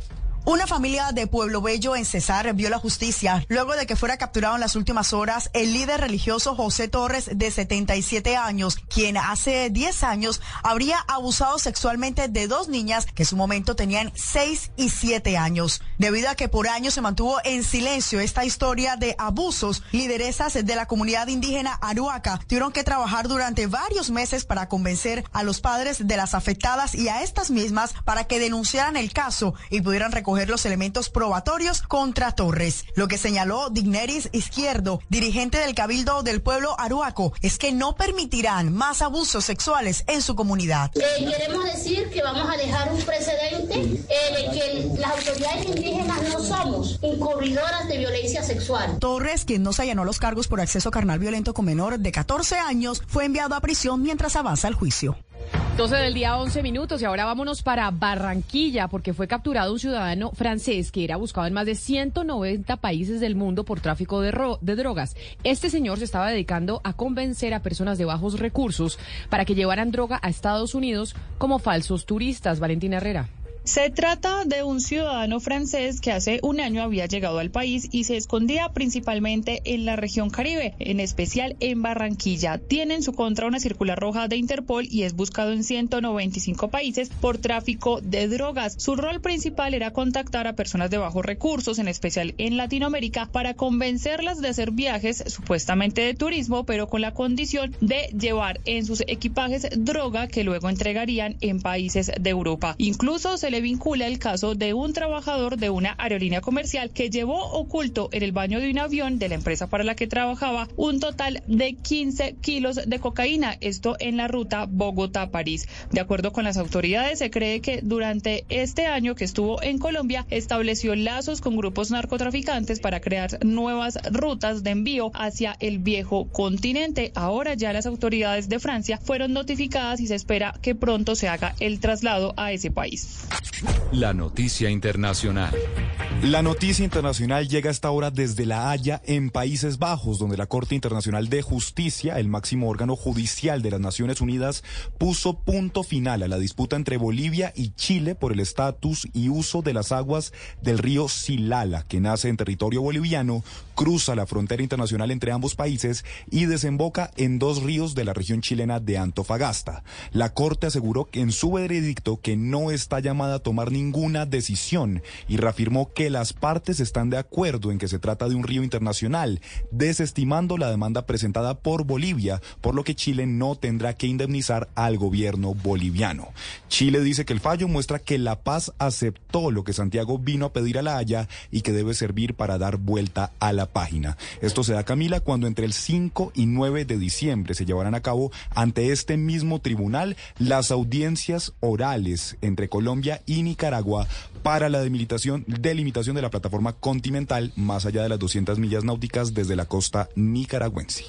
Una familia de Pueblo Bello en Cesar vio la justicia luego de que fuera capturado en las últimas horas el líder religioso José Torres de 77 años, quien hace 10 años habría abusado sexualmente de dos niñas que en su momento tenían 6 y 7 años. Debido a que por años se mantuvo en silencio esta historia de abusos, lideresas de la comunidad indígena Aruaca tuvieron que trabajar durante varios meses para convencer a los padres de las afectadas y a estas mismas para que denunciaran el caso y pudieran recoger los elementos probatorios contra Torres. Lo que señaló Digneris Izquierdo, dirigente del Cabildo del Pueblo Aruaco, es que no permitirán más abusos sexuales en su comunidad. Eh, queremos decir que vamos a dejar un precedente eh, de que las autoridades indígenas no somos incurridoras de violencia sexual. Torres, quien no se allanó los cargos por acceso carnal violento con menor de 14 años, fue enviado a prisión mientras avanza el juicio. 12 del día, 11 minutos. Y ahora vámonos para Barranquilla, porque fue capturado un ciudadano francés que era buscado en más de 190 países del mundo por tráfico de, de drogas. Este señor se estaba dedicando a convencer a personas de bajos recursos para que llevaran droga a Estados Unidos como falsos turistas. Valentina Herrera. Se trata de un ciudadano francés que hace un año había llegado al país y se escondía principalmente en la región Caribe, en especial en Barranquilla. Tiene en su contra una circular roja de Interpol y es buscado en 195 países por tráfico de drogas. Su rol principal era contactar a personas de bajos recursos, en especial en Latinoamérica, para convencerlas de hacer viajes supuestamente de turismo, pero con la condición de llevar en sus equipajes droga que luego entregarían en países de Europa. Incluso se le vincula el caso de un trabajador de una aerolínea comercial que llevó oculto en el baño de un avión de la empresa para la que trabajaba un total de 15 kilos de cocaína, esto en la ruta Bogotá-París. De acuerdo con las autoridades, se cree que durante este año que estuvo en Colombia estableció lazos con grupos narcotraficantes para crear nuevas rutas de envío hacia el viejo continente. Ahora ya las autoridades de Francia fueron notificadas y se espera que pronto se haga el traslado a ese país. La noticia internacional. La noticia internacional llega a esta hora desde La Haya, en Países Bajos, donde la Corte Internacional de Justicia, el máximo órgano judicial de las Naciones Unidas, puso punto final a la disputa entre Bolivia y Chile por el estatus y uso de las aguas del río Silala, que nace en territorio boliviano, cruza la frontera internacional entre ambos países y desemboca en dos ríos de la región chilena de Antofagasta. La Corte aseguró en su veredicto que no está llamada tomar ninguna decisión y reafirmó que las partes están de acuerdo en que se trata de un río internacional, desestimando la demanda presentada por Bolivia, por lo que Chile no tendrá que indemnizar al gobierno boliviano. Chile dice que el fallo muestra que La Paz aceptó lo que Santiago vino a pedir a La Haya y que debe servir para dar vuelta a la página. Esto se da, Camila, cuando entre el 5 y 9 de diciembre se llevarán a cabo ante este mismo tribunal las audiencias orales entre Colombia y Nicaragua para la delimitación, delimitación de la plataforma continental más allá de las 200 millas náuticas desde la costa nicaragüense.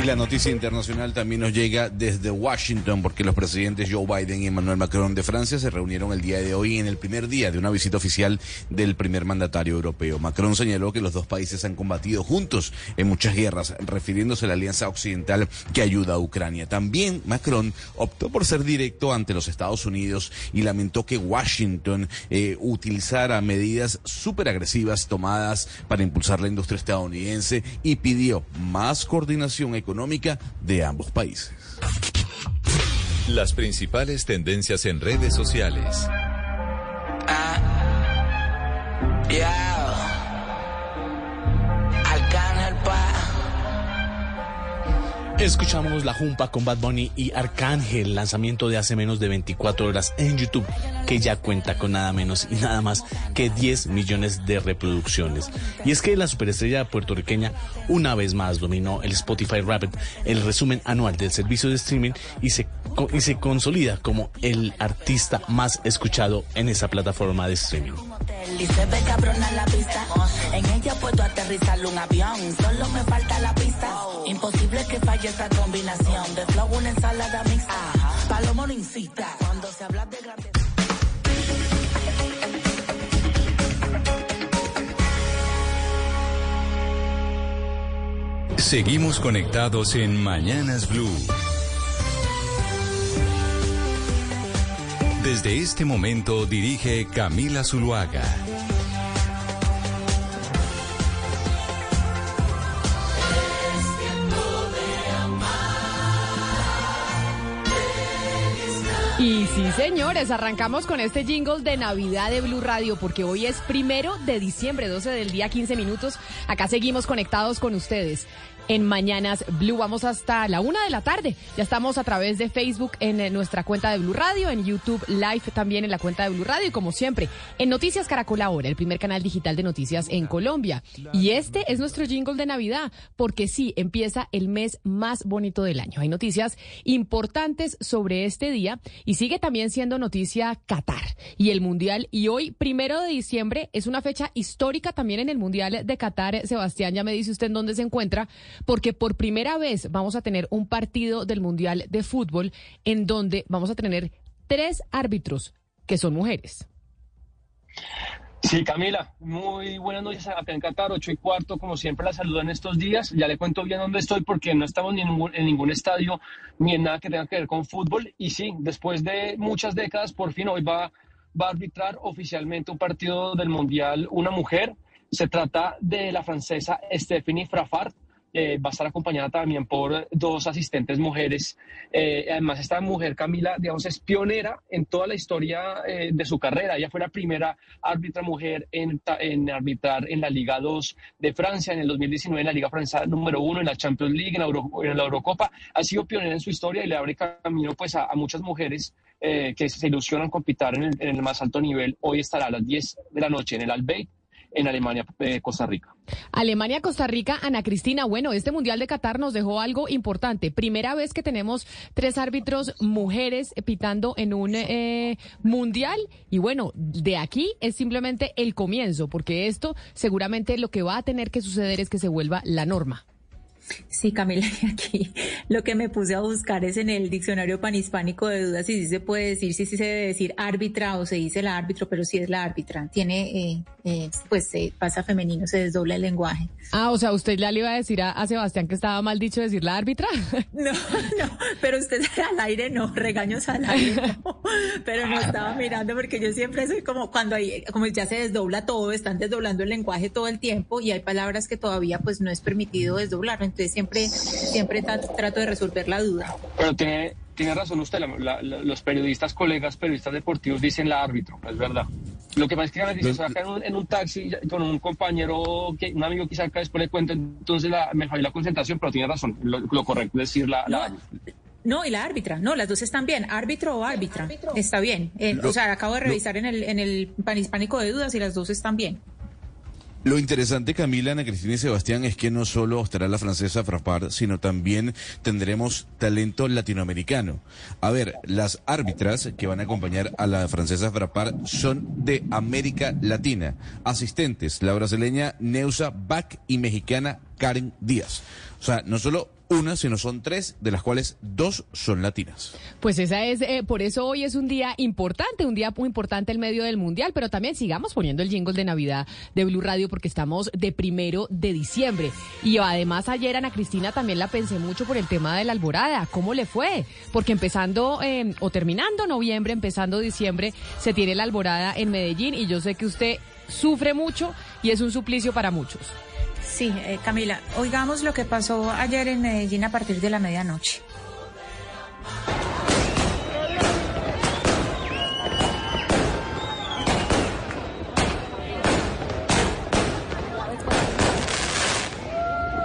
Y la noticia internacional también nos llega desde Washington porque los presidentes Joe Biden y Emmanuel Macron de Francia se reunieron el día de hoy en el primer día de una visita oficial del primer mandatario europeo. Macron señaló que los dos países han combatido juntos en muchas guerras, refiriéndose a la alianza occidental que ayuda a Ucrania. También Macron optó por ser directo ante los Estados Unidos y lamentó que Washington eh, utilizara medidas súper agresivas tomadas para impulsar la industria estadounidense y pidió más coordinación económica de ambos países. Las principales tendencias en redes sociales. Escuchamos La Jumpa con Bad Bunny y Arcángel, lanzamiento de hace menos de 24 horas en YouTube, que ya cuenta con nada menos y nada más que 10 millones de reproducciones. Y es que la superestrella puertorriqueña una vez más dominó el Spotify Rapid, el resumen anual del servicio de streaming y se, y se consolida como el artista más escuchado en esa plataforma de streaming. Y se ve cabrona la pista. En ella puedo aterrizar un avión. Solo me falta la pista. Imposible que falle esa combinación. De flow, una ensalada mixta. Palomo no incita. Cuando se habla de grande. Seguimos conectados en Mañanas Blue. Desde este momento dirige Camila Zuluaga. Y sí, señores, arrancamos con este jingle de Navidad de Blue Radio, porque hoy es primero de diciembre, 12 del día, 15 minutos. Acá seguimos conectados con ustedes en Mañanas Blue. Vamos hasta la una de la tarde. Ya estamos a través de Facebook en eh, nuestra cuenta de Blue Radio, en YouTube Live también en la cuenta de Blue Radio y como siempre en Noticias Caracol Ahora, el primer canal digital de noticias en Colombia. Y este es nuestro jingle de Navidad, porque sí, empieza el mes más bonito del año. Hay noticias importantes sobre este día y sigue también siendo noticia Qatar y el Mundial. Y hoy, primero de diciembre, es una fecha histórica también en el Mundial de Qatar. Sebastián, ya me dice usted en dónde se encuentra porque por primera vez vamos a tener un partido del Mundial de Fútbol en donde vamos a tener tres árbitros que son mujeres. Sí, Camila, muy buenas noches acá en Qatar, ocho y cuarto, como siempre la saludo en estos días. Ya le cuento bien dónde estoy porque no estamos ni en ningún, en ningún estadio ni en nada que tenga que ver con fútbol. Y sí, después de muchas décadas, por fin hoy va, va a arbitrar oficialmente un partido del Mundial una mujer. Se trata de la francesa Stephanie Fraffard. Eh, va a estar acompañada también por dos asistentes mujeres. Eh, además, esta mujer, Camila, digamos, es pionera en toda la historia eh, de su carrera. Ella fue la primera árbitra mujer en, en, arbitrar en la Liga 2 de Francia, en el 2019 en la Liga Francesa número 1, en la Champions League, en la, en la, Eurocopa. Ha sido pionera en su historia y le abre camino pues, a, a muchas mujeres que se ilusionan con pitar en el, en el más alto nivel. Hoy estará a las 10 de la noche en el Albeit en Alemania, eh, Costa Rica. Alemania, Costa Rica, Ana Cristina. Bueno, este Mundial de Qatar nos dejó algo importante. Primera vez que tenemos tres árbitros mujeres pitando en un eh, Mundial. Y bueno, de aquí es simplemente el comienzo, porque esto seguramente lo que va a tener que suceder es que se vuelva la norma. Sí, Camila, <laughs> aquí lo que me puse a buscar es en el diccionario panhispánico de dudas si sí se puede decir, si sí, se debe decir árbitra o se dice el árbitro, pero sí es la árbitra. Tiene, eh, eh, pues se pasa femenino, se desdobla el lenguaje. Ah, o sea, usted ya le iba a decir a, Sebastián que estaba mal dicho decir la árbitra. <laughs> No, no, pero usted al aire no, regaños al aire no, <laughs> pero no estaba mirando porque yo siempre soy como cuando hay, como ya se desdobla todo, están desdoblando el lenguaje todo el tiempo y hay palabras que todavía pues no es permitido desdoblar entonces siempre, siempre trato de resolver la duda. Pero tiene, tiene razón usted, los periodistas, colegas, periodistas deportivos dicen la árbitro, es verdad. Lo que pasa es que a veces acá en un, en un, taxi con un compañero, que, un amigo quizá acá después le cuenta, entonces la, me falló la concentración, pero tiene razón, lo, correcto es decir la, no, no, y la árbitra, no, las dos están bien, árbitro o árbitra, está bien. Eh, o sea, acabo de revisar en el, en el panhispánico de dudas y las dos están bien. Lo interesante, Camila, Ana Cristina y Sebastián, es que no solo estará la francesa Frappard, sino también tendremos talento latinoamericano. A ver, las árbitras que van a acompañar a la francesa Frappard son de América Latina. Asistentes, la brasileña Neusa Bach y mexicana Karen Díaz. O sea, no solo una, sino son tres, de las cuales dos son latinas. Pues esa es, eh, por eso hoy es un día importante, un día muy importante el medio del Mundial, pero también sigamos poniendo el jingle de Navidad de Blue Radio porque estamos de primero de diciembre. Y además ayer Ana Cristina también la pensé mucho por el tema de la alborada, ¿cómo le fue? Porque empezando em, o terminando noviembre, empezando diciembre, se tiene la alborada en Medellín y yo sé que usted sufre mucho y es un suplicio para muchos. Sí, eh, Camila, oigamos lo que pasó ayer en Medellín a partir de la medianoche.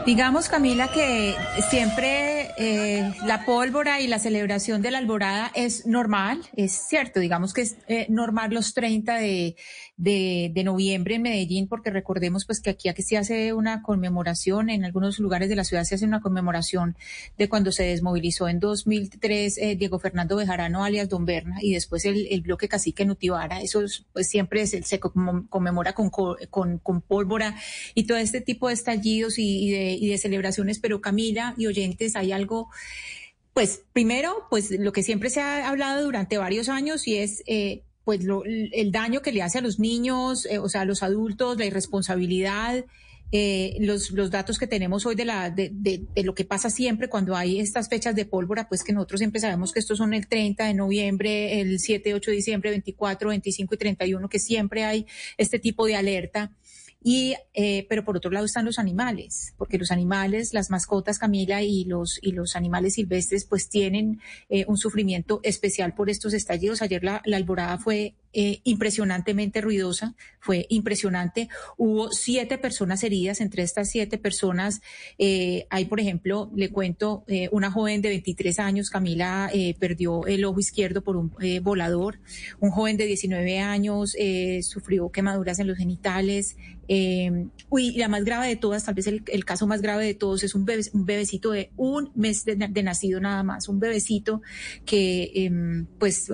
Digamos, Camila, que siempre eh, la pólvora y la celebración de la alborada es normal, es cierto, digamos que es eh, normal los 30 de, de, noviembre en Medellín, porque recordemos pues que aquí, aquí se hace una conmemoración, en algunos lugares de la ciudad se hace una conmemoración de cuando se desmovilizó en 2003 eh, Diego Fernando Bejarano alias Don Berna y después el, bloque cacique Nutibara, eso pues siempre se, se conmemora con, con, con, pólvora y todo este tipo de estallidos y, de, y de celebraciones, pero Camila y oyentes, hay algo pues primero, pues lo que siempre se ha hablado durante varios años y es eh, pues lo, el daño que le hace a los niños, eh, o sea, a los adultos, la irresponsabilidad eh, los, los datos que tenemos hoy de, la, de, de, lo que pasa siempre cuando hay estas fechas de pólvora, pues que nosotros siempre sabemos que estos son el 30 de noviembre, el 7, 8 de diciembre, 24, 25 y 31, que siempre hay este tipo de alerta. Y, eh, pero por otro lado están los animales, porque los animales, las mascotas, Camila, y los, y los animales silvestres, pues tienen eh, un sufrimiento especial por estos estallidos. Ayer la, la alborada fue eh, impresionantemente ruidosa, fue impresionante. Hubo siete personas heridas, entre estas siete personas eh, hay, por ejemplo, le cuento, eh, una joven de 23 años, Camila, eh, perdió el ojo izquierdo por un eh, volador, un joven de 19 años eh, sufrió quemaduras en los genitales. Eh, uy, la más grave de todas, tal vez el, el caso más grave de todos, es un, bebé, un bebecito de un mes de, de, nacido nada más, un bebecito que eh, pues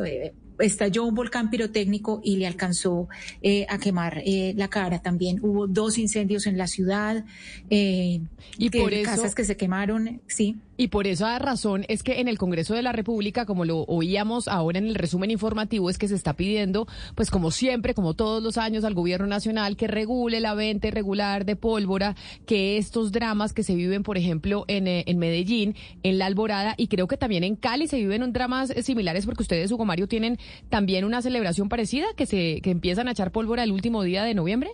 estalló un volcán pirotécnico y le alcanzó eh, a quemar eh, la cara. También hubo dos incendios en la ciudad, eh, y por eso, casas que se quemaron, sí. Y por esa razón es que en el Congreso de la República, como lo oíamos ahora en el resumen informativo, es que se está pidiendo, pues como siempre, como todos los años, al gobierno nacional que regule la venta irregular de pólvora, que estos dramas que se viven, por ejemplo, en, en Medellín, en La Alborada, y creo que también en Cali se viven un dramas similares porque ustedes, Hugo Mario, tienen también una celebración parecida que se que empiezan a echar pólvora el último día de noviembre.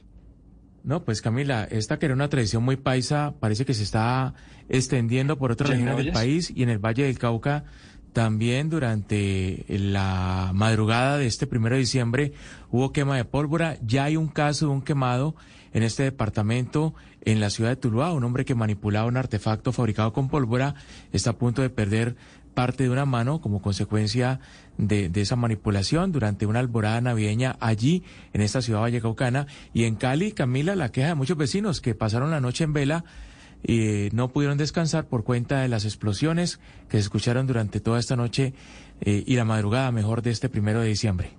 No, pues Camila, esta que era una tradición muy paisa parece que se está extendiendo por otras regiones del país y en el Valle del Cauca también durante la madrugada de este primero de diciembre hubo quema de pólvora. Ya hay un caso de un quemado en este departamento en la ciudad de Tuluá. Un hombre que manipulaba un artefacto fabricado con pólvora está a punto de perder parte de una mano como consecuencia de, de, esa manipulación durante una alborada navideña allí en esta ciudad vallecaucana y en Cali, Camila, la queja de muchos vecinos que pasaron la noche en vela eh, no pudieron descansar por cuenta de las explosiones que se escucharon durante toda esta noche eh, y la madrugada mejor de este primero de diciembre.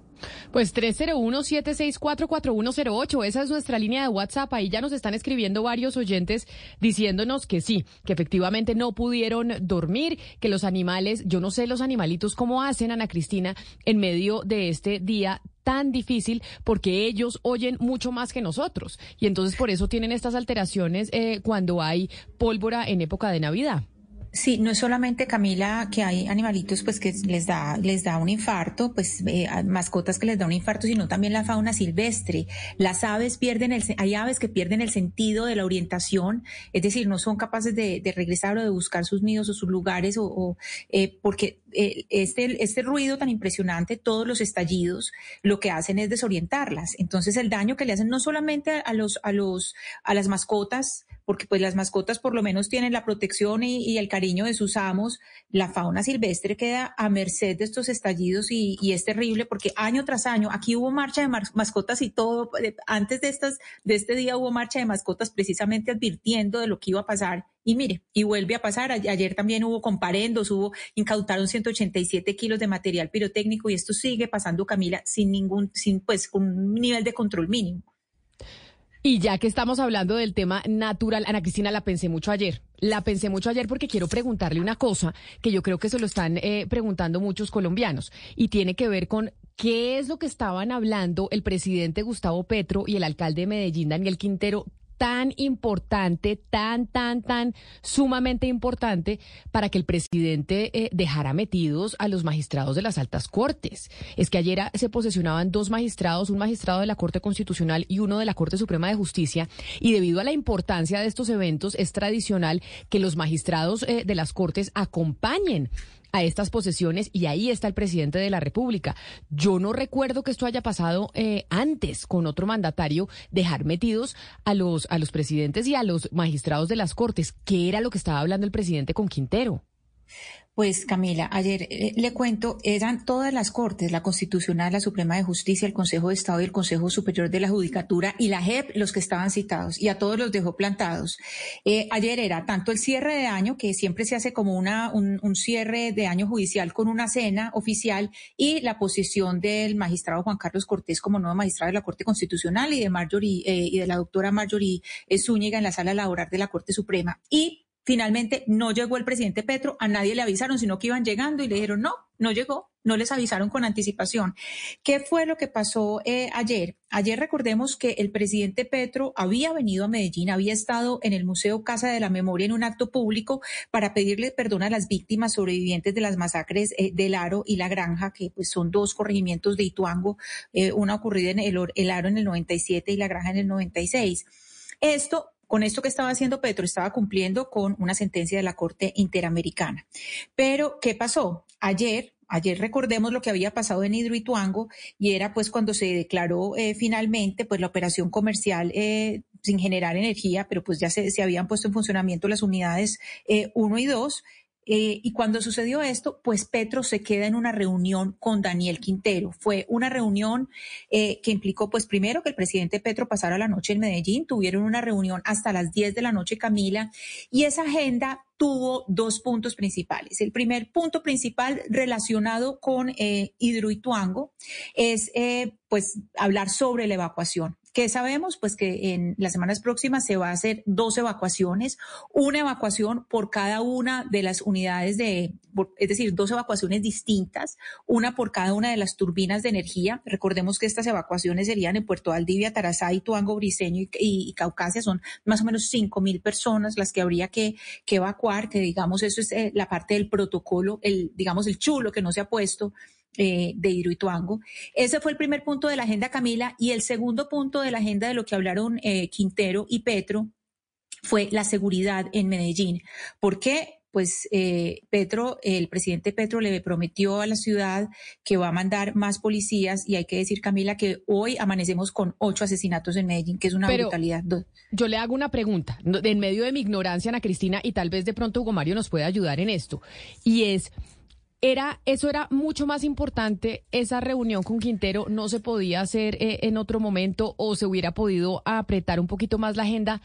Pues 301-764-4108, esa es nuestra línea de WhatsApp. Ahí ya nos están escribiendo varios oyentes diciéndonos que sí, que efectivamente no pudieron dormir, que los animales, yo no sé los animalitos cómo hacen, Ana Cristina, en medio de este día tan difícil porque ellos oyen mucho más que nosotros y entonces por eso tienen estas alteraciones eh, cuando hay pólvora en época de Navidad. Sí, no es solamente Camila que hay animalitos pues que les da les da un infarto, pues eh, mascotas que les da un infarto, sino también la fauna silvestre. Las aves pierden el hay aves que pierden el sentido de la orientación, es decir, no son capaces de, de regresar o de buscar sus nidos o sus lugares o, o eh, porque eh, este este ruido tan impresionante, todos los estallidos, lo que hacen es desorientarlas. Entonces el daño que le hacen no solamente a los a los a las mascotas porque pues las mascotas por lo menos tienen la protección y, el cariño de sus amos, la fauna silvestre queda a merced de estos estallidos y, y es terrible porque año tras año, aquí hubo marcha de mascotas y todo, antes de, estas, de este día hubo marcha de mascotas precisamente advirtiendo de lo que iba a pasar y mire, y vuelve a pasar. Ayer también hubo comparendos, hubo, incautaron 187 kilos de material pirotécnico y esto sigue pasando, Camila, sin ningún, sin pues, un nivel de control mínimo. Y ya que estamos hablando del tema natural, Ana Cristina, la pensé mucho ayer. La pensé mucho ayer porque quiero preguntarle una cosa que yo creo que se lo están eh, preguntando muchos colombianos y tiene que ver con qué es lo que estaban hablando el presidente Gustavo Petro y el alcalde de Medellín, Daniel Quintero, tan importante, tan, tan, tan sumamente importante para que el presidente eh, dejara metidos a los magistrados de las altas cortes. Es que ayer se posesionaban dos magistrados, un magistrado de la Corte Constitucional y uno de la Corte Suprema de Justicia, y debido a la importancia de estos eventos es tradicional que los magistrados eh, de las Cortes acompañen a estas posesiones y ahí está el presidente de la República. Yo no recuerdo que esto haya pasado eh, antes con otro mandatario, dejar metidos a los, a los presidentes y a los magistrados de las Cortes. ¿Qué era lo que estaba hablando el presidente con Quintero? Pues Camila, ayer eh, le cuento, eran todas las cortes, la Constitucional, la Suprema de Justicia, el Consejo de Estado y el Consejo Superior de la Judicatura y la JEP los que estaban citados y a todos los dejó plantados. Eh, ayer era tanto el cierre de año, que siempre se hace como una, un, cierre de año judicial con una cena oficial y la posición del magistrado Juan Carlos Cortés como nuevo magistrado de la Corte Constitucional y de Marjorie eh, y de la doctora Marjorie Zúñiga en la sala laboral de la Corte Suprema. Y Finalmente no llegó el presidente Petro, a nadie le avisaron, sino que iban llegando y le dijeron, no, no llegó. no les avisaron con anticipación. ¿Qué fue lo que pasó eh, ayer? Ayer recordemos que el presidente Petro había venido a Medellín, había estado en el Museo Casa de la Memoria en un acto público para pedirle perdón a las víctimas sobrevivientes de las masacres eh, del Aro y La Granja, que pues son dos corregimientos de Ituango, eh, una ocurrida en el, el Aro en el 97 y La Granja en el 96. Esto con esto que estaba haciendo Petro, estaba cumpliendo con una sentencia de la Corte Interamericana. Pero, ¿qué pasó? Ayer, Ayer recordemos lo que había pasado en Hidroituango y era pues cuando se declaró eh, finalmente pues la operación comercial eh, sin generar energía, pero pues ya se, se habían puesto en funcionamiento las unidades 1 eh, y 2 eh, y cuando sucedió esto, pues Petro se queda en una reunión con Daniel Quintero. Fue una reunión eh, que implicó, pues primero que el presidente Petro pasara la noche en Medellín, tuvieron una reunión hasta las 10 de la noche, Camila, y esa agenda tuvo dos puntos principales. El primer punto principal relacionado con eh, Hidroituango es eh, pues hablar sobre la evacuación. ¿Qué sabemos? Pues que en las semanas próximas se va a hacer dos evacuaciones, una evacuación por cada una de las unidades de, es decir, dos evacuaciones distintas, una por cada una de las turbinas de energía. Recordemos que estas evacuaciones serían en Puerto Valdivia, Tarazá, Tuango, Briseño y, Caucasia. Son más o menos cinco mil personas las que habría que, evacuar, que digamos eso es eh, la parte del protocolo, el, digamos, el chulo que no se ha puesto eh, de Hidroituango. Ese fue el primer punto de la agenda, Camila, y el segundo punto de la agenda de lo que hablaron eh, Quintero y Petro fue la seguridad en Medellín. ¿Por qué? Pues eh, Petro, el presidente Petro le prometió a la ciudad que va a mandar más policías y hay que decir, Camila, que hoy amanecemos con ocho asesinatos en Medellín, que es una brutalidad. Yo le hago una pregunta, en medio de mi ignorancia, Ana Cristina, y tal vez de pronto Hugo Mario nos puede ayudar en esto, y es era eso era mucho más importante esa reunión con Quintero no se podía hacer eh, en otro momento o se hubiera podido apretar un poquito más la agenda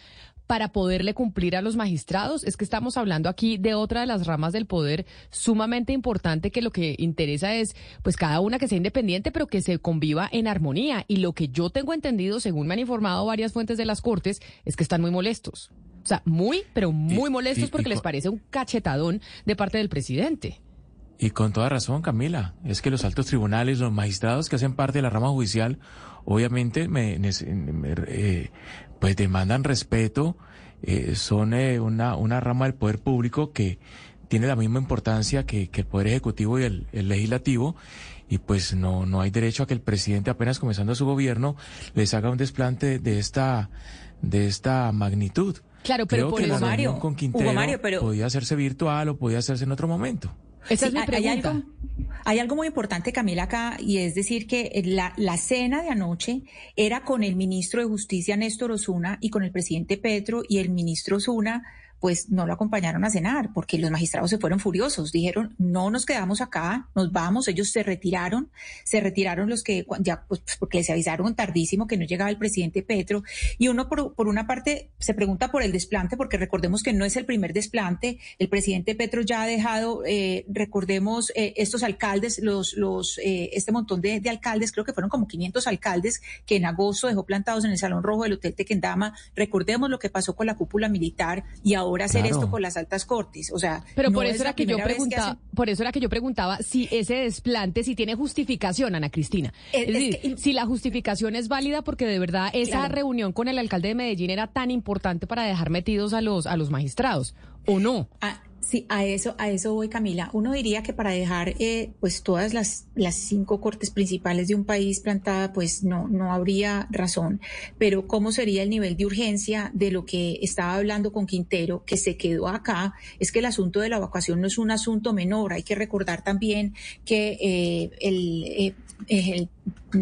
para poderle cumplir a los magistrados. Es que estamos hablando aquí de otra de las ramas del poder sumamente importante que lo que interesa es pues cada una que sea independiente pero que se conviva en armonía. Y lo que yo tengo entendido según me han informado varias fuentes de las cortes es que están muy molestos. O sea muy pero muy molestos porque les parece un cachetadón de parte del presidente y con toda razón, Camila, es que los altos tribunales, los magistrados que hacen parte de la rama judicial, obviamente me, eh, pues demandan respeto, eh, son eh, una, una rama del poder público que tiene la misma importancia que, el poder ejecutivo y el, legislativo y pues no, no hay derecho a que el presidente apenas comenzando su gobierno les haga un desplante de esta, de esta magnitud. Claro, pero por que la Mario, con Quintero pero... podía hacerse virtual o podía hacerse en otro momento. Esa es mi pregunta. Hay algo, hay algo, muy importante, Camila, acá, y es decir que la, la cena de anoche era con el ministro de Justicia, Néstor Osuna, y con el presidente Petro, y el ministro Osuna pues no lo acompañaron a cenar porque los magistrados se fueron furiosos. Dijeron, no nos quedamos acá, nos vamos. Ellos se retiraron, se retiraron los que ya, pues, pues porque les avisaron tardísimo que no llegaba el presidente Petro. Y uno, por, por una parte, se pregunta por el desplante, porque recordemos que no es el primer desplante. El presidente Petro ya ha dejado, eh, recordemos, eh, estos alcaldes, los, los, eh, este montón de, de, alcaldes, creo que fueron como 500 alcaldes que en agosto dejó plantados en el Salón Rojo del Hotel Tequendama. Recordemos lo que pasó con la cúpula militar y ahora hacer esto con las altas cortes. O sea, pero por eso era que yo preguntaba, por eso era que yo preguntaba si ese desplante, si tiene justificación, Ana Cristina. Es, decir, si la justificación es válida porque de verdad esa reunión con el alcalde de Medellín era tan importante para dejar metidos a los a los magistrados, ¿o no? Ah, Sí, a eso, a eso voy, Camila. Uno diría que para dejar eh, pues todas las, las cinco cortes principales de un país plantada, pues no, no habría razón. Pero ¿cómo sería el nivel de urgencia de lo que estaba hablando con Quintero, que se quedó acá? Es que el asunto de la evacuación no es un asunto menor. Hay que recordar también que eh, el, eh, el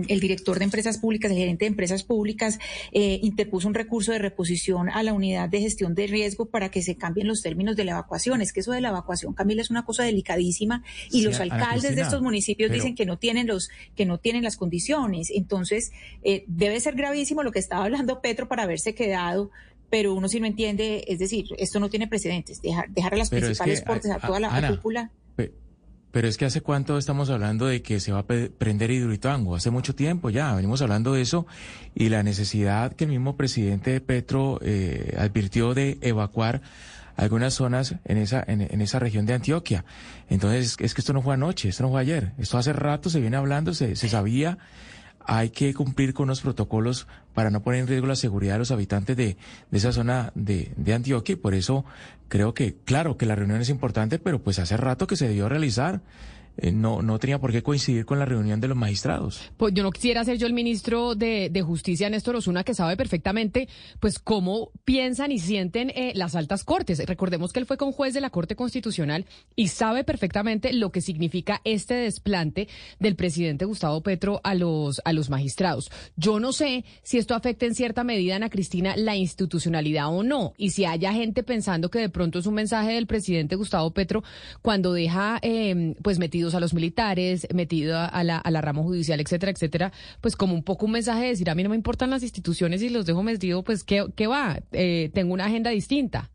el director de empresas públicas, el gerente de empresas públicas, eh, interpuso un recurso de reposición a la unidad de gestión de riesgo para que se cambien los términos de la evacuación. Es que eso de la evacuación, Camila, es una cosa delicadísima y los alcaldes de estos municipios dicen que no tienen los, que no tienen las condiciones. Entonces, eh, debe ser gravísimo lo que estaba hablando Petro para haberse quedado pero uno sí no entiende, es decir, esto no tiene precedentes, dejar, dejar a las principales portes, a, toda la cúpula. Pero es que hace cuánto estamos hablando de que se va a prender Hidroituango, hace mucho tiempo ya, venimos hablando de eso y la necesidad que el mismo presidente Petro eh, advirtió de evacuar algunas zonas en esa, en, en esa región de Antioquia. Entonces, es que esto no fue anoche, esto no fue ayer, esto hace rato se viene hablando, se, se sabía hay que cumplir con los protocolos para no poner en riesgo la seguridad de los habitantes de, de esa zona de, de, Antioquia. Y por eso creo que, claro, que la reunión es importante, pero pues hace rato que se debió realizar. Eh, no, no tenía por qué coincidir con la reunión de los magistrados. Pues yo no quisiera ser yo el ministro de, de Justicia, Néstor Osuna, que sabe perfectamente pues cómo piensan y sienten eh, las altas cortes. Recordemos que él fue con juez de la Corte Constitucional y sabe perfectamente lo que significa este desplante del presidente Gustavo Petro a los, a los magistrados. Yo no sé si esto afecta en cierta medida, Ana Cristina, la institucionalidad o no, y si haya gente pensando que de pronto es un mensaje del presidente Gustavo Petro cuando deja eh, pues metido a los militares, metido a la, a la rama judicial, etcétera, etcétera, pues como un poco un mensaje de decir, a mí no me importan las instituciones y los dejo metido, pues ¿qué, qué va? Eh, tengo una agenda distinta.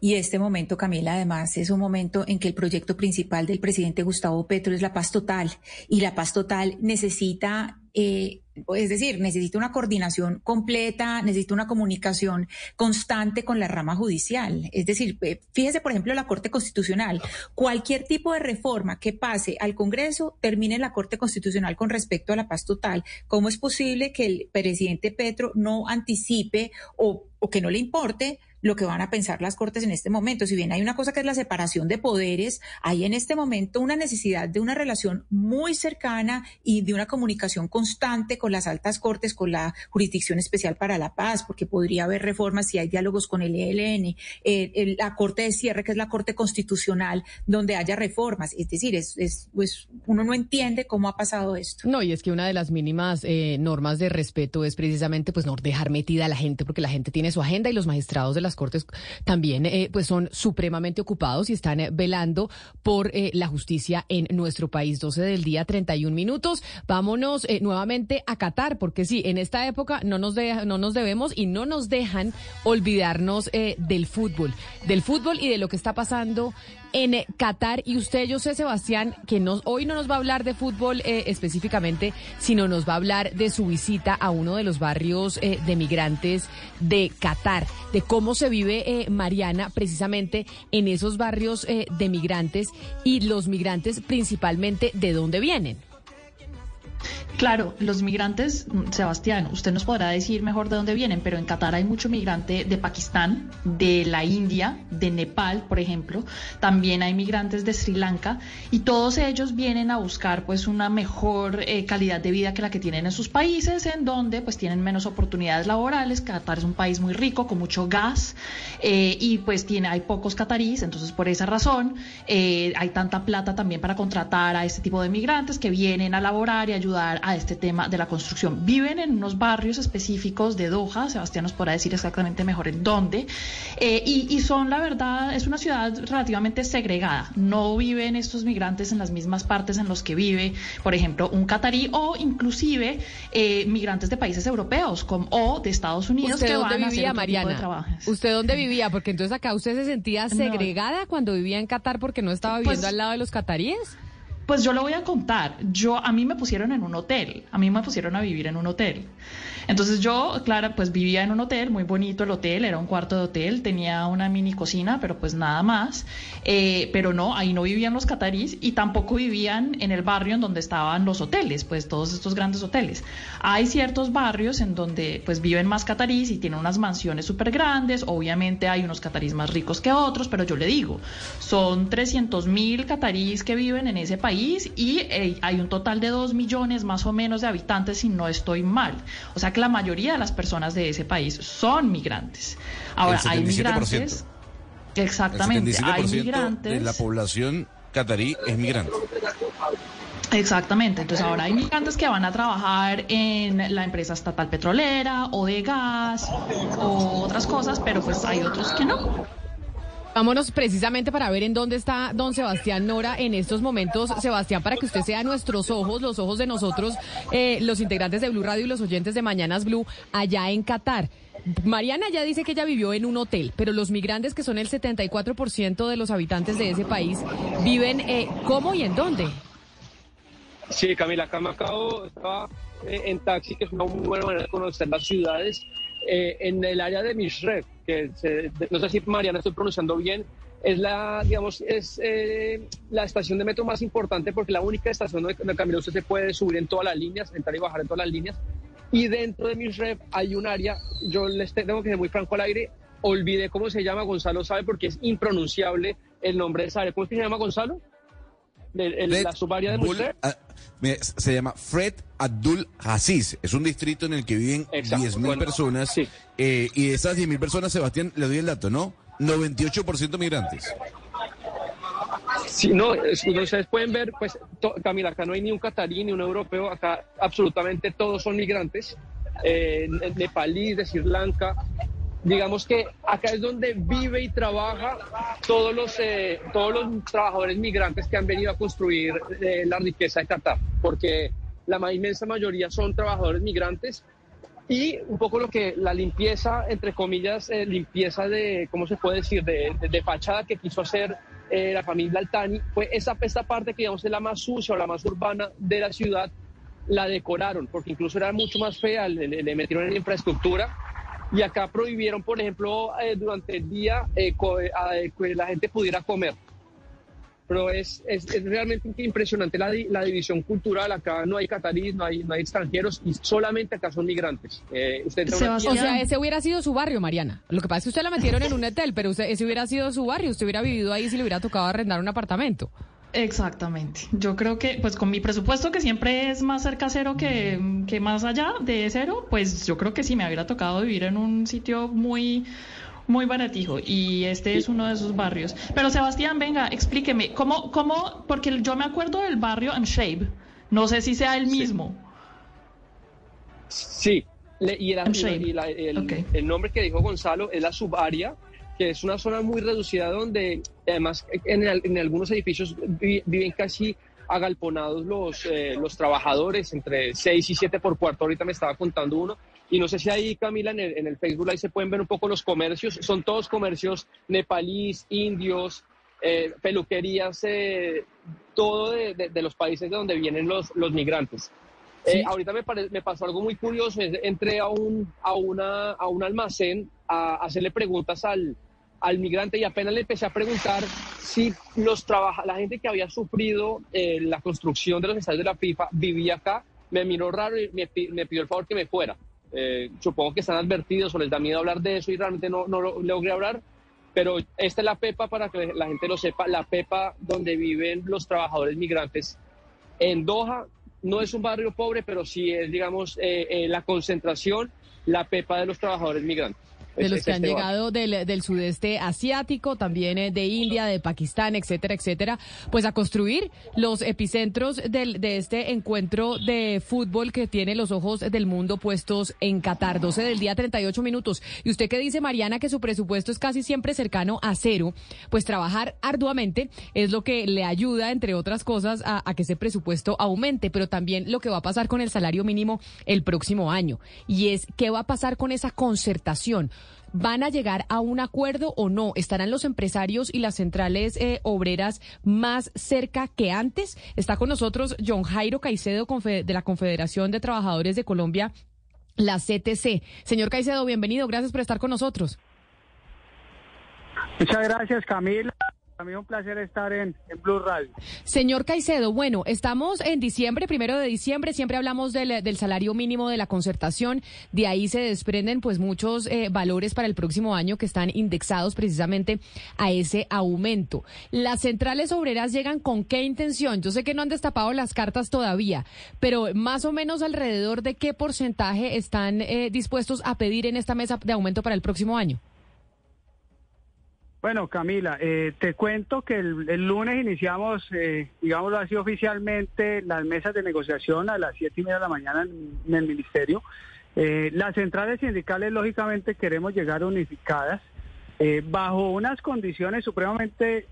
Y este momento, Camila, además es un momento en que el proyecto principal del presidente Gustavo Petro es la paz total y la paz total necesita eh, es decir, necesita una coordinación completa, necesita una comunicación constante con la rama judicial. Es decir, eh, fíjese, por ejemplo, la Corte Constitucional. Cualquier tipo de reforma que pase al Congreso termine en la Corte Constitucional con respecto a la paz total. ¿Cómo es posible que el presidente Petro no anticipe o, o que no le importe lo que van a pensar las Cortes en este momento. Si bien hay una cosa que es la separación de poderes, hay en este momento una necesidad de una relación muy cercana y de una comunicación constante con las altas Cortes, con la Jurisdicción Especial para la Paz, porque podría haber reformas si hay diálogos con el ELN, eh, la Corte de Cierre, que es la Corte Constitucional, donde haya reformas. Es decir, es, es pues uno no entiende cómo ha pasado esto. No, y es que una de las mínimas eh, normas de respeto es precisamente pues no dejar metida a la gente, porque la gente tiene su agenda y los magistrados de las Cortes también eh, pues son supremamente ocupados y están eh, velando por eh, la justicia en nuestro país. 12 del día, 31 minutos. Vámonos nuevamente a Qatar, porque sí, en esta época no nos, no nos debemos y no nos dejan olvidarnos del fútbol, del fútbol y de lo que está pasando en Qatar. Y usted, yo sé, Sebastián, que nos, hoy no nos va a hablar de fútbol específicamente, sino nos va a hablar de su visita a uno de los barrios de migrantes de Qatar, de cómo se vive eh, Mariana precisamente en esos barrios eh, de migrantes y los migrantes principalmente de dónde vienen. Claro, los migrantes, mm, Sebastián, usted nos podrá decir mejor de dónde vienen, pero en Qatar hay mucho migrante de Pakistán, de la India, de Nepal, por ejemplo. También hay migrantes de Sri Lanka y todos ellos vienen a buscar pues una mejor eh, calidad de vida que la que tienen en sus países, en donde pues tienen menos oportunidades laborales. Qatar es un país muy rico con mucho gas eh, y pues tiene hay pocos cataríes, entonces por esa razón eh, hay tanta plata también para contratar a este tipo de migrantes que vienen a laborar y ayudar a este tema de la construcción. Viven en unos barrios específicos de Doha, Sebastián nos podrá decir exactamente mejor en dónde, eh, y, son, la verdad, es una ciudad relativamente segregada. No viven estos migrantes en las mismas partes en los que vive, por ejemplo, un catarí o inclusive eh, migrantes de países europeos como, o de Estados Unidos ¿Usted que dónde van vivía, a Mariana? ¿Usted dónde vivía? Porque entonces acá usted se sentía segregada cuando vivía en Qatar porque no estaba viviendo Pues al lado de los cataríes. Pues yo lo voy a contar. Yo a mí me pusieron en un hotel, a mí me pusieron a vivir en un hotel. Entonces yo, Clara, pues vivía en un hotel, muy bonito el hotel, era un cuarto de hotel, tenía una mini cocina, pero pues nada más. Eh, pero no, ahí no vivían los catarís y tampoco vivían en el barrio en donde estaban los hoteles, pues todos estos grandes hoteles. Hay ciertos barrios en donde pues viven más catarís y tienen unas mansiones súper grandes, obviamente hay unos catarís más ricos que otros, pero yo le digo, son 300 mil catarís que viven en ese país y eh, hay un total de 2 millones más o menos de habitantes si no estoy mal. O sea la mayoría de las personas de ese país son migrantes. Ahora, hay migrantes. Exactamente, hay migrantes. De la población catarí es migrante. Exactamente, entonces ahora hay migrantes que van a trabajar en la empresa estatal petrolera o de gas o otras cosas, pero pues hay otros que no. Vámonos precisamente para ver en dónde está don Sebastián Nora en estos momentos. Sebastián, para que usted sea nuestros ojos, los ojos de nosotros, eh, los integrantes de Blue Radio y los oyentes de Mañanas Blue, allá en Qatar. Mariana ya dice que ella vivió en un hotel, pero los migrantes, que son el 74% de los habitantes de ese país, viven eh, cómo y en dónde. Sí, Camila, acá me estaba eh, en taxi, que es una muy buena manera de conocer las ciudades, en el área de Mishreq que no sé si Mariana estoy pronunciando bien, es la, digamos, es eh, la estación de metro más importante porque la única estación donde, Camila usted se puede subir en todas las líneas, entrar y bajar en todas las líneas. Y dentro de Misrep hay un área, yo les tengo que ser muy franco al aire, olvidé cómo se llama, Gonzalo sabe porque es impronunciable el nombre de esa. ¿Cómo se llama Gonzalo? La subárea de Misrep. Ah, se llama Fred Abdul Aziz. Es un distrito en el que viven 10.000 personas. Eh, y de esas 10.000 personas, Sebastián, le doy el dato, ¿no? 98% migrantes. Sí, no, ustedes pueden ver, pues, Camila, acá no hay ni un catarí ni un europeo, acá absolutamente todos son migrantes, eh, nepalíes, de Sri Lanka. Digamos que acá es donde vive y trabaja todos los, eh, todos los trabajadores migrantes que han venido a construir eh, la riqueza de Qatar, porque la inmensa mayoría son trabajadores migrantes y un poco lo que la limpieza, entre comillas, eh, limpieza de, ¿cómo se puede decir?, de, de, fachada que quiso hacer eh, la familia Altani, fue esa, esta parte que digamos es la más sucia o la más urbana de la ciudad, la decoraron, porque incluso era mucho más fea, le, metieron en infraestructura. Y acá prohibieron, por ejemplo, eh, durante el día que la gente pudiera comer pero es, es, realmente impresionante la, la, división cultural. Acá no hay catarís, no hay, no hay extranjeros y solamente acá son migrantes. Eh, usted o sea, ese hubiera sido su barrio, Mariana. Lo que pasa es que usted la metieron en un hotel, pero usted, ese hubiera sido su barrio. Usted hubiera vivido ahí si le hubiera tocado arrendar un apartamento. Exactamente. Yo creo que, pues con mi presupuesto que siempre es más cerca cero que, que más allá de cero, pues yo creo que sí me hubiera tocado vivir en un sitio muy muy baratijo y este es uno de esos barrios. Pero Sebastián, venga, explíqueme, ¿cómo, cómo, porque yo me acuerdo del barrio Amshave, no sé si sea el mismo. Sí, y, el, nombre que dijo Gonzalo es la subárea, que es una zona muy reducida donde además en, en algunos edificios viven casi agalponados los, eh, los trabajadores, entre 6 y 7 por cuarto, ahorita me estaba contando uno, y no sé si ahí, Camila, en el, en el Facebook ahí se pueden ver un poco los comercios. Son todos comercios nepalíes, indios, eh, peluquerías, eh, todo de, los países de donde vienen los, los migrantes. Eh, ahorita me, me, pasó algo muy curioso. Entré a un, a una, a un almacén a hacerle preguntas al, al migrante y apenas le empecé a preguntar si los trabaja, la gente que había sufrido la construcción de los estadios de la FIFA vivía acá. Me miró raro y me, pidió el favor que me fuera. Eh, supongo que están advertidos o les da miedo hablar de eso y realmente no, no lo logré hablar, pero esta es la PEPA para que la gente lo sepa, la PEPA donde viven los trabajadores migrantes en Doha. No es un barrio pobre, pero sí es, digamos, eh, eh, la concentración, la PEPA de los trabajadores migrantes de los que han llegado del, del, sudeste asiático, también eh, de India, de Pakistán, etcétera, etcétera, pues a construir los epicentros del, de este encuentro de fútbol que tiene los ojos del mundo puestos en Qatar. 12 del día, 38 minutos. Y usted que dice, Mariana, que su presupuesto es casi siempre cercano a cero, pues trabajar arduamente es lo que le ayuda, entre otras cosas, a, a que ese presupuesto aumente, pero también lo que va a pasar con el salario mínimo el próximo año. Y es, ¿qué va a pasar con esa concertación? ¿Van a llegar a un acuerdo o no? ¿Estarán los empresarios y las centrales eh, obreras más cerca que antes? Está con nosotros John Jairo Caicedo de la Confederación de Trabajadores de Colombia, la CTC. Señor Caicedo, bienvenido. Gracias por estar con nosotros. Muchas gracias, Camila. También un placer estar en, Blue Radio. Señor Caicedo, bueno, estamos en diciembre, primero de diciembre, siempre hablamos del, del salario mínimo de la concertación, de ahí se desprenden pues muchos eh, valores para el próximo año que están indexados precisamente a ese aumento. Las centrales obreras llegan con qué intención? Yo sé que no han destapado las cartas todavía, pero más o menos alrededor de qué porcentaje están eh, dispuestos a pedir en esta mesa de aumento para el próximo año. Bueno, Camila, eh, te cuento que el, lunes iniciamos, eh, digámoslo así oficialmente, las mesas de negociación a las siete y media de la mañana en, el ministerio. Eh, las centrales sindicales, lógicamente, queremos llegar unificadas eh, bajo unas condiciones supremamente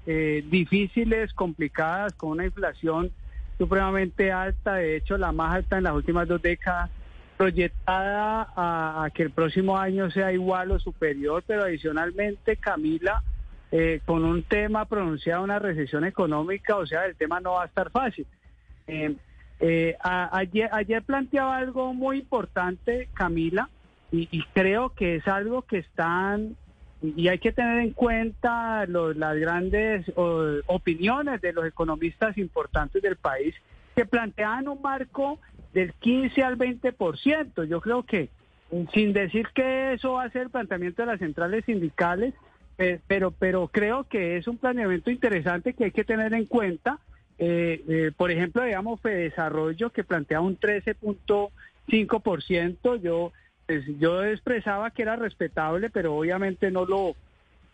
difíciles, complicadas, con una inflación supremamente alta, de hecho, la más alta en las últimas dos décadas proyectada a, que el próximo año sea igual o superior, pero adicionalmente, Camila, eh, con un tema pronunciado, una recesión económica, o sea, el tema no va a estar fácil. Eh, eh, ayer, ayer planteaba algo muy importante, Camila, y, creo que es algo que están y hay que tener en cuenta las grandes opiniones de los economistas importantes del país que plantean un marco del 15 al 20%. Yo creo que, sin decir que eso va a ser el planteamiento de las centrales sindicales, pero, pero creo que es un planeamiento interesante que hay que tener en cuenta. Eh, eh, por ejemplo, digamos, Desarrollo que plantea un 13.5%. Yo pues, yo expresaba que era respetable, pero obviamente no lo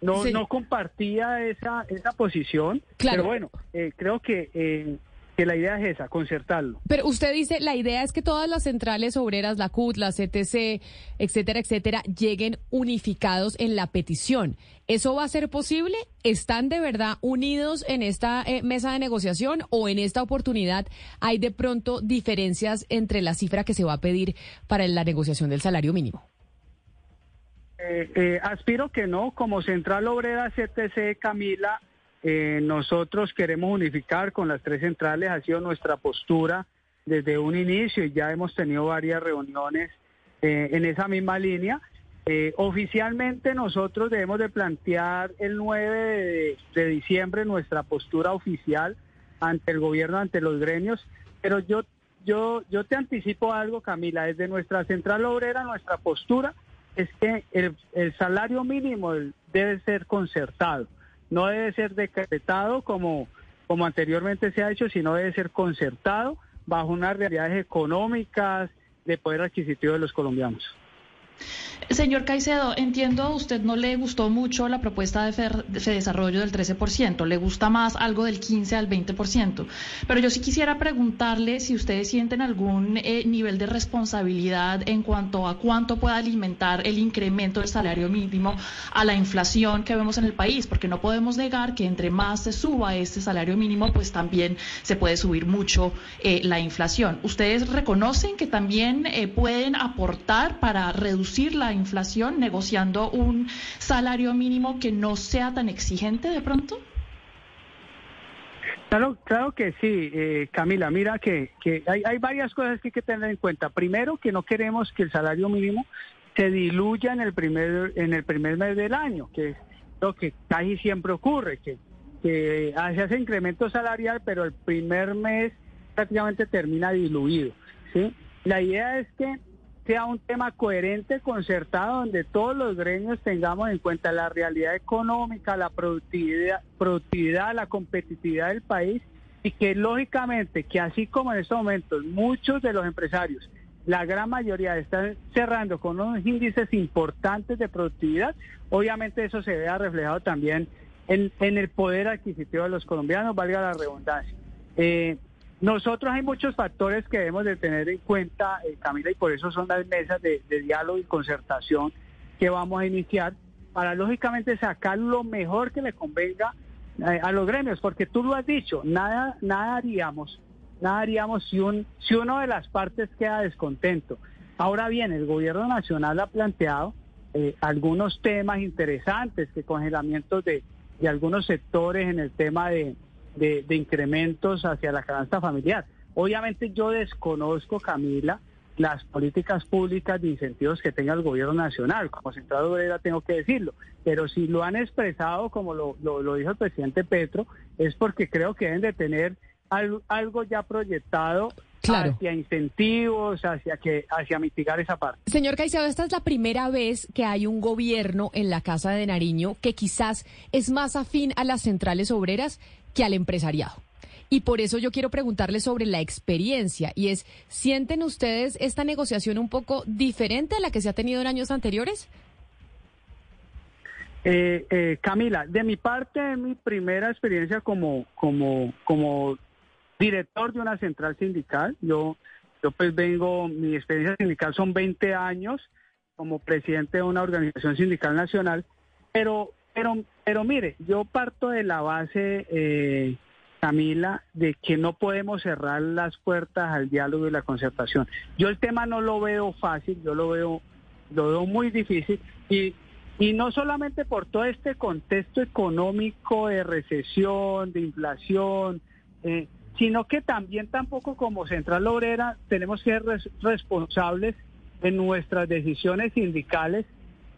no, no compartía esa, esa posición. Pero bueno, eh, creo que eh, que la idea es esa, concertarlo. Pero usted dice, la idea es que todas las centrales obreras, la CUT, la CTC, etcétera, etcétera, lleguen unificados en la petición. ¿Eso va a ser posible? ¿Están de verdad unidos en esta eh, mesa de negociación o en esta oportunidad hay de pronto diferencias entre la cifra que se va a pedir para la negociación del salario mínimo? Eh, eh, aspiro que no, como Central Obrera CTC, Camila, eh, nosotros queremos unificar con las tres centrales, ha sido nuestra postura desde un inicio y ya hemos tenido varias reuniones eh, en esa misma línea. Eh, oficialmente nosotros debemos de plantear el 9 de, diciembre nuestra postura oficial ante el gobierno, ante los gremios, pero yo, yo, yo te anticipo algo, Camila, desde nuestra central obrera, nuestra postura es que el, el salario mínimo debe ser concertado no debe ser decretado como, como anteriormente se ha hecho, sino debe ser concertado bajo unas realidades económicas de poder adquisitivo de los colombianos. Señor Caicedo, entiendo a usted no le gustó mucho la propuesta de, Desarrollo del 13%, le gusta más algo del 15 al 20%. Pero yo sí quisiera preguntarle si ustedes sienten algún eh, nivel de responsabilidad en cuanto a cuánto puede alimentar el incremento del salario mínimo a la inflación que vemos en el país, porque no podemos negar que entre más se suba este salario mínimo, pues también se puede subir mucho eh, la inflación. ¿Ustedes reconocen que también eh, pueden aportar para reducir la inflación negociando un salario mínimo que no sea tan exigente de pronto? Claro, claro que sí, eh, Camila. Mira que, que hay, hay, varias cosas que hay que tener en cuenta. Primero, que no queremos que el salario mínimo se diluya en el primer en el primer mes del año, que es lo que casi siempre ocurre, que, que se hace incremento salarial, pero el primer mes prácticamente termina diluido. ¿sí? La idea es que sea un tema coherente, concertado, donde todos los gremios tengamos en cuenta la realidad económica, la productividad, productividad, la competitividad del país y que lógicamente que así como en estos momentos muchos de los empresarios, la gran mayoría están cerrando con unos índices importantes de productividad, obviamente eso se vea reflejado también en, el poder adquisitivo de los colombianos, valga la redundancia. Eh, nosotros hay muchos factores que debemos de tener en cuenta, eh, Camila, y por eso son las mesas de, diálogo y concertación que vamos a iniciar para lógicamente sacar lo mejor que le convenga eh, a los gremios, porque tú lo has dicho, nada, nada haríamos, nada haríamos si un, si uno de las partes queda descontento. Ahora bien, el gobierno nacional ha planteado eh, algunos temas interesantes, que congelamientos de, de algunos sectores en el tema de de, incrementos hacia la canasta familiar. Obviamente yo desconozco, Camila, las políticas públicas de incentivos que tenga el gobierno nacional. Como Central Obrera tengo que decirlo. Pero si lo han expresado, como lo, lo, dijo el presidente Petro, es porque creo que deben de tener algo, ya proyectado hacia incentivos, hacia que hacia mitigar esa parte. Señor Caicedo, esta es la primera vez que hay un gobierno en la Casa de Nariño que quizás es más afín a las centrales obreras que al empresariado. Y por eso yo quiero preguntarle sobre la experiencia y es, ¿sienten ustedes esta negociación un poco diferente a la que se ha tenido en años anteriores? Eh, eh, Camila, de mi parte, mi primera experiencia como, como, como director de una central sindical. Yo, yo pues vengo, mi experiencia sindical son 20 años como presidente de una organización sindical nacional, pero pero, pero mire, yo parto de la base, eh, Camila, de que no podemos cerrar las puertas al diálogo y la concertación. Yo el tema no lo veo fácil, yo lo veo, lo veo muy difícil y, y no solamente por todo este contexto económico de recesión, de inflación, eh, sino que también tampoco como Central Obrera tenemos que ser responsables en nuestras decisiones sindicales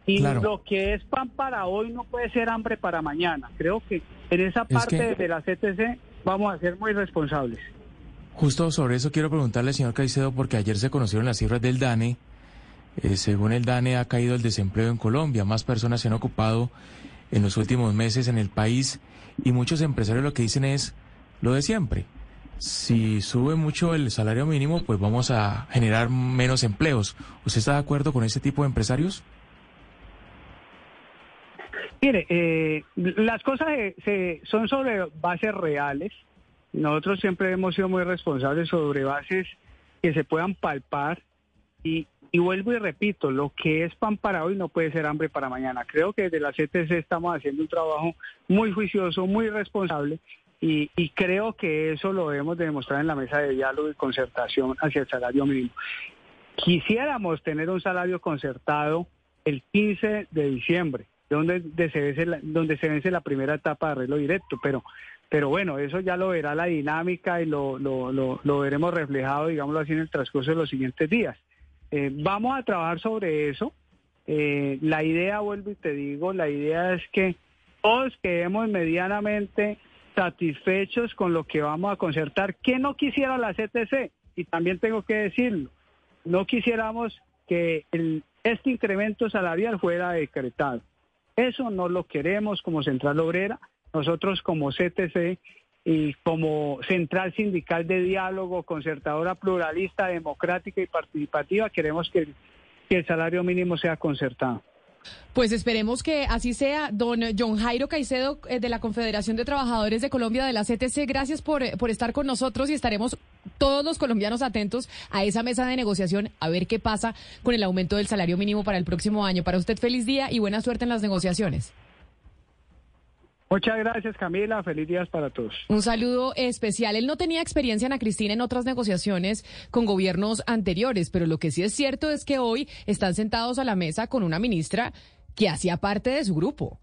Y lo que es pan para hoy no puede ser hambre para mañana. Creo que en esa parte de la CTC vamos a ser muy responsables. Justo sobre eso quiero preguntarle al señor Caicedo, porque ayer se conocieron las cifras del DANE. Eh, según el DANE ha caído el desempleo en Colombia, más personas se han ocupado en los últimos meses en el país y muchos empresarios lo que dicen es lo de siempre. Si sube mucho el salario mínimo, pues vamos a generar menos empleos. ¿Usted está de acuerdo con ese tipo de empresarios? Mire, eh, las cosas se, son sobre bases reales. Nosotros siempre hemos sido muy responsables sobre bases que se puedan palpar y, y vuelvo y repito, lo que es pan para hoy no puede ser hambre para mañana. Creo que desde la CTC estamos haciendo un trabajo muy juicioso, muy responsable y, y, creo que eso lo debemos demostrar en la mesa de diálogo y concertación hacia el salario mínimo. Quisiéramos tener un salario concertado el 15 de diciembre, donde, se vence la, donde se vence la primera etapa de arreglo directo, pero pero bueno, eso ya lo verá la dinámica y lo, lo, lo, veremos reflejado, digámoslo así, en el transcurso de los siguientes días. Eh, vamos a trabajar sobre eso. Eh, la idea, vuelvo y te digo, la idea es que todos quedemos medianamente satisfechos con lo que vamos a concertar. ¿Qué no quisiera la CTC? Y también tengo que decirlo, no quisiéramos que el, este incremento salarial fuera decretado. Eso no lo queremos como Central Obrera. Nosotros como CTC y como Central Sindical de Diálogo, concertadora pluralista, democrática y participativa, queremos que, el salario mínimo sea concertado. Pues esperemos que así sea. Don John Jairo Caicedo eh, de la Confederación de Trabajadores de Colombia de la CTC, gracias por, por estar con nosotros y estaremos todos los colombianos atentos a esa mesa de negociación a ver qué pasa con el aumento del salario mínimo para el próximo año. Para usted feliz día y buena suerte en las negociaciones. Muchas gracias Camila, feliz días para todos. Un saludo especial. Él no tenía experiencia, Ana Cristina, en otras negociaciones con gobiernos anteriores, pero lo que sí es cierto es que hoy están sentados a la mesa con una ministra que hacía parte de su grupo.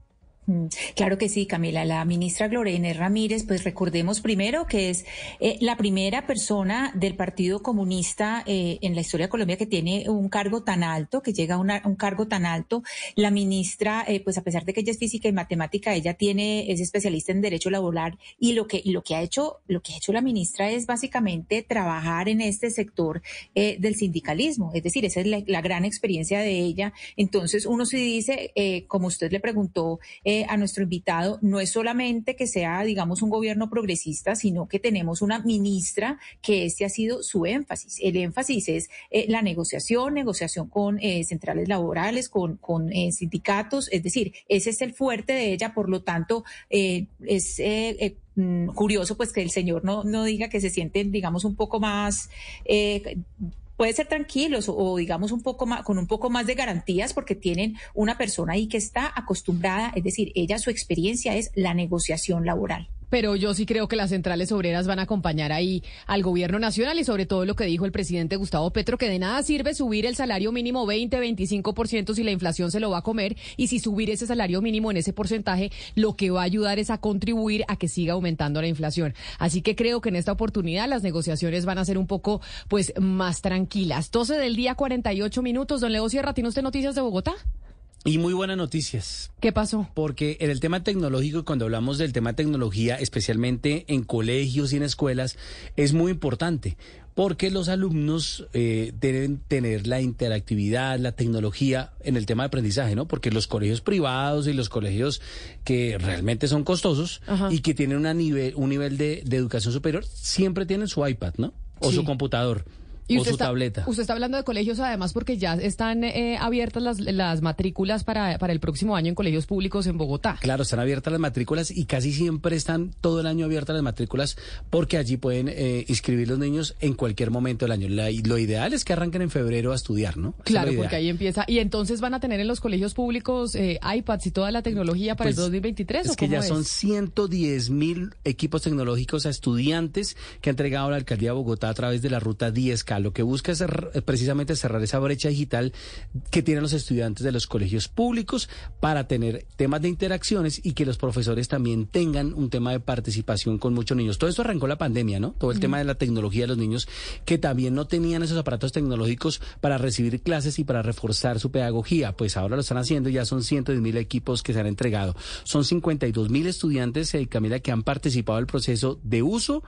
Mm, claro que sí, Camila. La ministra Glorena Ramírez, pues recordemos primero que es eh, la primera persona del Partido Comunista eh, en la historia de Colombia que tiene un cargo tan alto, que llega a un cargo tan alto. La ministra, eh, pues a pesar de que ella es física y matemática, ella tiene es especialista en derecho laboral y lo que lo que ha hecho lo que ha hecho la ministra es básicamente trabajar en este sector del sindicalismo. Es decir, esa es la, gran experiencia de ella. Entonces uno se dice, como usted le preguntó a nuestro invitado no es solamente que sea, digamos, un gobierno progresista, sino que tenemos una ministra que este ha sido su énfasis. El énfasis es eh, la negociación, negociación con eh, centrales laborales, con, con eh, sindicatos, es decir, ese es el fuerte de ella, por lo tanto, es mm, curioso pues que el señor no, no diga que se sienten, digamos, un poco más puede ser tranquilos o, digamos un poco más, con un poco más de garantías porque tienen una persona ahí que está acostumbrada, es decir, ella su experiencia es la negociación laboral pero yo sí creo que las centrales obreras van a acompañar ahí al gobierno nacional y sobre todo lo que dijo el presidente Gustavo Petro, que de nada sirve subir el salario mínimo 20, 25% si la inflación se lo va a comer y si subir ese salario mínimo en ese porcentaje lo que va a ayudar es a contribuir a que siga aumentando la inflación. Así que creo que en esta oportunidad las negociaciones van a ser un poco pues más tranquilas. 12 del día 48 minutos. Don Leo Sierra, ¿tiene usted noticias de Bogotá? Y muy buenas noticias. ¿Qué pasó? Porque en el tema tecnológico, cuando hablamos del tema tecnología, especialmente en colegios y en escuelas, es muy importante. Porque los alumnos eh, deben tener la interactividad, la tecnología en el tema de aprendizaje, ¿no? Porque los colegios privados y los colegios que realmente son costosos y que tienen una nivel, un nivel de, educación superior, siempre tienen su iPad, ¿no? O su computador. ¿Y usted está, tableta. Usted está hablando de colegios además porque ya están eh, abiertas las, las matrículas para, para el próximo año en colegios públicos en Bogotá. Claro, están abiertas las matrículas y casi siempre están todo el año abiertas las matrículas porque allí pueden eh, inscribir los niños en cualquier momento del año. lo ideal es que arranquen en febrero a estudiar, ¿no? Claro, porque ahí empieza. Y entonces van a tener en los colegios públicos eh, iPads y toda la tecnología para el 2023. Pues, es que ya son 110 mil equipos tecnológicos a estudiantes que ha entregado la alcaldía de Bogotá a través de la ruta 10K digital. Lo que busca es precisamente cerrar esa brecha digital que tienen los estudiantes de los colegios públicos para tener temas de interacciones y que los profesores también tengan un tema de participación con muchos niños. Todo esto arrancó la pandemia, ¿no? Todo el tema de la tecnología de los niños que también no tenían esos aparatos tecnológicos para recibir clases y para reforzar su pedagogía. Pues ahora lo están haciendo, ya son 110 mil equipos que se han entregado. Son 52 mil estudiantes, eh, Camila, que han participado del proceso de uso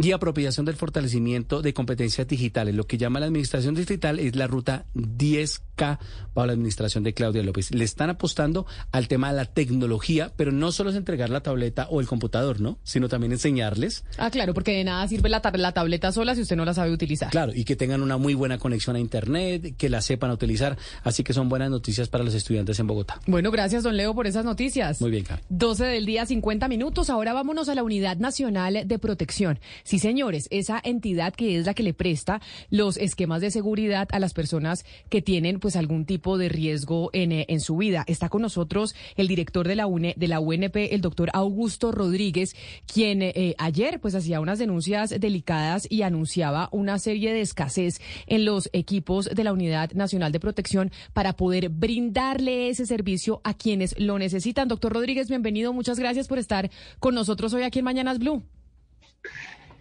y apropiación del fortalecimiento de competencias digitales. Lo que llama la administración digital es la ruta 10K para la administración de Claudia López. Le están apostando al tema de la tecnología, pero no solo es entregar la tableta o el computador, ¿no? Sino también enseñarles. Ah, claro, porque de nada sirve la, la tableta sola si usted no la sabe utilizar. Claro, y que tengan una muy buena conexión a Internet, que la sepan utilizar. Así que son buenas noticias para los estudiantes en Bogotá. Bueno, gracias, don Leo, por esas noticias. Muy bien, Carlos. 12 del día, 50 minutos. Ahora vámonos a la Unidad Nacional de Protección. Sí, señores, esa entidad que es la que le presta los esquemas de seguridad a las personas que tienen pues algún tipo de riesgo en, eh, en su vida. Está con nosotros el director de la, UNE, de la UNP, el doctor Augusto Rodríguez, quien eh, ayer pues hacía unas denuncias delicadas y anunciaba una serie de escasez en los equipos de la Unidad Nacional de Protección para poder brindarle ese servicio a quienes lo necesitan. Doctor Rodríguez, bienvenido. Muchas gracias por estar con nosotros hoy aquí en Mañanas Blue.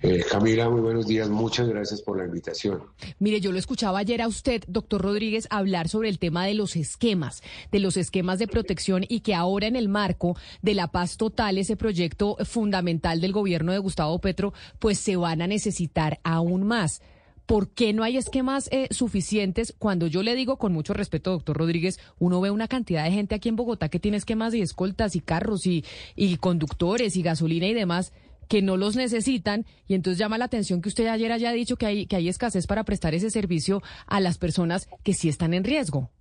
Eh, Camila, muy buenos días. Muchas gracias por la invitación. Mire, yo lo escuchaba ayer a usted, doctor Rodríguez, hablar sobre el tema de los esquemas, de los esquemas de protección y que ahora en el marco de la paz total, ese proyecto fundamental del gobierno de Gustavo Petro, pues se van a necesitar aún más. ¿Por qué no hay esquemas eh, suficientes? Cuando yo le digo con mucho respeto, doctor Rodríguez, uno ve una cantidad de gente aquí en Bogotá que tiene esquemas de escoltas y carros y, y conductores y gasolina y demás que no los necesitan y entonces llama la atención que usted ayer haya dicho que hay, que hay escasez para prestar ese servicio a las personas que sí están en riesgo.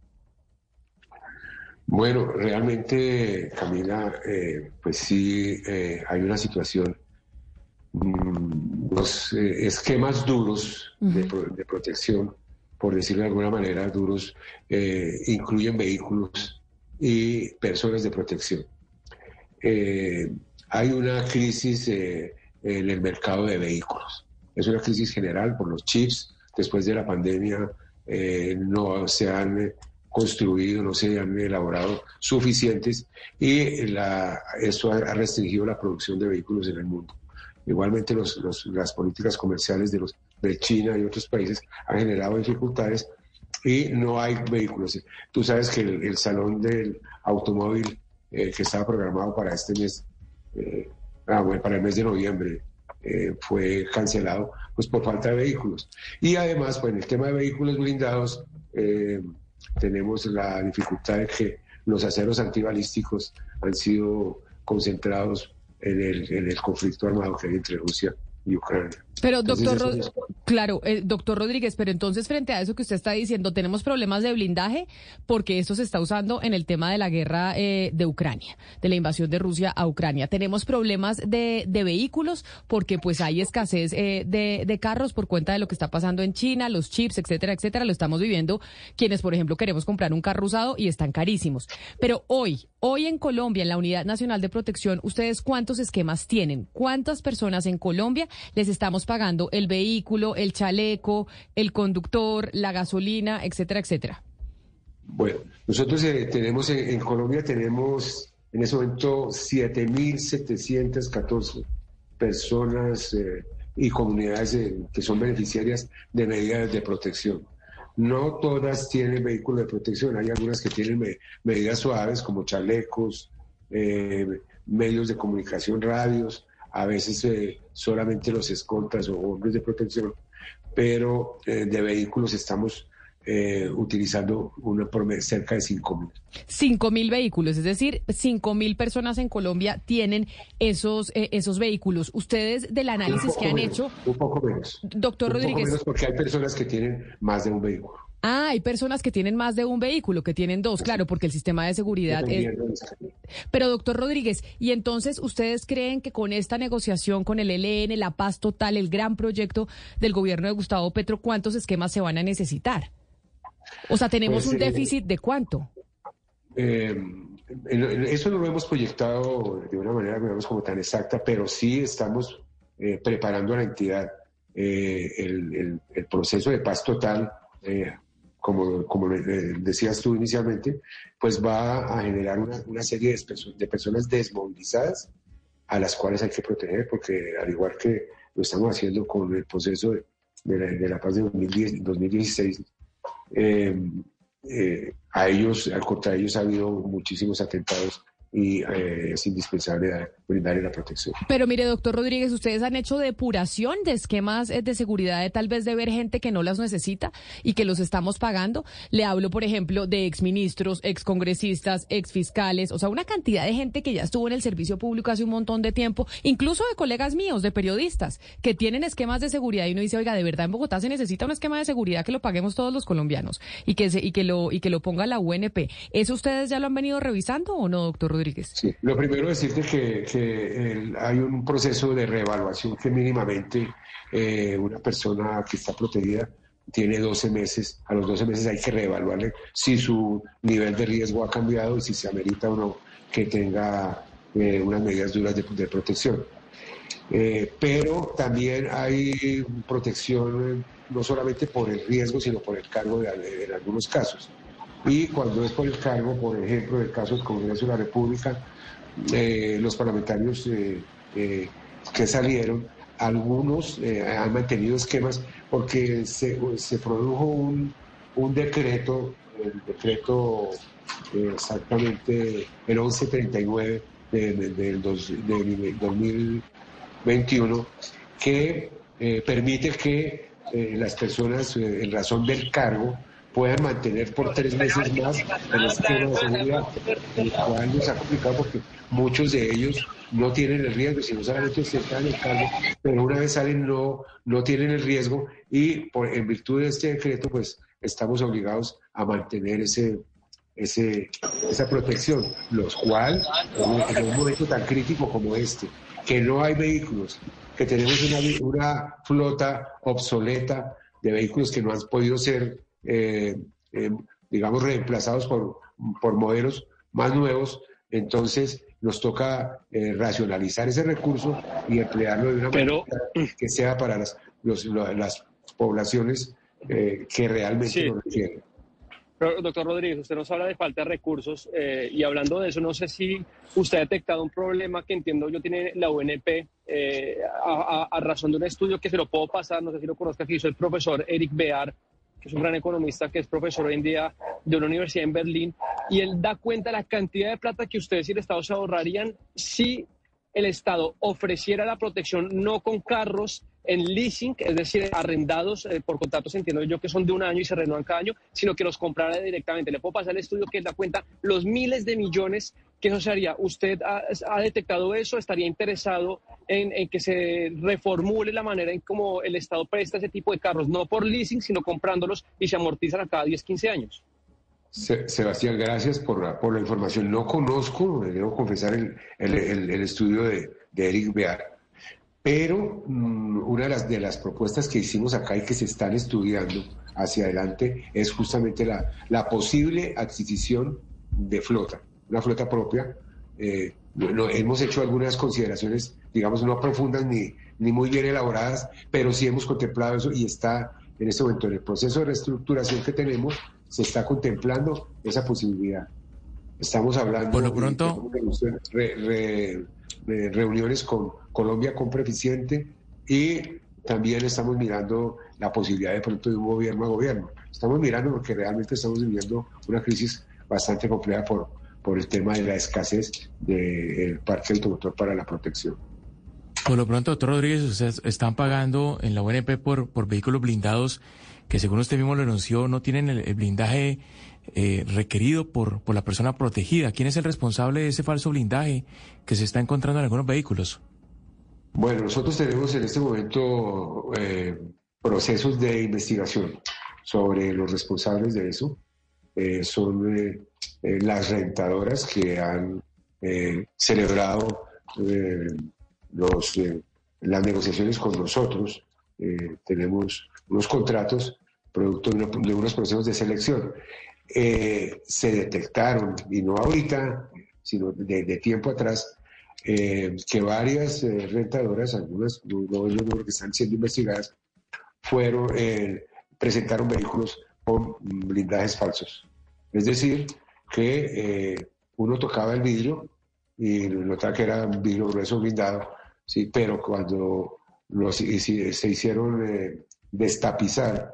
Bueno, realmente, Camila, eh, pues sí eh, hay una situación. Mm, los eh, esquemas duros de, de, protección, por decirlo de alguna manera, duros, incluyen vehículos y personas de protección hay una crisis eh, en el mercado de vehículos. Es una crisis general por los chips. Después de la pandemia eh, no se han construido, no se han elaborado suficientes y la, esto ha restringido la producción de vehículos en el mundo. Igualmente los, las políticas comerciales de, los, de China y otros países han generado dificultades y no hay vehículos. Tú sabes que el, salón del automóvil eh, que estaba programado para este mes eh, ah, para el mes de noviembre eh, fue cancelado pues por falta de vehículos. Y además, pues en el tema de vehículos blindados, eh, tenemos la dificultad de que los aceros antibalísticos han sido concentrados en el, en el conflicto armado que hay entre Rusia y Ucrania. Pero, doctor, claro, eh, doctor Rodríguez, pero entonces frente a eso que usted está diciendo, tenemos problemas de blindaje porque esto se está usando en el tema de la guerra eh, de Ucrania, de la invasión de Rusia a Ucrania. Tenemos problemas de, de vehículos porque pues hay escasez eh, de, de, carros por cuenta de lo que está pasando en China, los chips, etcétera, etcétera. Lo estamos viviendo quienes, por ejemplo, queremos comprar un carro usado y están carísimos. Pero hoy, hoy en Colombia, en la Unidad Nacional de Protección, ¿ustedes cuántos esquemas tienen? ¿Cuántas personas en Colombia les estamos pagando el vehículo, el chaleco, el conductor, la gasolina, etcétera, etcétera? Bueno, nosotros eh, tenemos en, Colombia tenemos en ese momento 7.714 personas eh, y comunidades eh, que son beneficiarias de medidas de protección. No todas tienen vehículos de protección, hay algunas que tienen medidas suaves como chalecos, medios de comunicación, radios, a veces eh, solamente los escoltas o hombres de protección, pero eh, de vehículos estamos eh, utilizando una por cerca de 5 mil. 5 mil vehículos, es decir, 5 mil personas en Colombia tienen esos, esos vehículos. Ustedes del análisis que han hecho... Un poco menos. Doctor un Rodríguez. Poco menos porque hay personas que tienen más de un vehículo. Ah, hay personas que tienen más de un vehículo, que tienen dos, claro, porque el sistema de seguridad es... Pero doctor Rodríguez, ¿y entonces ustedes creen que con esta negociación con el ELN, la paz total, el gran proyecto del gobierno de Gustavo Petro, cuántos esquemas se van a necesitar? O sea, ¿tenemos pues, un eh, déficit de cuánto? Eh, eso no lo hemos proyectado de una manera, digamos, como tan exacta, pero sí estamos eh, preparando a la entidad el, proceso de paz total, como, como decías tú inicialmente, pues va a generar una, serie de, de personas desmovilizadas a las cuales hay que proteger, porque al igual que lo estamos haciendo con el proceso de, la, paz de 2016, eh, eh, a ellos, contra ellos ha habido muchísimos atentados y eh, es indispensable brindarle la protección. Pero mire, doctor Rodríguez, ustedes han hecho depuración de esquemas eh, de seguridad de tal vez de ver gente que no las necesita y que los estamos pagando. Le hablo, por ejemplo, de exministros, excongresistas, exfiscales, o sea, una cantidad de gente que ya estuvo en el servicio público hace un montón de tiempo, incluso de colegas míos, de periodistas, que tienen esquemas de seguridad y uno dice, oiga, de verdad en Bogotá se necesita un esquema de seguridad que lo paguemos todos los colombianos y que se, y que lo y que lo ponga la UNP. ¿Eso ustedes ya lo han venido revisando o no, doctor Rodríguez? Lo primero decirte que, hay un proceso de reevaluación que mínimamente eh, una persona que está protegida tiene 12 meses, a los 12 meses hay que reevaluarle si su nivel de riesgo ha cambiado y si se amerita o no que tenga eh, unas medidas duras de, protección. Eh, pero también hay protección no solamente por el riesgo, sino por el cargo de, en algunos casos y cuando es por el cargo, por ejemplo, en el caso del Congreso de la República, eh, los parlamentarios eh, eh, que salieron, algunos han mantenido esquemas porque se, produjo un, decreto, el decreto exactamente el 1139 del 2021, que permite que las personas, en razón del cargo, puedan mantener por tres meses más el esquema de seguridad, el cual ha complicado porque muchos de ellos no tienen el riesgo, si no solamente están en el cargo, pero una vez salen no, no tienen el riesgo y por, en virtud de este decreto pues estamos obligados a mantener ese, ese, esa protección, los cuales en un momento tan crítico como este, que no hay vehículos, que tenemos una, una flota obsoleta de vehículos que no han podido ser eh, eh, digamos, reemplazados por, por modelos más nuevos, entonces nos toca eh, racionalizar ese recurso y emplearlo de una manera que sea para las, las poblaciones que realmente lo requieren. Pero, doctor Rodríguez, usted nos habla de falta de recursos y hablando de eso, no sé si usted ha detectado un problema que entiendo yo tiene la UNP a, a, razón de un estudio que se lo puedo pasar, no sé si lo conozca, que hizo el profesor Eric Bear es un gran economista que es profesor hoy en día de una universidad en Berlín, y él da cuenta de la cantidad de plata que ustedes y el Estado se ahorrarían si el Estado ofreciera la protección no con carros en leasing, es decir, arrendados eh, por contratos, entiendo yo que son de un año y se renuevan cada año, sino que los comprara directamente. Le puedo pasar el estudio que da cuenta los miles de millones que eso se haría. ¿Usted ha, detectado eso? ¿Estaría interesado en, que se reformule la manera en cómo el Estado presta ese tipo de carros, no por leasing, sino comprándolos y se amortizan a cada 10, 15 años? Sebastián, gracias por la, información. No conozco, debo confesar, el, el, estudio de, Eric Bear pero mm, una de las, de las propuestas que hicimos acá y que se están estudiando hacia adelante es justamente la posible adquisición de flota, una flota propia. Eh, hemos hecho algunas consideraciones, digamos, no profundas ni, ni muy bien elaboradas, pero sí hemos contemplado eso y está en este momento en el proceso de reestructuración que tenemos, se está contemplando esa posibilidad. Estamos hablando por lo pronto de, reuniones con Colombia Compra Eficiente y también estamos mirando la posibilidad de pronto de un gobierno a gobierno. Estamos mirando porque realmente estamos viviendo una crisis bastante compleja por, por el tema de la escasez del parque automotor para la protección. Por lo pronto, doctor Rodríguez, ustedes están pagando en la UNP por, por vehículos blindados que según usted mismo lo anunció no tienen el blindaje eh, requerido por, por la persona protegida. ¿Quién es el responsable de ese falso blindaje que se está encontrando en algunos vehículos? Bueno, nosotros tenemos en este momento eh, procesos de investigación sobre los responsables de eso. Eh, son las rentadoras que han celebrado los, las negociaciones con nosotros. tenemos unos contratos producto de unos procesos de selección. Eh, se detectaron, y no ahorita, sino de, tiempo atrás, eh, que varias eh, rentadoras, algunas no, no, que están siendo investigadas, fueron, eh, presentaron vehículos con blindajes falsos. Es decir, que eh, uno tocaba el vidrio y notaba que era un vidrio grueso blindado, ¿sí? pero cuando se hicieron eh, destapizar,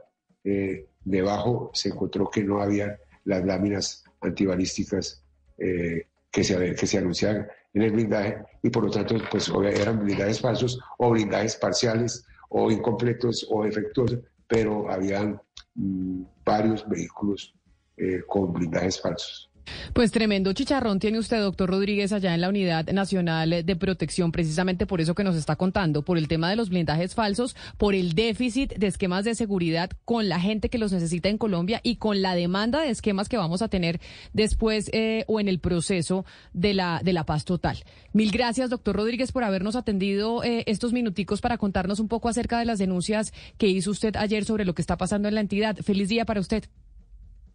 debajo se encontró que no había las láminas antibalísticas que, se, que se anunciaban en el blindaje y por lo tanto pues eran blindajes falsos o blindajes parciales o incompletos o defectuosos, pero habían varios vehículos eh, con blindajes falsos. Pues tremendo chicharrón tiene usted, doctor Rodríguez, allá en la Unidad Nacional de Protección, precisamente por eso que nos está contando, por el tema de los blindajes falsos, por el déficit de esquemas de seguridad con la gente que los necesita en Colombia y con la demanda de esquemas que vamos a tener después eh, o en el proceso de la, de la paz total. Mil gracias, doctor Rodríguez, por habernos atendido eh, estos minuticos para contarnos un poco acerca de las denuncias que hizo usted ayer sobre lo que está pasando en la entidad. Feliz día para usted.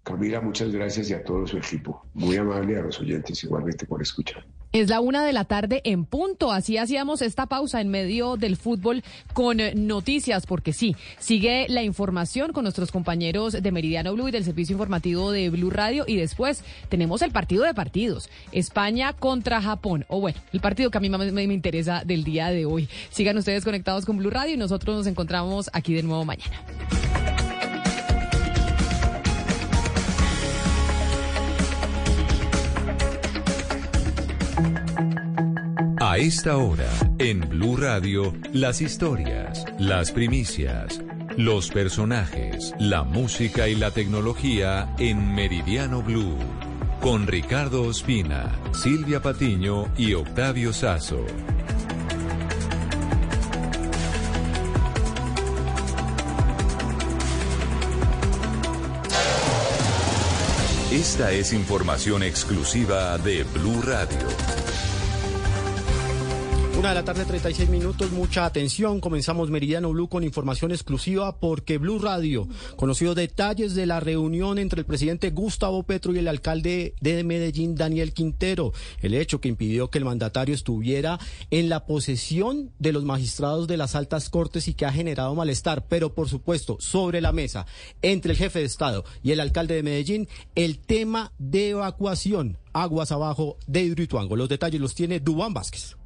Camila, muchas gracias y a todo su equipo. Muy amable a los oyentes igualmente por escuchar. Es la una de la tarde en punto. Así hacíamos esta pausa en medio del fútbol con noticias, porque sí, sigue la información con nuestros compañeros de Meridiano Blue y del servicio informativo de Blue Radio. Y después tenemos el partido de partidos: España contra Japón. O bueno, el partido que a mí me, me interesa del día de hoy. Sigan ustedes conectados con Blue Radio y nosotros nos encontramos aquí de nuevo mañana. A esta hora, en Blue Radio, las historias, las primicias, los personajes, la música y la tecnología en Meridiano Blue. Con Ricardo Ospina, Silvia Patiño y Octavio Sazo. Esta es información exclusiva de Blue Radio. Una de la tarde, 36 minutos, mucha atención. Comenzamos Meridiano Blue con información exclusiva porque Blue Radio conoció detalles de la reunión entre el presidente Gustavo Petro y el alcalde de Medellín, Daniel Quintero. El hecho que impidió que el mandatario estuviera en la posesión de los magistrados de las altas cortes y que ha generado malestar. Pero, por supuesto, sobre la mesa, entre el jefe de Estado y el alcalde de Medellín, el tema de evacuación aguas abajo de Hidroituango. Los detalles los tiene Dubán Vázquez.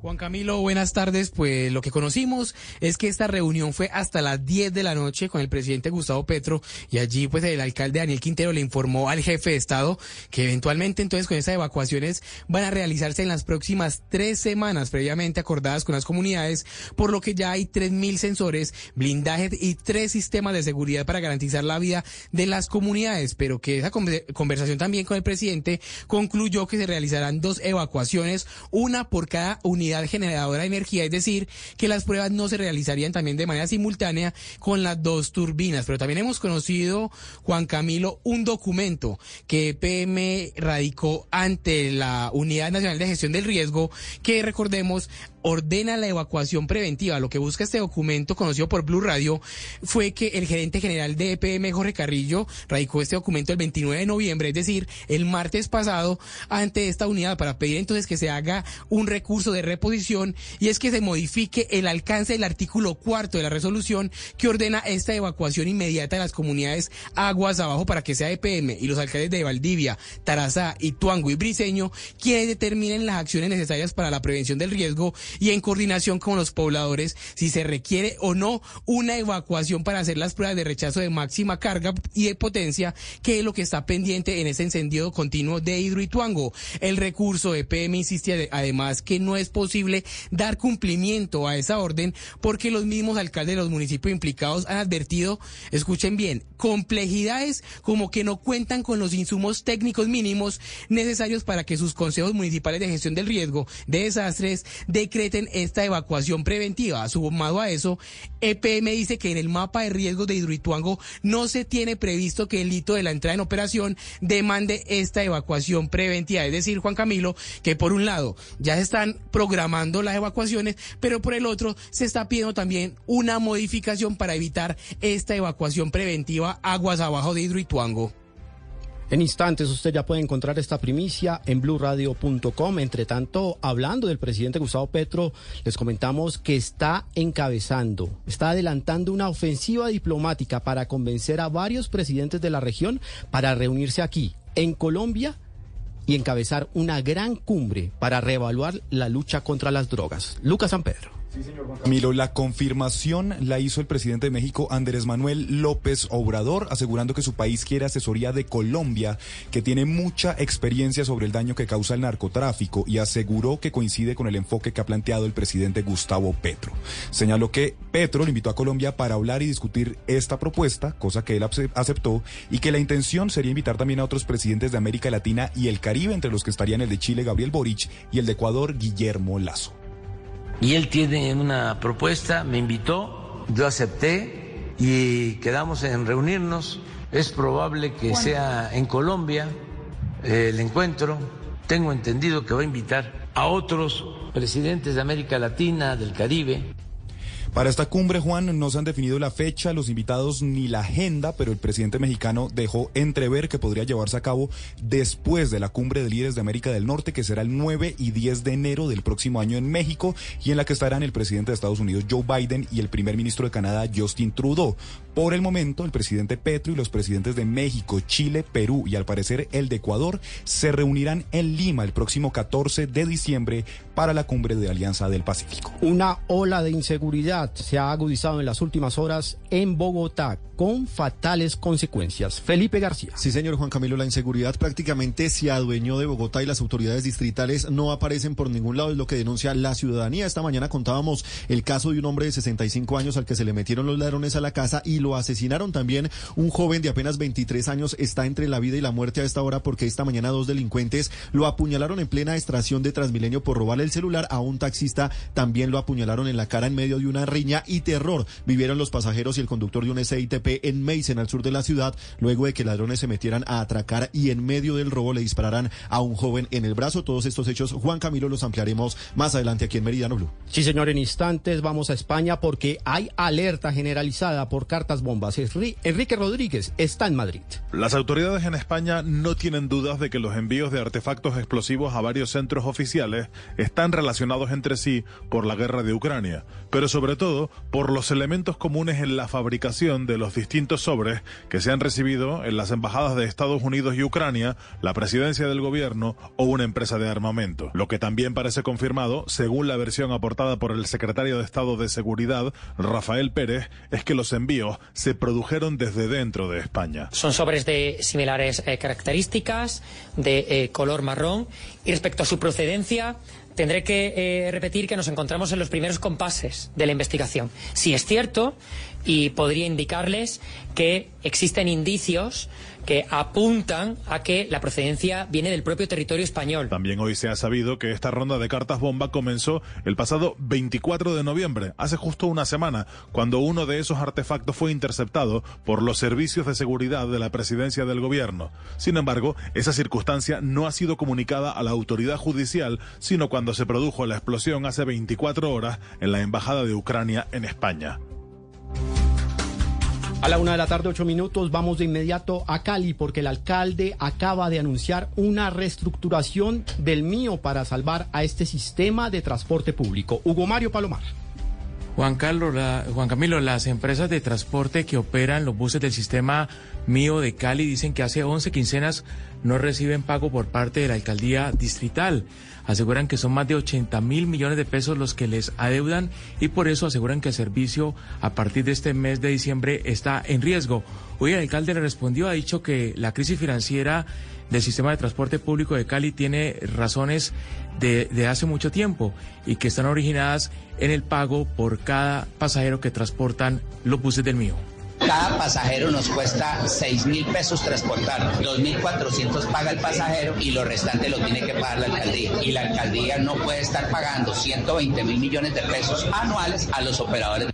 Juan Camilo, buenas tardes. Pues lo que conocimos es que esta reunión fue hasta las 10 de la noche con el presidente Gustavo Petro y allí pues el alcalde Daniel Quintero le informó al jefe de Estado que eventualmente entonces con esas evacuaciones van a realizarse en las próximas tres semanas previamente acordadas con las comunidades, por lo que ya hay 3.000 sensores, blindajes y tres sistemas de seguridad para garantizar la vida de las comunidades, pero que esa conversación también con el presidente concluyó que se realizarán dos evacuaciones, una por cada unidad generadora de energía, es decir, que las pruebas no se realizarían también de manera simultánea con las dos turbinas. Pero también hemos conocido, Juan Camilo, un documento que PM radicó ante la Unidad Nacional de Gestión del Riesgo, que recordemos ordena la evacuación preventiva. Lo que busca este documento, conocido por Blue Radio, fue que el gerente general de EPM, Jorge Carrillo, radicó este documento el 29 de noviembre, es decir, el martes pasado, ante esta unidad para pedir entonces que se haga un recurso de reposición y es que se modifique el alcance del artículo cuarto de la resolución que ordena esta evacuación inmediata de las comunidades aguas abajo para que sea EPM y los alcaldes de Valdivia, Tarazá, Ituango y Briseño quienes determinen las acciones necesarias para la prevención del riesgo y en coordinación con los pobladores si se requiere o no una evacuación para hacer las pruebas de rechazo de máxima carga y de potencia, que es lo que está pendiente en ese encendido continuo de Hidroituango. El recurso de PM insiste además que no es posible dar cumplimiento a esa orden porque los mismos alcaldes de los municipios implicados han advertido, escuchen bien, complejidades como que no cuentan con los insumos técnicos mínimos necesarios para que sus consejos municipales de gestión del riesgo de desastres decreten esta evacuación preventiva. Sumado a eso, EPM dice que en el mapa de riesgos de Hidroituango no se tiene previsto que el hito de la entrada en operación demande esta evacuación preventiva. Es decir, Juan Camilo, que por un lado ya se están programando las evacuaciones, pero por el otro se está pidiendo también una modificación para evitar esta evacuación preventiva aguas abajo de Hidroituango. En instantes usted ya puede encontrar esta primicia en blurradio.com. Entre tanto, hablando del presidente Gustavo Petro, les comentamos que está encabezando, está adelantando una ofensiva diplomática para convencer a varios presidentes de la región para reunirse aquí, en Colombia, y encabezar una gran cumbre para reevaluar la lucha contra las drogas. Lucas San Pedro. Milo, la confirmación la hizo el presidente de México, Andrés Manuel López Obrador, asegurando que su país quiere asesoría de Colombia, que tiene mucha experiencia sobre el daño que causa el narcotráfico y aseguró que coincide con el enfoque que ha planteado el presidente Gustavo Petro. Señaló que Petro le invitó a Colombia para hablar y discutir esta propuesta, cosa que él aceptó, y que la intención sería invitar también a otros presidentes de América Latina y el Caribe, entre los que estarían el de Chile, Gabriel Boric, y el de Ecuador, Guillermo Lazo y él tiene una propuesta, me invitó, yo acepté y quedamos en reunirnos. Es probable que sea en Colombia el encuentro. Tengo entendido que va a invitar a otros presidentes de América Latina, del Caribe. Para esta cumbre, Juan, no se han definido la fecha, los invitados ni la agenda, pero el presidente mexicano dejó entrever que podría llevarse a cabo después de la cumbre de líderes de América del Norte, que será el 9 y 10 de enero del próximo año en México, y en la que estarán el presidente de Estados Unidos, Joe Biden, y el primer ministro de Canadá, Justin Trudeau. Por el momento, el presidente Petro y los presidentes de México, Chile, Perú y al parecer el de Ecuador se reunirán en Lima el próximo 14 de diciembre para la cumbre de Alianza del Pacífico. Una ola de inseguridad se ha agudizado en las últimas horas en Bogotá con fatales consecuencias. Felipe García. Sí, señor Juan Camilo, la inseguridad prácticamente se adueñó de Bogotá y las autoridades distritales no aparecen por ningún lado, es lo que denuncia la ciudadanía. Esta mañana contábamos el caso de un hombre de 65 años al que se le metieron los ladrones a la casa y lo asesinaron también. Un joven de apenas 23 años está entre la vida y la muerte a esta hora porque esta mañana dos delincuentes lo apuñalaron en plena extracción de Transmilenio por robarle el celular a un taxista. También lo apuñalaron en la cara en medio de una riña y terror. Vivieron los pasajeros y el conductor de un SITP en Meissen, al sur de la ciudad, luego de que ladrones se metieran a atracar y en medio del robo le dispararan a un joven en el brazo. Todos estos hechos, Juan Camilo, los ampliaremos más adelante aquí en Meridiano Blue. Sí, señor, en instantes vamos a España porque hay alerta generalizada por cartas bombas. Enrique Rodríguez está en Madrid. Las autoridades en España no tienen dudas de que los envíos de artefactos explosivos a varios centros oficiales están relacionados entre sí por la guerra de Ucrania, pero sobre todo por los elementos comunes en la fabricación de los distintos sobres que se han recibido en las embajadas de Estados Unidos y Ucrania, la presidencia del gobierno o una empresa de armamento. Lo que también parece confirmado, según la versión aportada por el secretario de Estado de Seguridad, Rafael Pérez, es que los envíos se produjeron desde dentro de España. Son sobres de similares eh, características, de eh, color marrón, y respecto a su procedencia, tendré que eh, repetir que nos encontramos en los primeros compases de la investigación. Si es cierto, y podría indicarles que existen indicios que apuntan a que la procedencia viene del propio territorio español. También hoy se ha sabido que esta ronda de cartas bomba comenzó el pasado 24 de noviembre, hace justo una semana, cuando uno de esos artefactos fue interceptado por los servicios de seguridad de la presidencia del gobierno. Sin embargo, esa circunstancia no ha sido comunicada a la autoridad judicial, sino cuando se produjo la explosión hace 24 horas en la embajada de Ucrania en España. A la una de la tarde, ocho minutos, vamos de inmediato a Cali porque el alcalde acaba de anunciar una reestructuración del mío para salvar a este sistema de transporte público. Hugo Mario Palomar. Juan Carlos, Juan Camilo, las empresas de transporte que operan los buses del sistema mío de Cali dicen que hace 11 quincenas no reciben pago por parte de la alcaldía distrital. Aseguran que son más de 80 mil millones de pesos los que les adeudan y por eso aseguran que el servicio a partir de este mes de diciembre está en riesgo. Hoy el alcalde le respondió, ha dicho que la crisis financiera del sistema de transporte público de Cali tiene razones de, de, hace mucho tiempo y que están originadas en el pago por cada pasajero que transportan los buses del mío. Cada pasajero nos cuesta 6 mil pesos transportar, 2.400 paga el pasajero y lo restante lo tiene que pagar la alcaldía. Y la alcaldía no puede estar pagando 120 mil millones de pesos anuales a los operadores.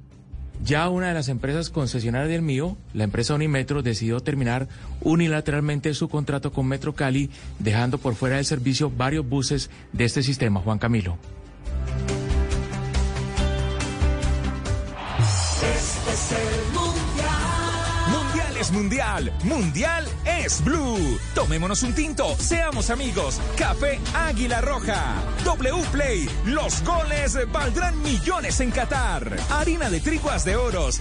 Ya una de las empresas concesionarias del mío, la empresa Unimetro, decidió terminar unilateralmente su contrato con Metro Cali, dejando por fuera del servicio varios buses de este sistema. Juan Camilo. Este es el mundial. Mundial. Mundial es blue. Tomémonos un tinto, seamos amigos. Café Águila Roja. W Play. Los goles valdrán millones en Qatar. Harina de triguas de oros.